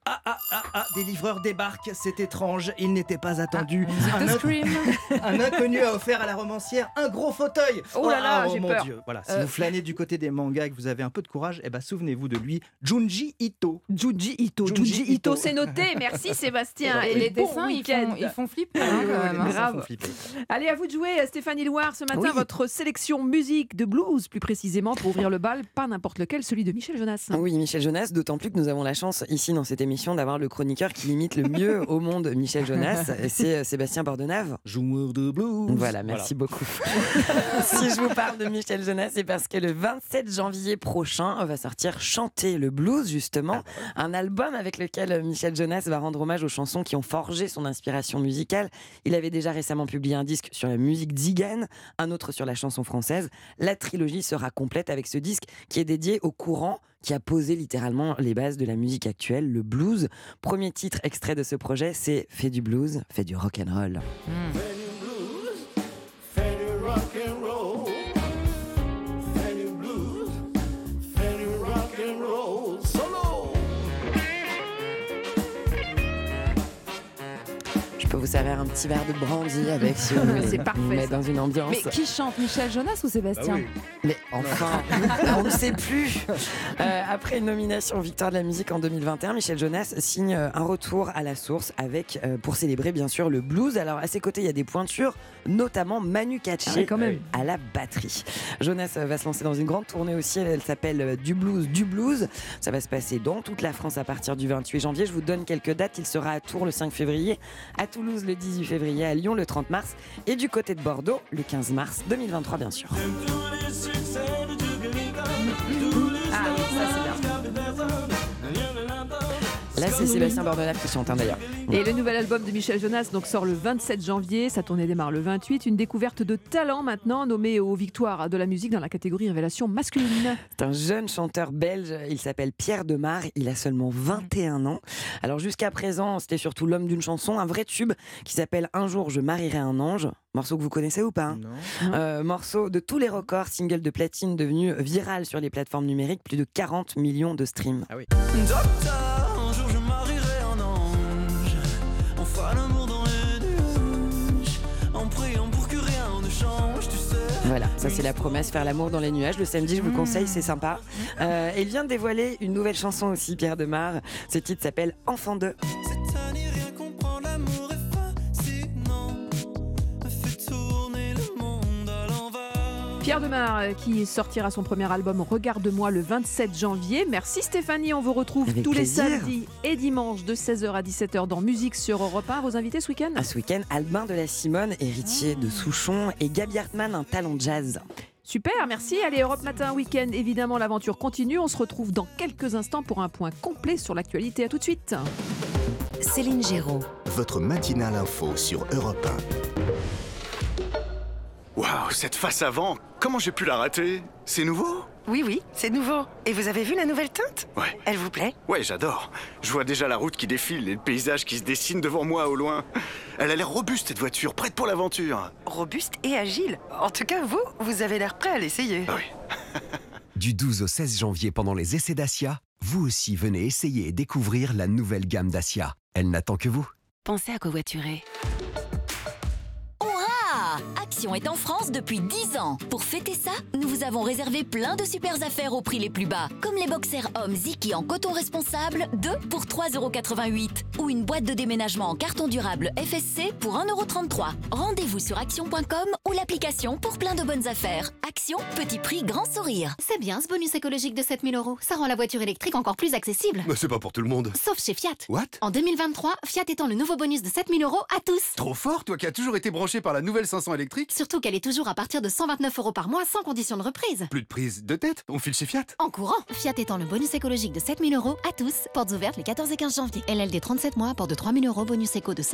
Ah ah ah ah, des livreurs débarquent, c'est étrange, il n'était pas attendu. inc- Scream. un inconnu a offert à la romancière un gros fauteuil. Oh là là, Ah, j'ai mon peur. Dieu. Voilà, si Euh. vous flânez du côté des mangas et que vous avez un peu de courage, eh ben souvenez-vous de lui, Junji Ito. Junji Ito, Junji Ito, Ito. c'est noté. Merci Sébastien. Et les bon dessins, ils week-end. font, ils font flipper. Ah hein, quand même, hein. dessins grave. font flipper. Allez, à vous de jouer, Stéphanie Loire. Ce matin, Oui. votre sélection musique de blues, plus précisément, pour ouvrir le bal, pas n'importe lequel, celui de Michel Jonas. Oui, Michel Jonas, d'autant plus que nous avons la chance ici dans cette émission d'avoir le chroniqueur qui imite le mieux au monde Michel Jonas, c'est euh, Sébastien Bordenave. Joueur de blues. Voilà, merci beaucoup. si je vous parle de Michel Jonas, c'est parce que le 27 janvier prochain va sortir Chanter le blues, justement, un album avec lequel Michel Jonas va rendre hommage aux chansons qui ont forgé son inspiration musicale. Il avait déjà récemment publié un disque sur la musique zigane, un autre sur la chanson française. La trilogie sera complète avec ce disque qui est dédié au courant qui a posé littéralement les bases de la musique actuelle, le blues. Premier titre extrait de ce projet, c'est Fais du blues, fais du rock and roll. Fais vous servir un petit verre de brandy avec si vous voulez. C'est parfait, ça. dans une ambiance. Mais qui chante Michel Jonas ou Sébastien Mais enfin, on ne sait plus. Euh, après une nomination Victoire de la musique en 2021, Michel Jonas signe euh, un retour à la source avec, euh, pour célébrer bien sûr le blues. Alors à ses côtés, il y a des pointures, notamment Manu Katché Ah oui, à la batterie. Jonas va se lancer dans une grande tournée aussi. Elle s'appelle Du blues, du blues. Ça va se passer dans toute la France à partir du 28 janvier. Je vous donne quelques dates. Il sera à Tours le 5 février, à Toulouse le 18 février, à Lyon le 30 mars et du côté de Bordeaux le 15 mars 2023 bien sûr. C'est Sébastien Bordenave qui chante hein, d'ailleurs. Et le nouvel album de Michel Jonas donc, sort le 27 janvier. Sa tournée démarre le 28. Une découverte de talent maintenant, nommée aux victoires de la musique dans la catégorie révélation masculine. C'est un jeune chanteur belge, il s'appelle Pierre Demar, il a seulement 21 ans. Alors jusqu'à présent, c'était surtout l'homme d'une chanson, un vrai tube qui s'appelle Un jour je marierai un ange. Morceau que vous connaissez ou pas hein Euh, Morceau de tous les records, single de platine devenu viral sur les plateformes numériques, plus de 40 millions de streams. Ah oui. Docteur, Voilà, ça c'est la promesse, faire l'amour dans les nuages. Le samedi, je vous le conseille, c'est sympa. Euh, et il vient de dévoiler une nouvelle chanson aussi, Pierre Demar. Ce titre s'appelle Enfant 2. Pierre Demar euh, qui sortira son premier album Regarde-moi le 27 janvier. Merci Stéphanie, on vous retrouve Avec tous plaisir. les samedis et dimanches de 16h à 17h dans Musique sur Europe 1. Vos invités ce week-end? À ce week-end, Albin de la Simone, héritier de Souchon, et Gabi Hartmann, un talent jazz. Super, merci. Allez, Europe Matin Week-end, évidemment, l'aventure continue. On se retrouve dans quelques instants pour un point complet sur l'actualité. À tout de suite. Céline Géraud. Votre matinale info sur Europe Waouh, cette face avant, comment j'ai pu la rater? C'est nouveau? Oui, oui, c'est nouveau. Et vous avez vu la nouvelle teinte? Ouais. Elle vous plaît? Ouais, j'adore. Je vois déjà la route qui défile et le paysage qui se dessine devant moi au loin. Elle a l'air robuste cette voiture, prête pour l'aventure. Robuste et agile. En tout cas, vous, vous avez l'air prêt à l'essayer. Ah oui. Du 12 au 16 janvier pendant les essais Dacia, vous aussi venez essayer et découvrir la nouvelle gamme Dacia. Elle n'attend que vous. Pensez à covoiturer. Hurrah Action est en France depuis 10 ans. Pour fêter ça, nous vous avons réservé plein de super affaires au prix les plus bas. Comme les boxers hommes Ziki en coton responsable, 2 pour 3,88€. Ou une boîte de déménagement en carton durable FSC pour 1,33€. Rendez-vous sur action.com ou l'application pour plein de bonnes affaires. Action, petit prix, grand sourire. C'est bien ce bonus écologique de 7000 euros. Ça rend la voiture électrique encore plus accessible. Mais c'est pas pour tout le monde. Sauf chez Fiat. What? En 2023, Fiat étend le nouveau bonus de 7000 euros à tous. Trop fort, toi qui as toujours été branché par la nouvelle 500 électrique. Surtout qu'elle est toujours à partir de 129 euros par mois sans condition de reprise. Plus de prise de tête, on file chez Fiat. En courant, Fiat étend le bonus écologique de 7000 euros à tous. Portes ouvertes les 14 et 15 janvier. LLD 37 mois, port de 3000 euros, bonus éco de 5